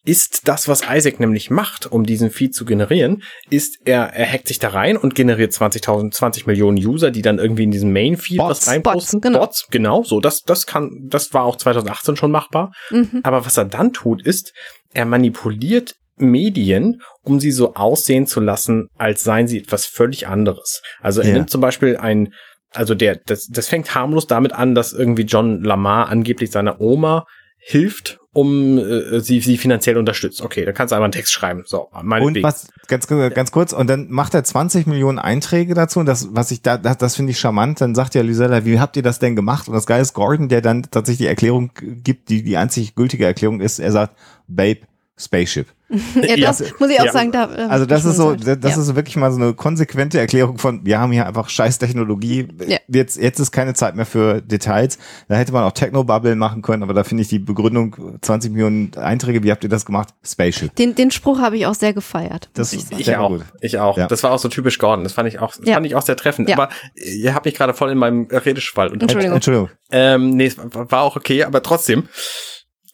ist das, was Isaac nämlich macht, um diesen Feed zu generieren, ist, er, er hackt sich da rein und generiert 20.000, 20 Millionen User, die dann irgendwie in diesen Main-Feed was reinposten. Bots, genau. Bots, genau, so, das, das kann, das war auch 2018 schon machbar. Mhm. Aber was er dann tut, ist, er manipuliert Medien, um sie so aussehen zu lassen, als seien sie etwas völlig anderes. Also er ja. nimmt zum Beispiel ein, also der, das, das fängt harmlos damit an, dass irgendwie John Lamar angeblich seiner Oma hilft um äh, sie, sie finanziell unterstützt. Okay, da kannst du einfach einen Text schreiben. So, meine Und was, ganz, ganz kurz, und dann macht er 20 Millionen Einträge dazu und das, was ich da, das, das finde ich charmant, dann sagt ja Lysella, wie habt ihr das denn gemacht? Und das Geile ist Gordon, der dann tatsächlich die Erklärung gibt, die die einzig gültige Erklärung ist, er sagt, Babe, Spaceship. ja, das ja. muss ich auch ja. sagen. Da, äh, also das ist so, das ja. ist wirklich mal so eine konsequente Erklärung von, wir haben hier einfach scheiß Technologie. Jetzt, jetzt ist keine Zeit mehr für Details. Da hätte man auch Technobubble machen können, aber da finde ich die Begründung 20 Millionen Einträge, wie habt ihr das gemacht? Spaceship. Den, den Spruch habe ich auch sehr gefeiert. Das ich, ich auch. Gut. Ich auch. Das war auch so typisch Gordon. Das fand ich auch, das fand ich auch sehr treffend. Aber ihr habt mich gerade voll in meinem Redeschwall. Entschuldigung. Entschuldigung. Ähm, nee, war auch okay, aber trotzdem.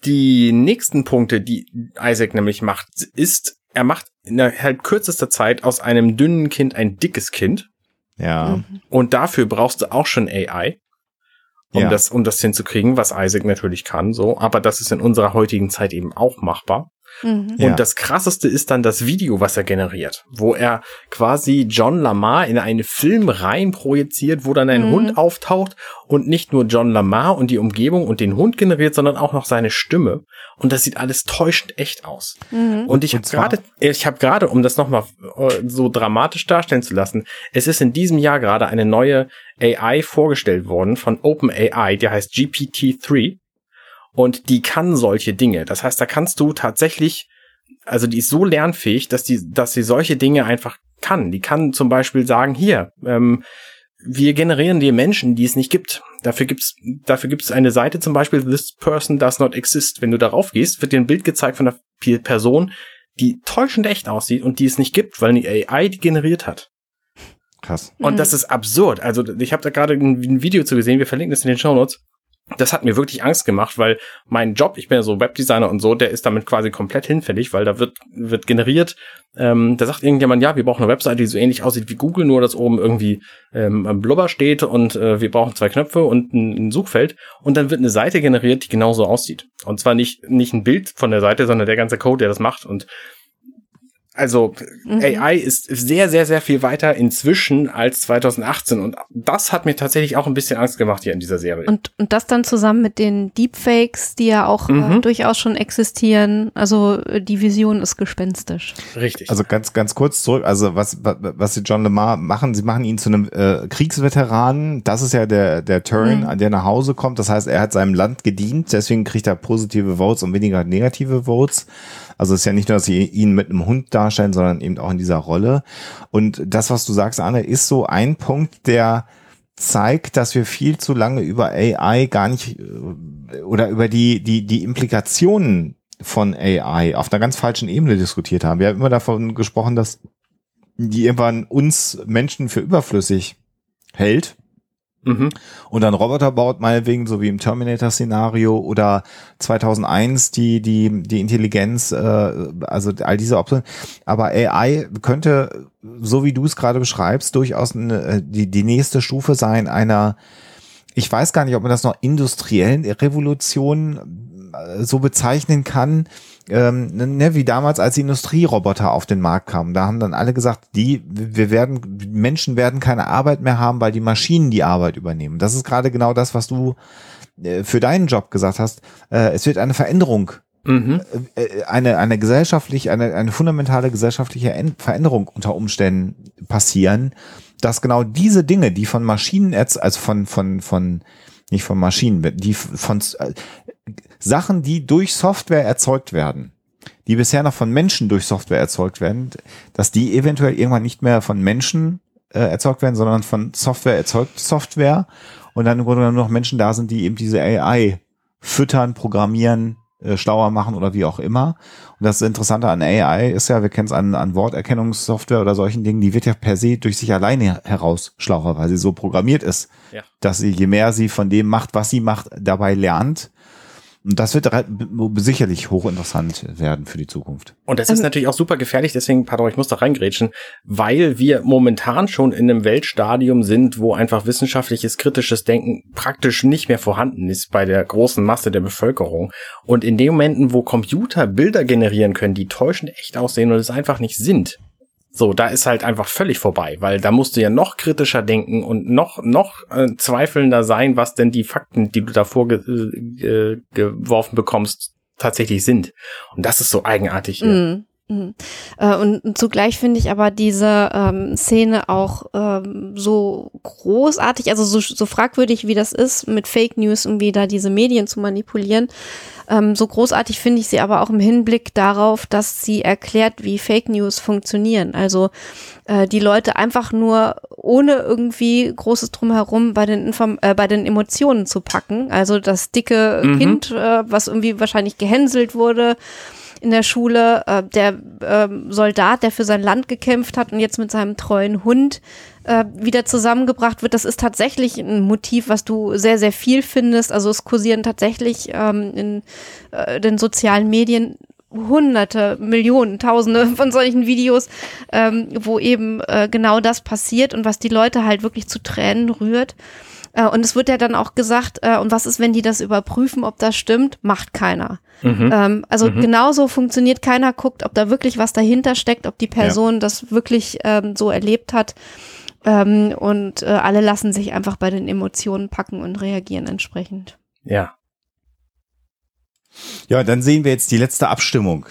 Die nächsten Punkte, die Isaac nämlich macht, ist, er macht innerhalb kürzester Zeit aus einem dünnen Kind ein dickes Kind. Ja. Mhm. Und dafür brauchst du auch schon AI, um ja. das, um das hinzukriegen, was Isaac natürlich kann, so. Aber das ist in unserer heutigen Zeit eben auch machbar. Mhm. Und ja. das krasseste ist dann das Video, was er generiert, wo er quasi John Lamar in einen Film rein projiziert, wo dann ein mhm. Hund auftaucht und nicht nur John Lamar und die Umgebung und den Hund generiert, sondern auch noch seine Stimme. Und das sieht alles täuschend echt aus. Mhm. Und ich habe gerade, ich habe gerade, um das nochmal äh, so dramatisch darstellen zu lassen, es ist in diesem Jahr gerade eine neue AI vorgestellt worden von OpenAI, die heißt GPT-3. Und die kann solche Dinge. Das heißt, da kannst du tatsächlich, also die ist so lernfähig, dass die, dass sie solche Dinge einfach kann. Die kann zum Beispiel sagen, hier, ähm, wir generieren dir Menschen, die es nicht gibt. Dafür gibt's, dafür gibt's eine Seite zum Beispiel, this person does not exist. Wenn du darauf gehst, wird dir ein Bild gezeigt von einer Person, die täuschend echt aussieht und die es nicht gibt, weil die AI die generiert hat. Krass. Und das ist absurd. Also ich habe da gerade ein Video zu gesehen, wir verlinken es in den Show Notes das hat mir wirklich Angst gemacht, weil mein Job, ich bin ja so Webdesigner und so, der ist damit quasi komplett hinfällig, weil da wird, wird generiert, ähm, da sagt irgendjemand, ja, wir brauchen eine Webseite, die so ähnlich aussieht wie Google, nur dass oben irgendwie ähm, Blubber steht und äh, wir brauchen zwei Knöpfe und ein, ein Suchfeld und dann wird eine Seite generiert, die genauso aussieht. Und zwar nicht, nicht ein Bild von der Seite, sondern der ganze Code, der das macht und also mhm. AI ist sehr, sehr, sehr viel weiter inzwischen als 2018 und das hat mir tatsächlich auch ein bisschen Angst gemacht hier in dieser Serie. Und, und das dann zusammen mit den Deepfakes, die ja auch äh, mhm. äh, durchaus schon existieren. Also äh, die Vision ist gespenstisch. Richtig. Also ganz, ganz kurz zurück. Also was, was sie John Lemar machen, sie machen ihn zu einem äh, Kriegsveteranen. Das ist ja der, der Turn, mhm. der nach Hause kommt. Das heißt, er hat seinem Land gedient. Deswegen kriegt er positive Votes und weniger negative Votes. Also es ist ja nicht nur, dass sie ihn mit einem Hund darstellen, sondern eben auch in dieser Rolle. Und das, was du sagst, Anne, ist so ein Punkt, der zeigt, dass wir viel zu lange über AI gar nicht äh, oder über die, die, die Implikationen von AI auf einer ganz falschen Ebene diskutiert haben. Wir haben immer davon gesprochen, dass die irgendwann uns Menschen für überflüssig hält Mhm. Und dann Roboter baut, meinetwegen, so wie im Terminator-Szenario oder 2001 die, die, die Intelligenz, äh, also all diese Optionen. Aber AI könnte, so wie du es gerade beschreibst, durchaus eine, äh, die, die nächste Stufe sein einer, ich weiß gar nicht, ob man das noch industriellen Revolution äh, so bezeichnen kann, ähm, ne, wie damals, als die Industrieroboter auf den Markt kamen. Da haben dann alle gesagt, die, wir werden, Menschen werden keine Arbeit mehr haben, weil die Maschinen die Arbeit übernehmen. Das ist gerade genau das, was du äh, für deinen Job gesagt hast. Äh, es wird eine Veränderung Mhm. Äh, äh, eine, eine gesellschaftlich, eine, eine fundamentale gesellschaftliche Veränderung unter Umständen passieren, dass genau diese Dinge, die von Maschinen, also von, von, von, nicht von Maschinen, die von, Sachen, die durch Software erzeugt werden, die bisher noch von Menschen durch Software erzeugt werden, dass die eventuell irgendwann nicht mehr von Menschen äh, erzeugt werden, sondern von Software erzeugt Software und dann im Grunde nur noch Menschen da sind, die eben diese AI füttern, programmieren, äh, schlauer machen oder wie auch immer. Und das Interessante an AI ist ja, wir kennen es an, an Worterkennungssoftware oder solchen Dingen, die wird ja per se durch sich alleine heraus schlauer, weil sie so programmiert ist, ja. dass sie, je mehr sie von dem macht, was sie macht, dabei lernt, und das wird sicherlich hochinteressant werden für die Zukunft. Und das ist also, natürlich auch super gefährlich, deswegen, pardon, ich muss da reingrätschen, weil wir momentan schon in einem Weltstadium sind, wo einfach wissenschaftliches, kritisches Denken praktisch nicht mehr vorhanden ist bei der großen Masse der Bevölkerung. Und in den Momenten, wo Computer Bilder generieren können, die täuschend echt aussehen und es einfach nicht sind, so, da ist halt einfach völlig vorbei, weil da musst du ja noch kritischer denken und noch noch äh, zweifelnder sein, was denn die Fakten, die du davor ge äh, geworfen bekommst, tatsächlich sind. Und das ist so eigenartig. Mhm. Mhm. Äh, und zugleich finde ich aber diese ähm, Szene auch ähm, so großartig, also so, so fragwürdig wie das ist, mit Fake News irgendwie da diese Medien zu manipulieren. Ähm, so großartig finde ich sie aber auch im Hinblick darauf, dass sie erklärt, wie Fake News funktionieren. Also äh, die Leute einfach nur ohne irgendwie großes Drumherum bei den, Inform äh, bei den Emotionen zu packen. Also das dicke mhm. Kind, äh, was irgendwie wahrscheinlich gehänselt wurde in der Schule, äh, der äh, Soldat, der für sein Land gekämpft hat und jetzt mit seinem treuen Hund äh, wieder zusammengebracht wird. Das ist tatsächlich ein Motiv, was du sehr, sehr viel findest. Also es kursieren tatsächlich ähm, in äh, den sozialen Medien hunderte, Millionen, tausende von solchen Videos, ähm, wo eben äh, genau das passiert und was die Leute halt wirklich zu Tränen rührt. Äh, und es wird ja dann auch gesagt, äh, und was ist, wenn die das überprüfen, ob das stimmt? Macht keiner. Mhm. Ähm, also Mhm. genauso funktioniert keiner, guckt, ob da wirklich was dahinter steckt, ob die Person das wirklich ähm, so erlebt hat. Ähm, und äh, alle lassen sich einfach bei den Emotionen packen und reagieren entsprechend. Ja. Ja, dann sehen wir jetzt die letzte Abstimmung.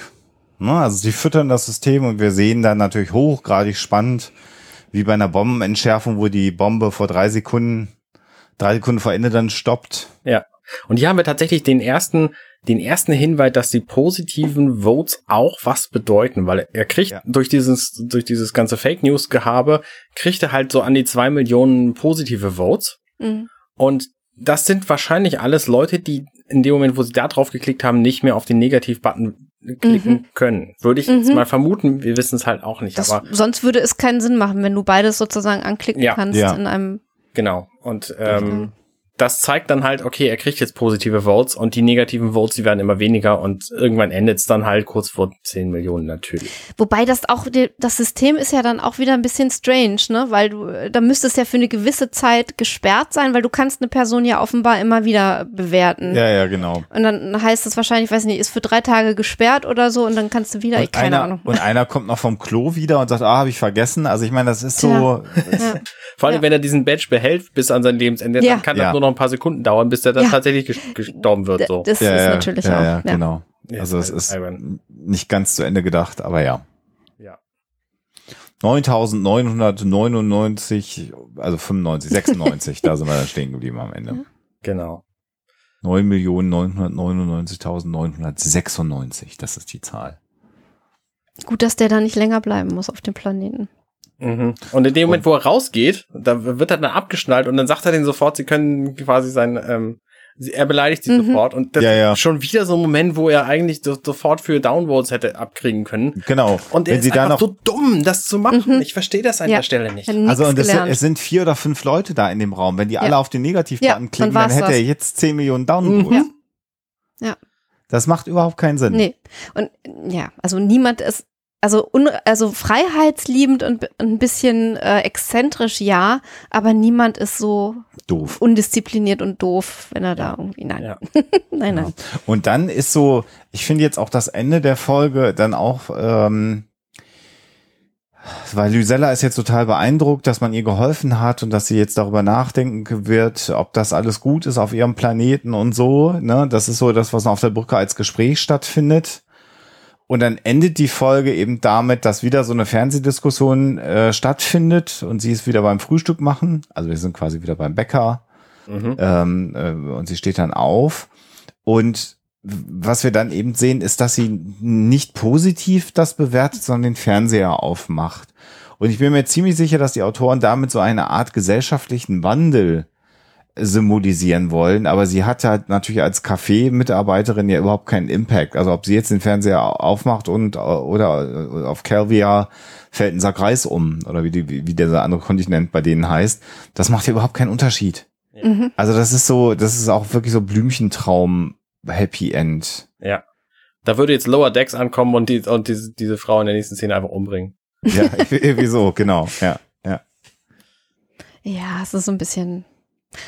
Ne, Also sie füttern das System und wir sehen dann natürlich hochgradig spannend, wie bei einer Bombenentschärfung, wo die Bombe vor drei Sekunden, drei Sekunden vor Ende dann stoppt. Und hier haben wir tatsächlich den ersten, den ersten Hinweis, dass die positiven Votes auch was bedeuten, weil er kriegt Ja. durch dieses, durch dieses ganze Fake News Gehabe, kriegt er halt so an die zwei Millionen positive Votes. Mhm. Und das sind wahrscheinlich alles Leute, die in dem Moment, wo sie da drauf geklickt haben, nicht mehr auf den Negativ-Button klicken können. Würde ich jetzt Mhm. mal vermuten. Wir wissen es halt auch nicht. Das, aber sonst würde es keinen Sinn machen, wenn du beides sozusagen anklicken Ja. kannst Ja. in einem. Genau. Und ähm, das zeigt dann halt, okay, er kriegt jetzt positive Votes und die negativen Votes, die werden immer weniger und irgendwann endet es dann halt kurz vor 10 Millionen natürlich. Wobei das auch, das System ist ja dann auch wieder ein bisschen strange, ne? Weil du, da müsste es ja für eine gewisse Zeit gesperrt sein, weil du kannst eine Person ja offenbar immer wieder bewerten. Ja, ja, genau. Und dann heißt es wahrscheinlich, weiß nicht, ist für drei Tage gesperrt oder so und dann kannst du wieder, Und keine einer, Ahnung. und einer kommt noch vom Klo wieder und sagt, ah, habe ich vergessen. Also ich meine, das ist so, Ja. Vor allem, Ja. wenn er diesen Badge behält bis an sein Lebensende, Ja. dann kann Ja. das nur noch ein paar Sekunden dauern, bis der dann Ja. tatsächlich ges- gestorben wird. So. Das ja, ist ja, natürlich ja, auch. ja, genau. Ja, Also es das ist albern. nicht ganz zu Ende gedacht, aber ja. Ja. 9.999, also 95, 96, da sind wir dann stehen geblieben am Ende. Genau. 9.999.996, das ist die Zahl. Gut, dass der da nicht länger bleiben muss auf dem Planeten. Mhm. Und in dem Moment, wo er rausgeht, da wird er dann abgeschnallt und dann sagt er denen sofort, sie können quasi sein, ähm, er beleidigt sie Mhm. sofort und das Ja, ja. ist schon wieder so ein Moment, wo er eigentlich so, sofort für Downvotes hätte abkriegen können. Genau. Und er Wenn ist sie da einfach noch so dumm, das zu machen. Mhm. Ich verstehe das an Ja. der Stelle nicht. Also und es, es sind vier oder fünf Leute da in dem Raum. Wenn die Ja. alle auf den Negativbutton Ja, dann klicken, dann war's hätte er das. jetzt 10 Millionen Downvotes. Ja. Ja. Das macht überhaupt keinen Sinn. Nee. Und ja, also niemand ist, also, un, also freiheitsliebend und ein bisschen äh, exzentrisch, ja, aber niemand ist so Doof. undiszipliniert und doof, wenn er da irgendwie, nein, Ja. nein, nein. Und dann ist so, ich finde jetzt auch das Ende der Folge dann auch, ähm, weil Lysella ist jetzt total beeindruckt, dass man ihr geholfen hat und dass sie jetzt darüber nachdenken wird, ob das alles gut ist auf ihrem Planeten und so. Ne? Das ist so das, was auf der Brücke als Gespräch stattfindet. Und dann endet die Folge eben damit, dass wieder so eine Fernsehdiskussion äh, stattfindet und sie ist wieder beim Frühstück machen. Also wir sind quasi wieder beim Bäcker Mhm. ähm, äh, und sie steht dann auf. Und was wir dann eben sehen, ist, dass sie nicht positiv das bewertet, sondern den Fernseher aufmacht. Und ich bin mir ziemlich sicher, dass die Autoren damit so eine Art gesellschaftlichen Wandel symbolisieren wollen, aber sie hat halt natürlich als Café-Mitarbeiterin ja überhaupt keinen Impact. Also ob sie jetzt den Fernseher aufmacht und äh, oder äh, auf Calvia fällt ein Sack Reis um oder wie, die, wie der andere Kontinent bei denen heißt, das macht ja überhaupt keinen Unterschied. Mhm. Also das ist so, das ist auch wirklich so Blümchentraum Happy End. Ja. Da würde jetzt Lower Decks ankommen und, die, und diese, diese Frau in der nächsten Szene einfach umbringen. Ja, irgendwie so, genau. Ja, ja. Ja, es ist so ein bisschen.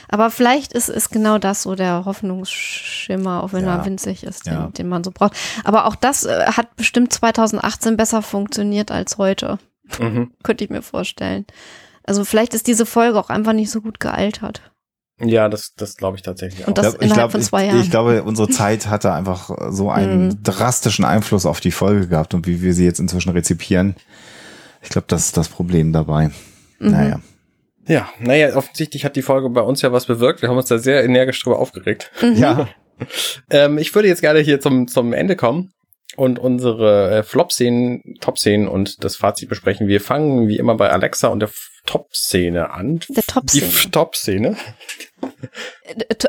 Aber vielleicht ist, ist genau das so der Hoffnungsschimmer, auch wenn Ja. er winzig ist, den, Ja. den man so braucht. Aber auch das äh, hat bestimmt 2018 besser funktioniert als heute, Mhm. könnte ich mir vorstellen. Also vielleicht ist diese Folge auch einfach nicht so gut gealtert. Ja, das, das glaube ich tatsächlich auch. Und das ich innerhalb glaub, von zwei ich, Jahren. Ich glaube, unsere Zeit hatte einfach so einen Mhm. drastischen Einfluss auf die Folge gehabt und wie wir sie jetzt inzwischen rezipieren. Ich glaube, das ist das Problem dabei. Mhm. Naja. Ja, naja, offensichtlich hat die Folge bei uns ja was bewirkt. Wir haben uns da sehr energisch drüber aufgeregt. Mhm. Ja. Ähm, ich würde jetzt gerne hier zum, zum Ende kommen und unsere äh, Flop-Szenen, Top-Szenen und das Fazit besprechen. Wir fangen wie immer bei Alexa und der Top-Szene an. Der Top-Szene. Die Top-Szene.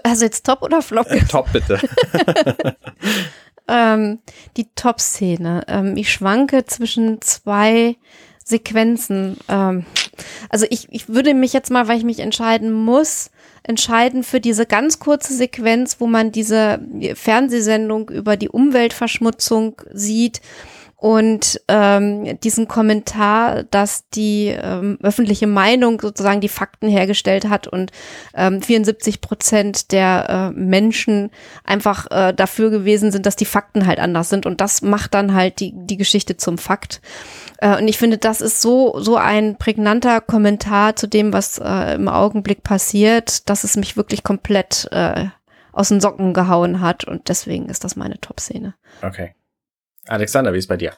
Also jetzt Top oder Flop? Äh, Top bitte. ähm, die Top-Szene. Ähm, ich schwanke zwischen zwei Sequenzen. Ähm, also ich, ich würde mich jetzt mal, weil ich mich entscheiden muss, entscheidend für diese ganz kurze Sequenz, wo man diese Fernsehsendung über die Umweltverschmutzung sieht und ähm, diesen Kommentar, dass die ähm, öffentliche Meinung sozusagen die Fakten hergestellt hat und ähm, 74 Prozent der äh, Menschen einfach äh, dafür gewesen sind, dass die Fakten halt anders sind und das macht dann halt die die Geschichte zum Fakt. Äh, und ich finde, das ist so so ein prägnanter Kommentar zu dem, was äh, im Augenblick passiert, dass es mich wirklich komplett äh, aus den Socken gehauen hat und deswegen ist das meine Top-Szene. Okay. Alexander, wie ist bei dir?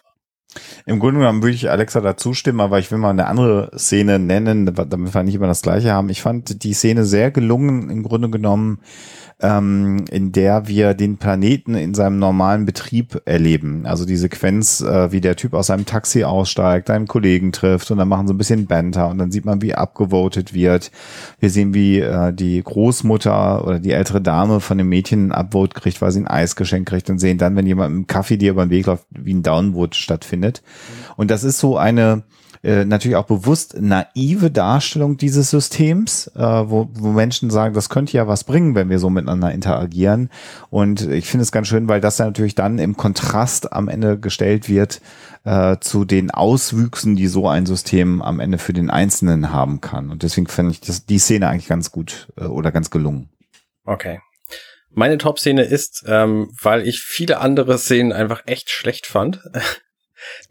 Im Grunde genommen würde ich Alexa dazu stimmen, aber ich will mal eine andere Szene nennen, damit wir nicht immer das Gleiche haben. Ich fand die Szene sehr gelungen, im Grunde genommen, ähm, in der wir den Planeten in seinem normalen Betrieb erleben. Also die Sequenz, äh, wie der Typ aus seinem Taxi aussteigt, einen Kollegen trifft und dann machen sie ein bisschen Banter und dann sieht man, wie abgevotet wird. Wir sehen, wie äh, die Großmutter oder die ältere Dame von dem Mädchen ein Upvote kriegt, weil sie ein Eisgeschenk kriegt und sehen dann, wenn jemand im Kaffee dir über den Weg läuft, wie ein Downvote stattfindet. Und das ist so eine äh, natürlich auch bewusst naive Darstellung dieses Systems, äh, wo, wo Menschen sagen, das könnte ja was bringen, wenn wir so miteinander interagieren. Und ich finde es ganz schön, weil das ja natürlich dann im Kontrast am Ende gestellt wird äh, zu den Auswüchsen, die so ein System am Ende für den Einzelnen haben kann. Und deswegen finde ich das, die Szene eigentlich ganz gut äh, oder ganz gelungen. Okay. Meine Top-Szene ist, ähm, weil ich viele andere Szenen einfach echt schlecht fand.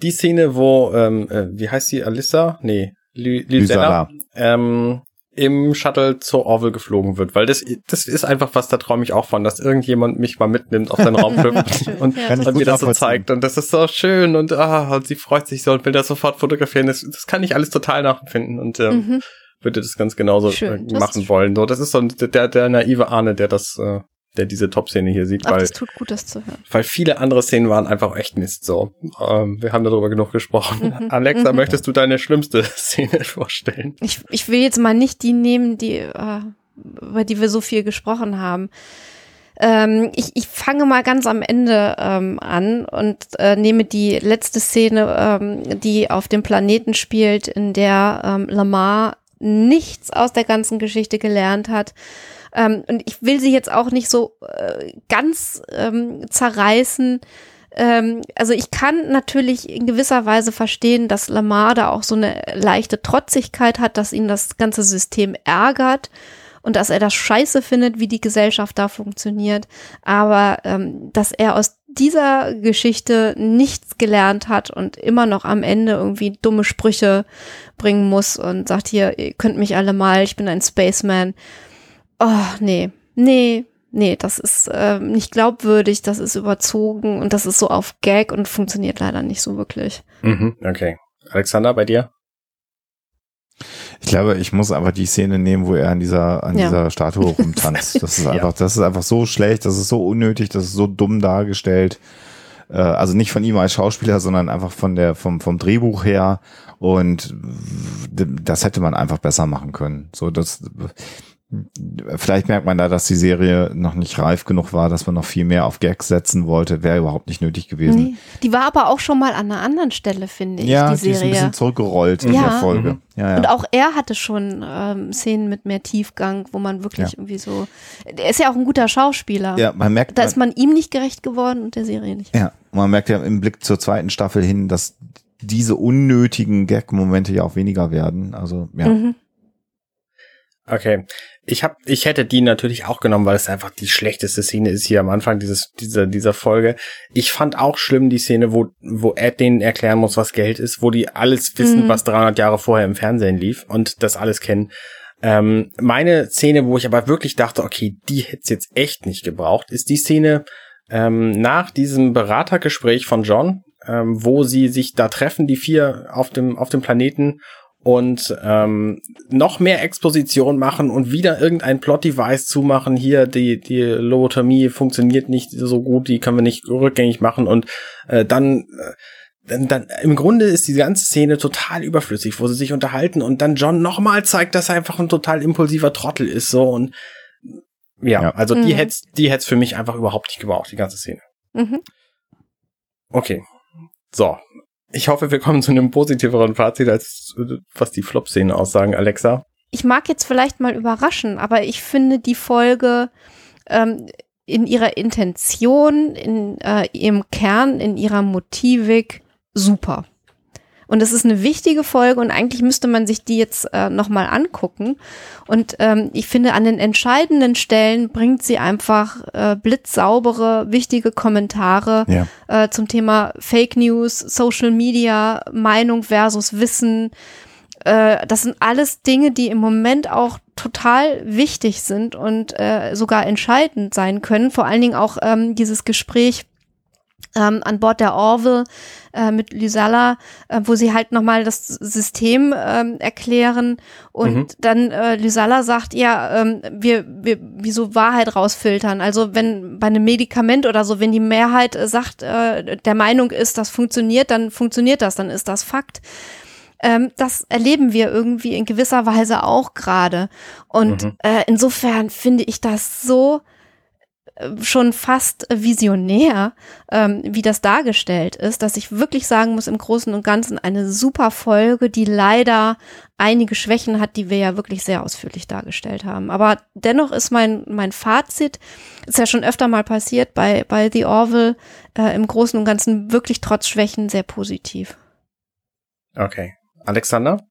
Die Szene, wo, ähm, äh, wie heißt sie, Alyssa? Nee, Lysella, ähm, im Shuttle zur Orville geflogen wird, weil das, das ist einfach was, da träume ich auch von, dass irgendjemand mich mal mitnimmt auf den Raumschiff und, ja, und mir das so zeigt und das ist so schön und, ah, und sie freut sich so und will das sofort fotografieren. Das, das kann ich alles total nachempfinden und ähm, mhm. würde das ganz genauso schön, machen wollen. So, das ist so der, der naive Ahne, der das äh, der diese Top-Szene hier sieht, Ach, weil, das tut gut, das zu hören. weil viele andere Szenen waren einfach echt Mist, so. Ähm, wir haben darüber genug gesprochen. Mhm. Alexa, mhm. möchtest du deine schlimmste Szene vorstellen? Ich, ich will jetzt mal nicht die nehmen, die, äh, über die wir so viel gesprochen haben. Ähm, ich, ich fange mal ganz am Ende ähm, an und äh, nehme die letzte Szene, ähm, die auf dem Planeten spielt, in der ähm, Lamar nichts aus der ganzen Geschichte gelernt hat ähm, und ich will sie jetzt auch nicht so äh, ganz ähm, zerreißen. Ähm, also ich kann natürlich in gewisser Weise verstehen, dass Lamar da auch so eine leichte Trotzigkeit hat, dass ihn das ganze System ärgert und dass er das scheiße findet, wie die Gesellschaft da funktioniert. Aber ähm, dass er aus dieser Geschichte nichts gelernt hat und immer noch am Ende irgendwie dumme Sprüche bringen muss und sagt hier, ihr könnt mich alle mal, ich bin ein Spaceman. Oh, nee, nee, nee, das ist äh, nicht glaubwürdig, das ist überzogen und das ist so auf Gag und funktioniert leider nicht so wirklich. Mhm, okay. Alexander, bei dir? Ich glaube, ich muss einfach die Szene nehmen, wo er an dieser, an ja. dieser Statue rumtanzt. Das ist einfach, ja. das ist einfach so schlecht, das ist so unnötig, das ist so dumm dargestellt. Äh, also nicht von ihm als Schauspieler, sondern einfach von der, vom, vom Drehbuch her. Und das hätte man einfach besser machen können. So, das, Vielleicht merkt man da, dass die Serie noch nicht reif genug war, dass man noch viel mehr auf Gags setzen wollte. Wäre überhaupt nicht nötig gewesen. Nee, die war aber auch schon mal an einer anderen Stelle, finde ich, ja, die Serie. Ja, die ist ein bisschen zurückgerollt in ja. der Folge. Mhm. Ja, ja. Und auch er hatte schon ähm, Szenen mit mehr Tiefgang, wo man wirklich ja. irgendwie so. Er ist ja auch ein guter Schauspieler. Ja, man merkt. Da ist man ihm nicht gerecht geworden und der Serie nicht. Ja, man merkt ja im Blick zur zweiten Staffel hin, dass diese unnötigen Gag-Momente ja auch weniger werden. Also, ja. Mhm. Okay. Ich hab, ich hätte die natürlich auch genommen, weil es einfach die schlechteste Szene ist hier am Anfang dieses, dieser, dieser Folge. Ich fand auch schlimm die Szene, wo, wo Ed denen erklären muss, was Geld ist, wo die alles wissen, mhm. was 300 Jahre vorher im Fernsehen lief und das alles kennen. Ähm, meine Szene, wo ich aber wirklich dachte, okay, die hätte jetzt echt nicht gebraucht, ist die Szene ähm, nach diesem Beratergespräch von John, ähm, wo sie sich da treffen, die vier auf dem, auf dem Planeten und ähm, noch mehr Exposition machen und wieder irgendein Plot-Device zumachen. Hier, die, die Lobotomie funktioniert nicht so gut, die können wir nicht rückgängig machen und äh, dann, äh, dann, dann im Grunde ist die ganze Szene total überflüssig, wo sie sich unterhalten und dann John nochmal zeigt, dass er einfach ein total impulsiver Trottel ist so und ja, ja. also die mhm. hätte die hätt's für mich einfach überhaupt nicht gebraucht, die ganze Szene. Mhm. Okay. So, ich hoffe, wir kommen zu einem positiveren Fazit, als was die Flop-Szenen aussagen, Alexa. ich mag jetzt vielleicht mal überraschen, aber ich finde die Folge ähm, in ihrer Intention, in äh, ihrem Kern, in ihrer Motivik super. Und es ist eine wichtige Folge und eigentlich müsste man sich die jetzt äh, nochmal angucken. Und ähm, ich finde, an den entscheidenden Stellen bringt sie einfach äh, blitzsaubere, wichtige Kommentare Ja. äh, zum Thema Fake News, Social Media, Meinung versus Wissen. Äh, das sind alles Dinge, die im Moment auch total wichtig sind und äh, sogar entscheidend sein können. Vor allen Dingen auch ähm, dieses Gespräch ähm, an Bord der Orville äh, mit Lysala, äh, wo sie halt nochmal das System ähm, erklären und Mhm. dann äh, Lysala sagt, ja, ähm, wir, wir, wieso Wahrheit rausfiltern? Also wenn bei einem Medikament oder so, wenn die Mehrheit äh, sagt, äh, der Meinung ist, das funktioniert, dann funktioniert das, dann ist das Fakt. Ähm, das erleben wir irgendwie in gewisser Weise auch gerade. Und Mhm. äh, insofern finde ich das so schon fast visionär, ähm, wie das dargestellt ist, dass ich wirklich sagen muss, im Großen und Ganzen eine super Folge, die leider einige Schwächen hat, die wir ja wirklich sehr ausführlich dargestellt haben. Aber dennoch ist mein, mein Fazit, ist ja schon öfter mal passiert bei, bei The Orville, äh, im Großen und Ganzen wirklich trotz Schwächen sehr positiv. Okay. Alexander?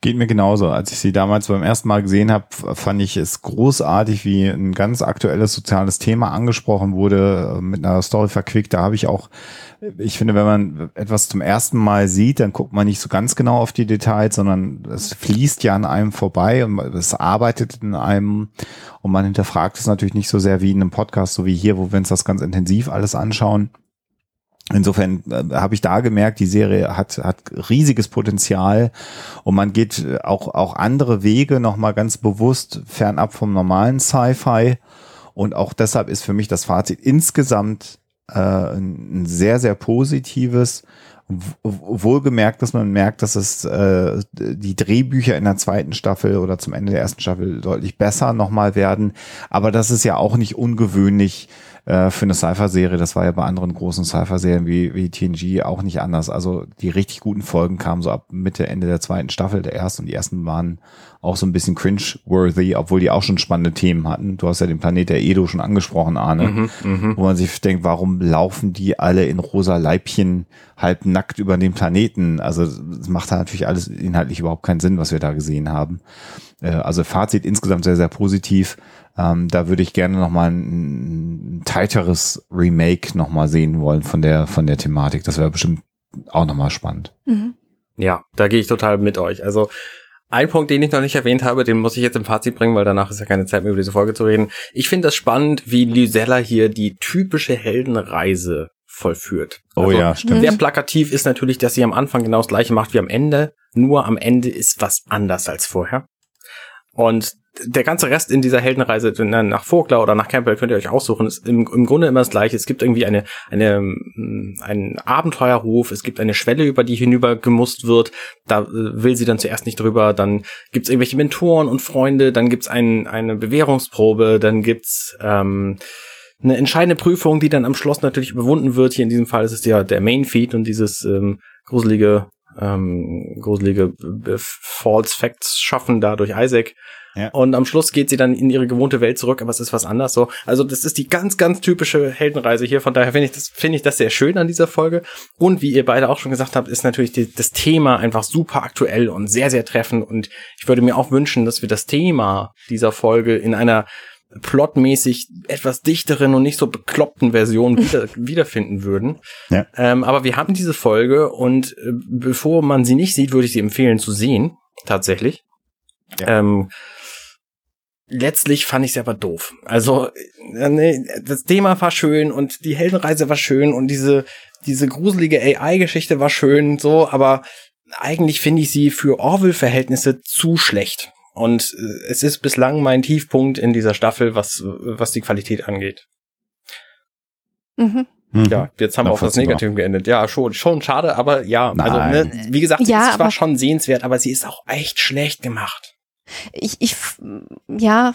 Geht mir genauso. Als ich sie damals beim ersten Mal gesehen habe, fand ich es großartig, wie ein ganz aktuelles soziales Thema angesprochen wurde, äh, mit einer Story verquickt. Da habe ich auch, ich finde, wenn man etwas zum ersten Mal sieht, dann guckt man nicht so ganz genau auf die Details, sondern es fließt ja an einem vorbei und es arbeitet in einem und man hinterfragt es natürlich nicht so sehr wie in einem Podcast, so wie hier, wo wir uns das ganz intensiv alles anschauen. Insofern äh, habe ich da gemerkt, die Serie hat, hat riesiges Potenzial und man geht auch, auch andere Wege nochmal ganz bewusst fernab vom normalen Sci-Fi. Und auch deshalb ist für mich das Fazit insgesamt äh, ein sehr, sehr positives. Wohlgemerkt, dass man merkt, dass es äh, die Drehbücher in der zweiten Staffel oder zum Ende der ersten Staffel deutlich besser nochmal werden. Aber das ist ja auch nicht ungewöhnlich äh, für eine Sci-Fi-Serie. Das war ja bei anderen großen Sci-Fi-Serien wie, wie TNG auch nicht anders. Also die richtig guten Folgen kamen so ab Mitte, Ende der zweiten Staffel, der ersten. Und die ersten waren auch so ein bisschen cringe-worthy, obwohl die auch schon spannende Themen hatten. Du hast ja den Planet der Edo schon angesprochen, Arne. Mhm, Wo man sich denkt, warum laufen die alle in rosa Leibchen halb nackt über den Planeten? Also das macht da natürlich alles inhaltlich überhaupt keinen Sinn, was wir da gesehen haben. Äh, Also Fazit insgesamt sehr, sehr positiv. Ähm, da würde ich gerne nochmal ein, ein tighteres Remake nochmal sehen wollen von der, von der Thematik. Das wäre bestimmt auch nochmal spannend. Mhm. Ja, da gehe ich total mit euch. Also ein Punkt, den ich noch nicht erwähnt habe, den muss ich jetzt im Fazit bringen, weil danach ist ja keine Zeit mehr über diese Folge zu reden. Ich finde das spannend, wie Lysella hier die typische Heldenreise vollführt. Oh Also, ja, stimmt. Sehr plakativ ist natürlich, dass sie am Anfang genau das gleiche macht wie am Ende, nur am Ende ist was anders als vorher. Und der ganze Rest in dieser Heldenreise nach Vogler oder nach Campbell könnt ihr euch aussuchen, ist im, im Grunde immer das gleiche. Es gibt irgendwie eine, eine, mm, einen Abenteuerhof, es gibt eine Schwelle, über die hinüber gemusst wird. Da äh, will sie dann zuerst nicht drüber. Dann gibt's irgendwelche Mentoren und Freunde, dann gibt's ein, eine Bewährungsprobe, dann gibt's ähm, eine entscheidende Prüfung, die dann am Schluss natürlich überwunden wird. Hier in diesem Fall ist es ja der Main Feed und dieses ähm, gruselige, ähm, gruselige äh, False Facts schaffen da durch Isaac. Ja. Und am Schluss geht sie dann in ihre gewohnte Welt zurück, aber es ist was anderes so. Also das ist die ganz, ganz typische Heldenreise hier. Von daher finde ich das, finde ich das sehr schön an dieser Folge. Und wie ihr beide auch schon gesagt habt, ist natürlich die, das Thema einfach super aktuell und sehr, sehr treffend. Und ich würde mir auch wünschen, dass wir das Thema dieser Folge in einer plotmäßig etwas dichteren und nicht so bekloppten Version wieder, wiederfinden würden. Ja. Ähm, aber wir haben diese Folge und äh, bevor man sie nicht sieht, würde ich sie empfehlen zu sehen. Tatsächlich. Ja. Ähm, letztlich fand ich es aber doof. Also äh, nee, das Thema war schön und die Heldenreise war schön und diese diese gruselige AI-Geschichte war schön, so, aber eigentlich finde ich sie für Orville-Verhältnisse zu schlecht. Und äh, es ist bislang mein Tiefpunkt in dieser Staffel, was was die Qualität angeht. Mhm. Mhm. Ja, jetzt haben wir auf das. Negative geendet. Ja, schon, schon schade, aber ja, also Nein. ne, wie gesagt, sie Ja, ist zwar aber- schon sehenswert, aber sie ist auch echt schlecht gemacht. Ich, ich, ja,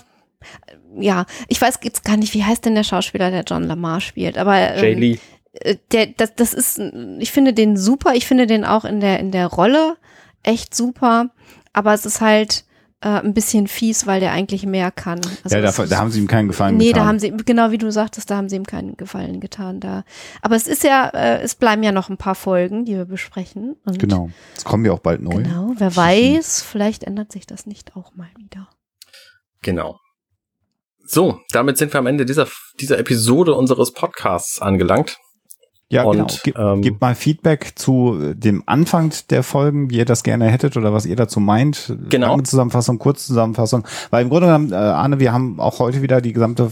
ja, ich weiß jetzt gar nicht, wie heißt denn der Schauspieler, der John Lamar spielt, aber Jay ähm, Lee. äh, der, das, das ist, ich finde den super, ich finde den auch in der, in der Rolle echt super, aber es ist halt äh, ein bisschen fies, weil der eigentlich mehr kann. Also ja, da, da haben sie ihm keinen Gefallen Nee, getan. da haben sie, genau wie du sagtest, da haben sie ihm keinen Gefallen getan. Da. Aber es ist ja, äh, es bleiben ja noch ein paar Folgen, die wir besprechen. Und Genau. Es kommen ja auch bald neu. Genau, wer weiß, vielleicht ändert sich das nicht auch mal wieder. Genau. So, damit sind wir am Ende dieser, dieser Episode unseres Podcasts angelangt. Ja, Und, genau. Gib, ähm, gebt mal Feedback zu dem Anfang der Folgen, wie ihr das gerne hättet oder was ihr dazu meint. Genau. Lange Zusammenfassung, Kurzzusammenfassung. Weil im Grunde genommen, äh, Arne, wir haben auch heute wieder die gesamte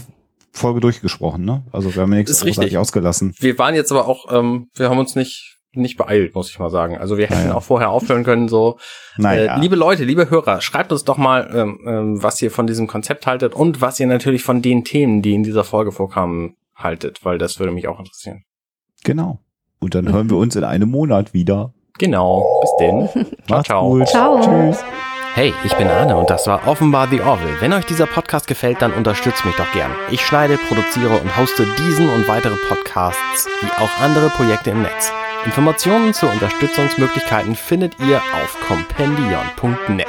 Folge durchgesprochen, ne? Also wir haben nichts Ist richtig. ausgelassen. Wir waren jetzt aber auch, ähm, wir haben uns nicht, nicht beeilt, muss ich mal sagen. Also wir hätten Naja. auch vorher aufhören können, so. Naja. Äh, liebe Leute, liebe Hörer, schreibt uns doch mal, ähm, ähm, was ihr von diesem Konzept haltet und was ihr natürlich von den Themen, die in dieser Folge vorkamen, haltet, weil das würde mich auch interessieren. Genau. Und dann hören wir uns in einem Monat wieder. Genau. Bis denn. ciao, Macht's ciao. gut. Ciao. Tschüss. Hey, ich bin Arne und das war offenbar The Orville. Wenn euch dieser Podcast gefällt, dann unterstützt mich doch gern. Ich schneide, produziere und hoste diesen und weitere Podcasts wie auch andere Projekte im Netz. Informationen zu Unterstützungsmöglichkeiten findet ihr auf compendion.net.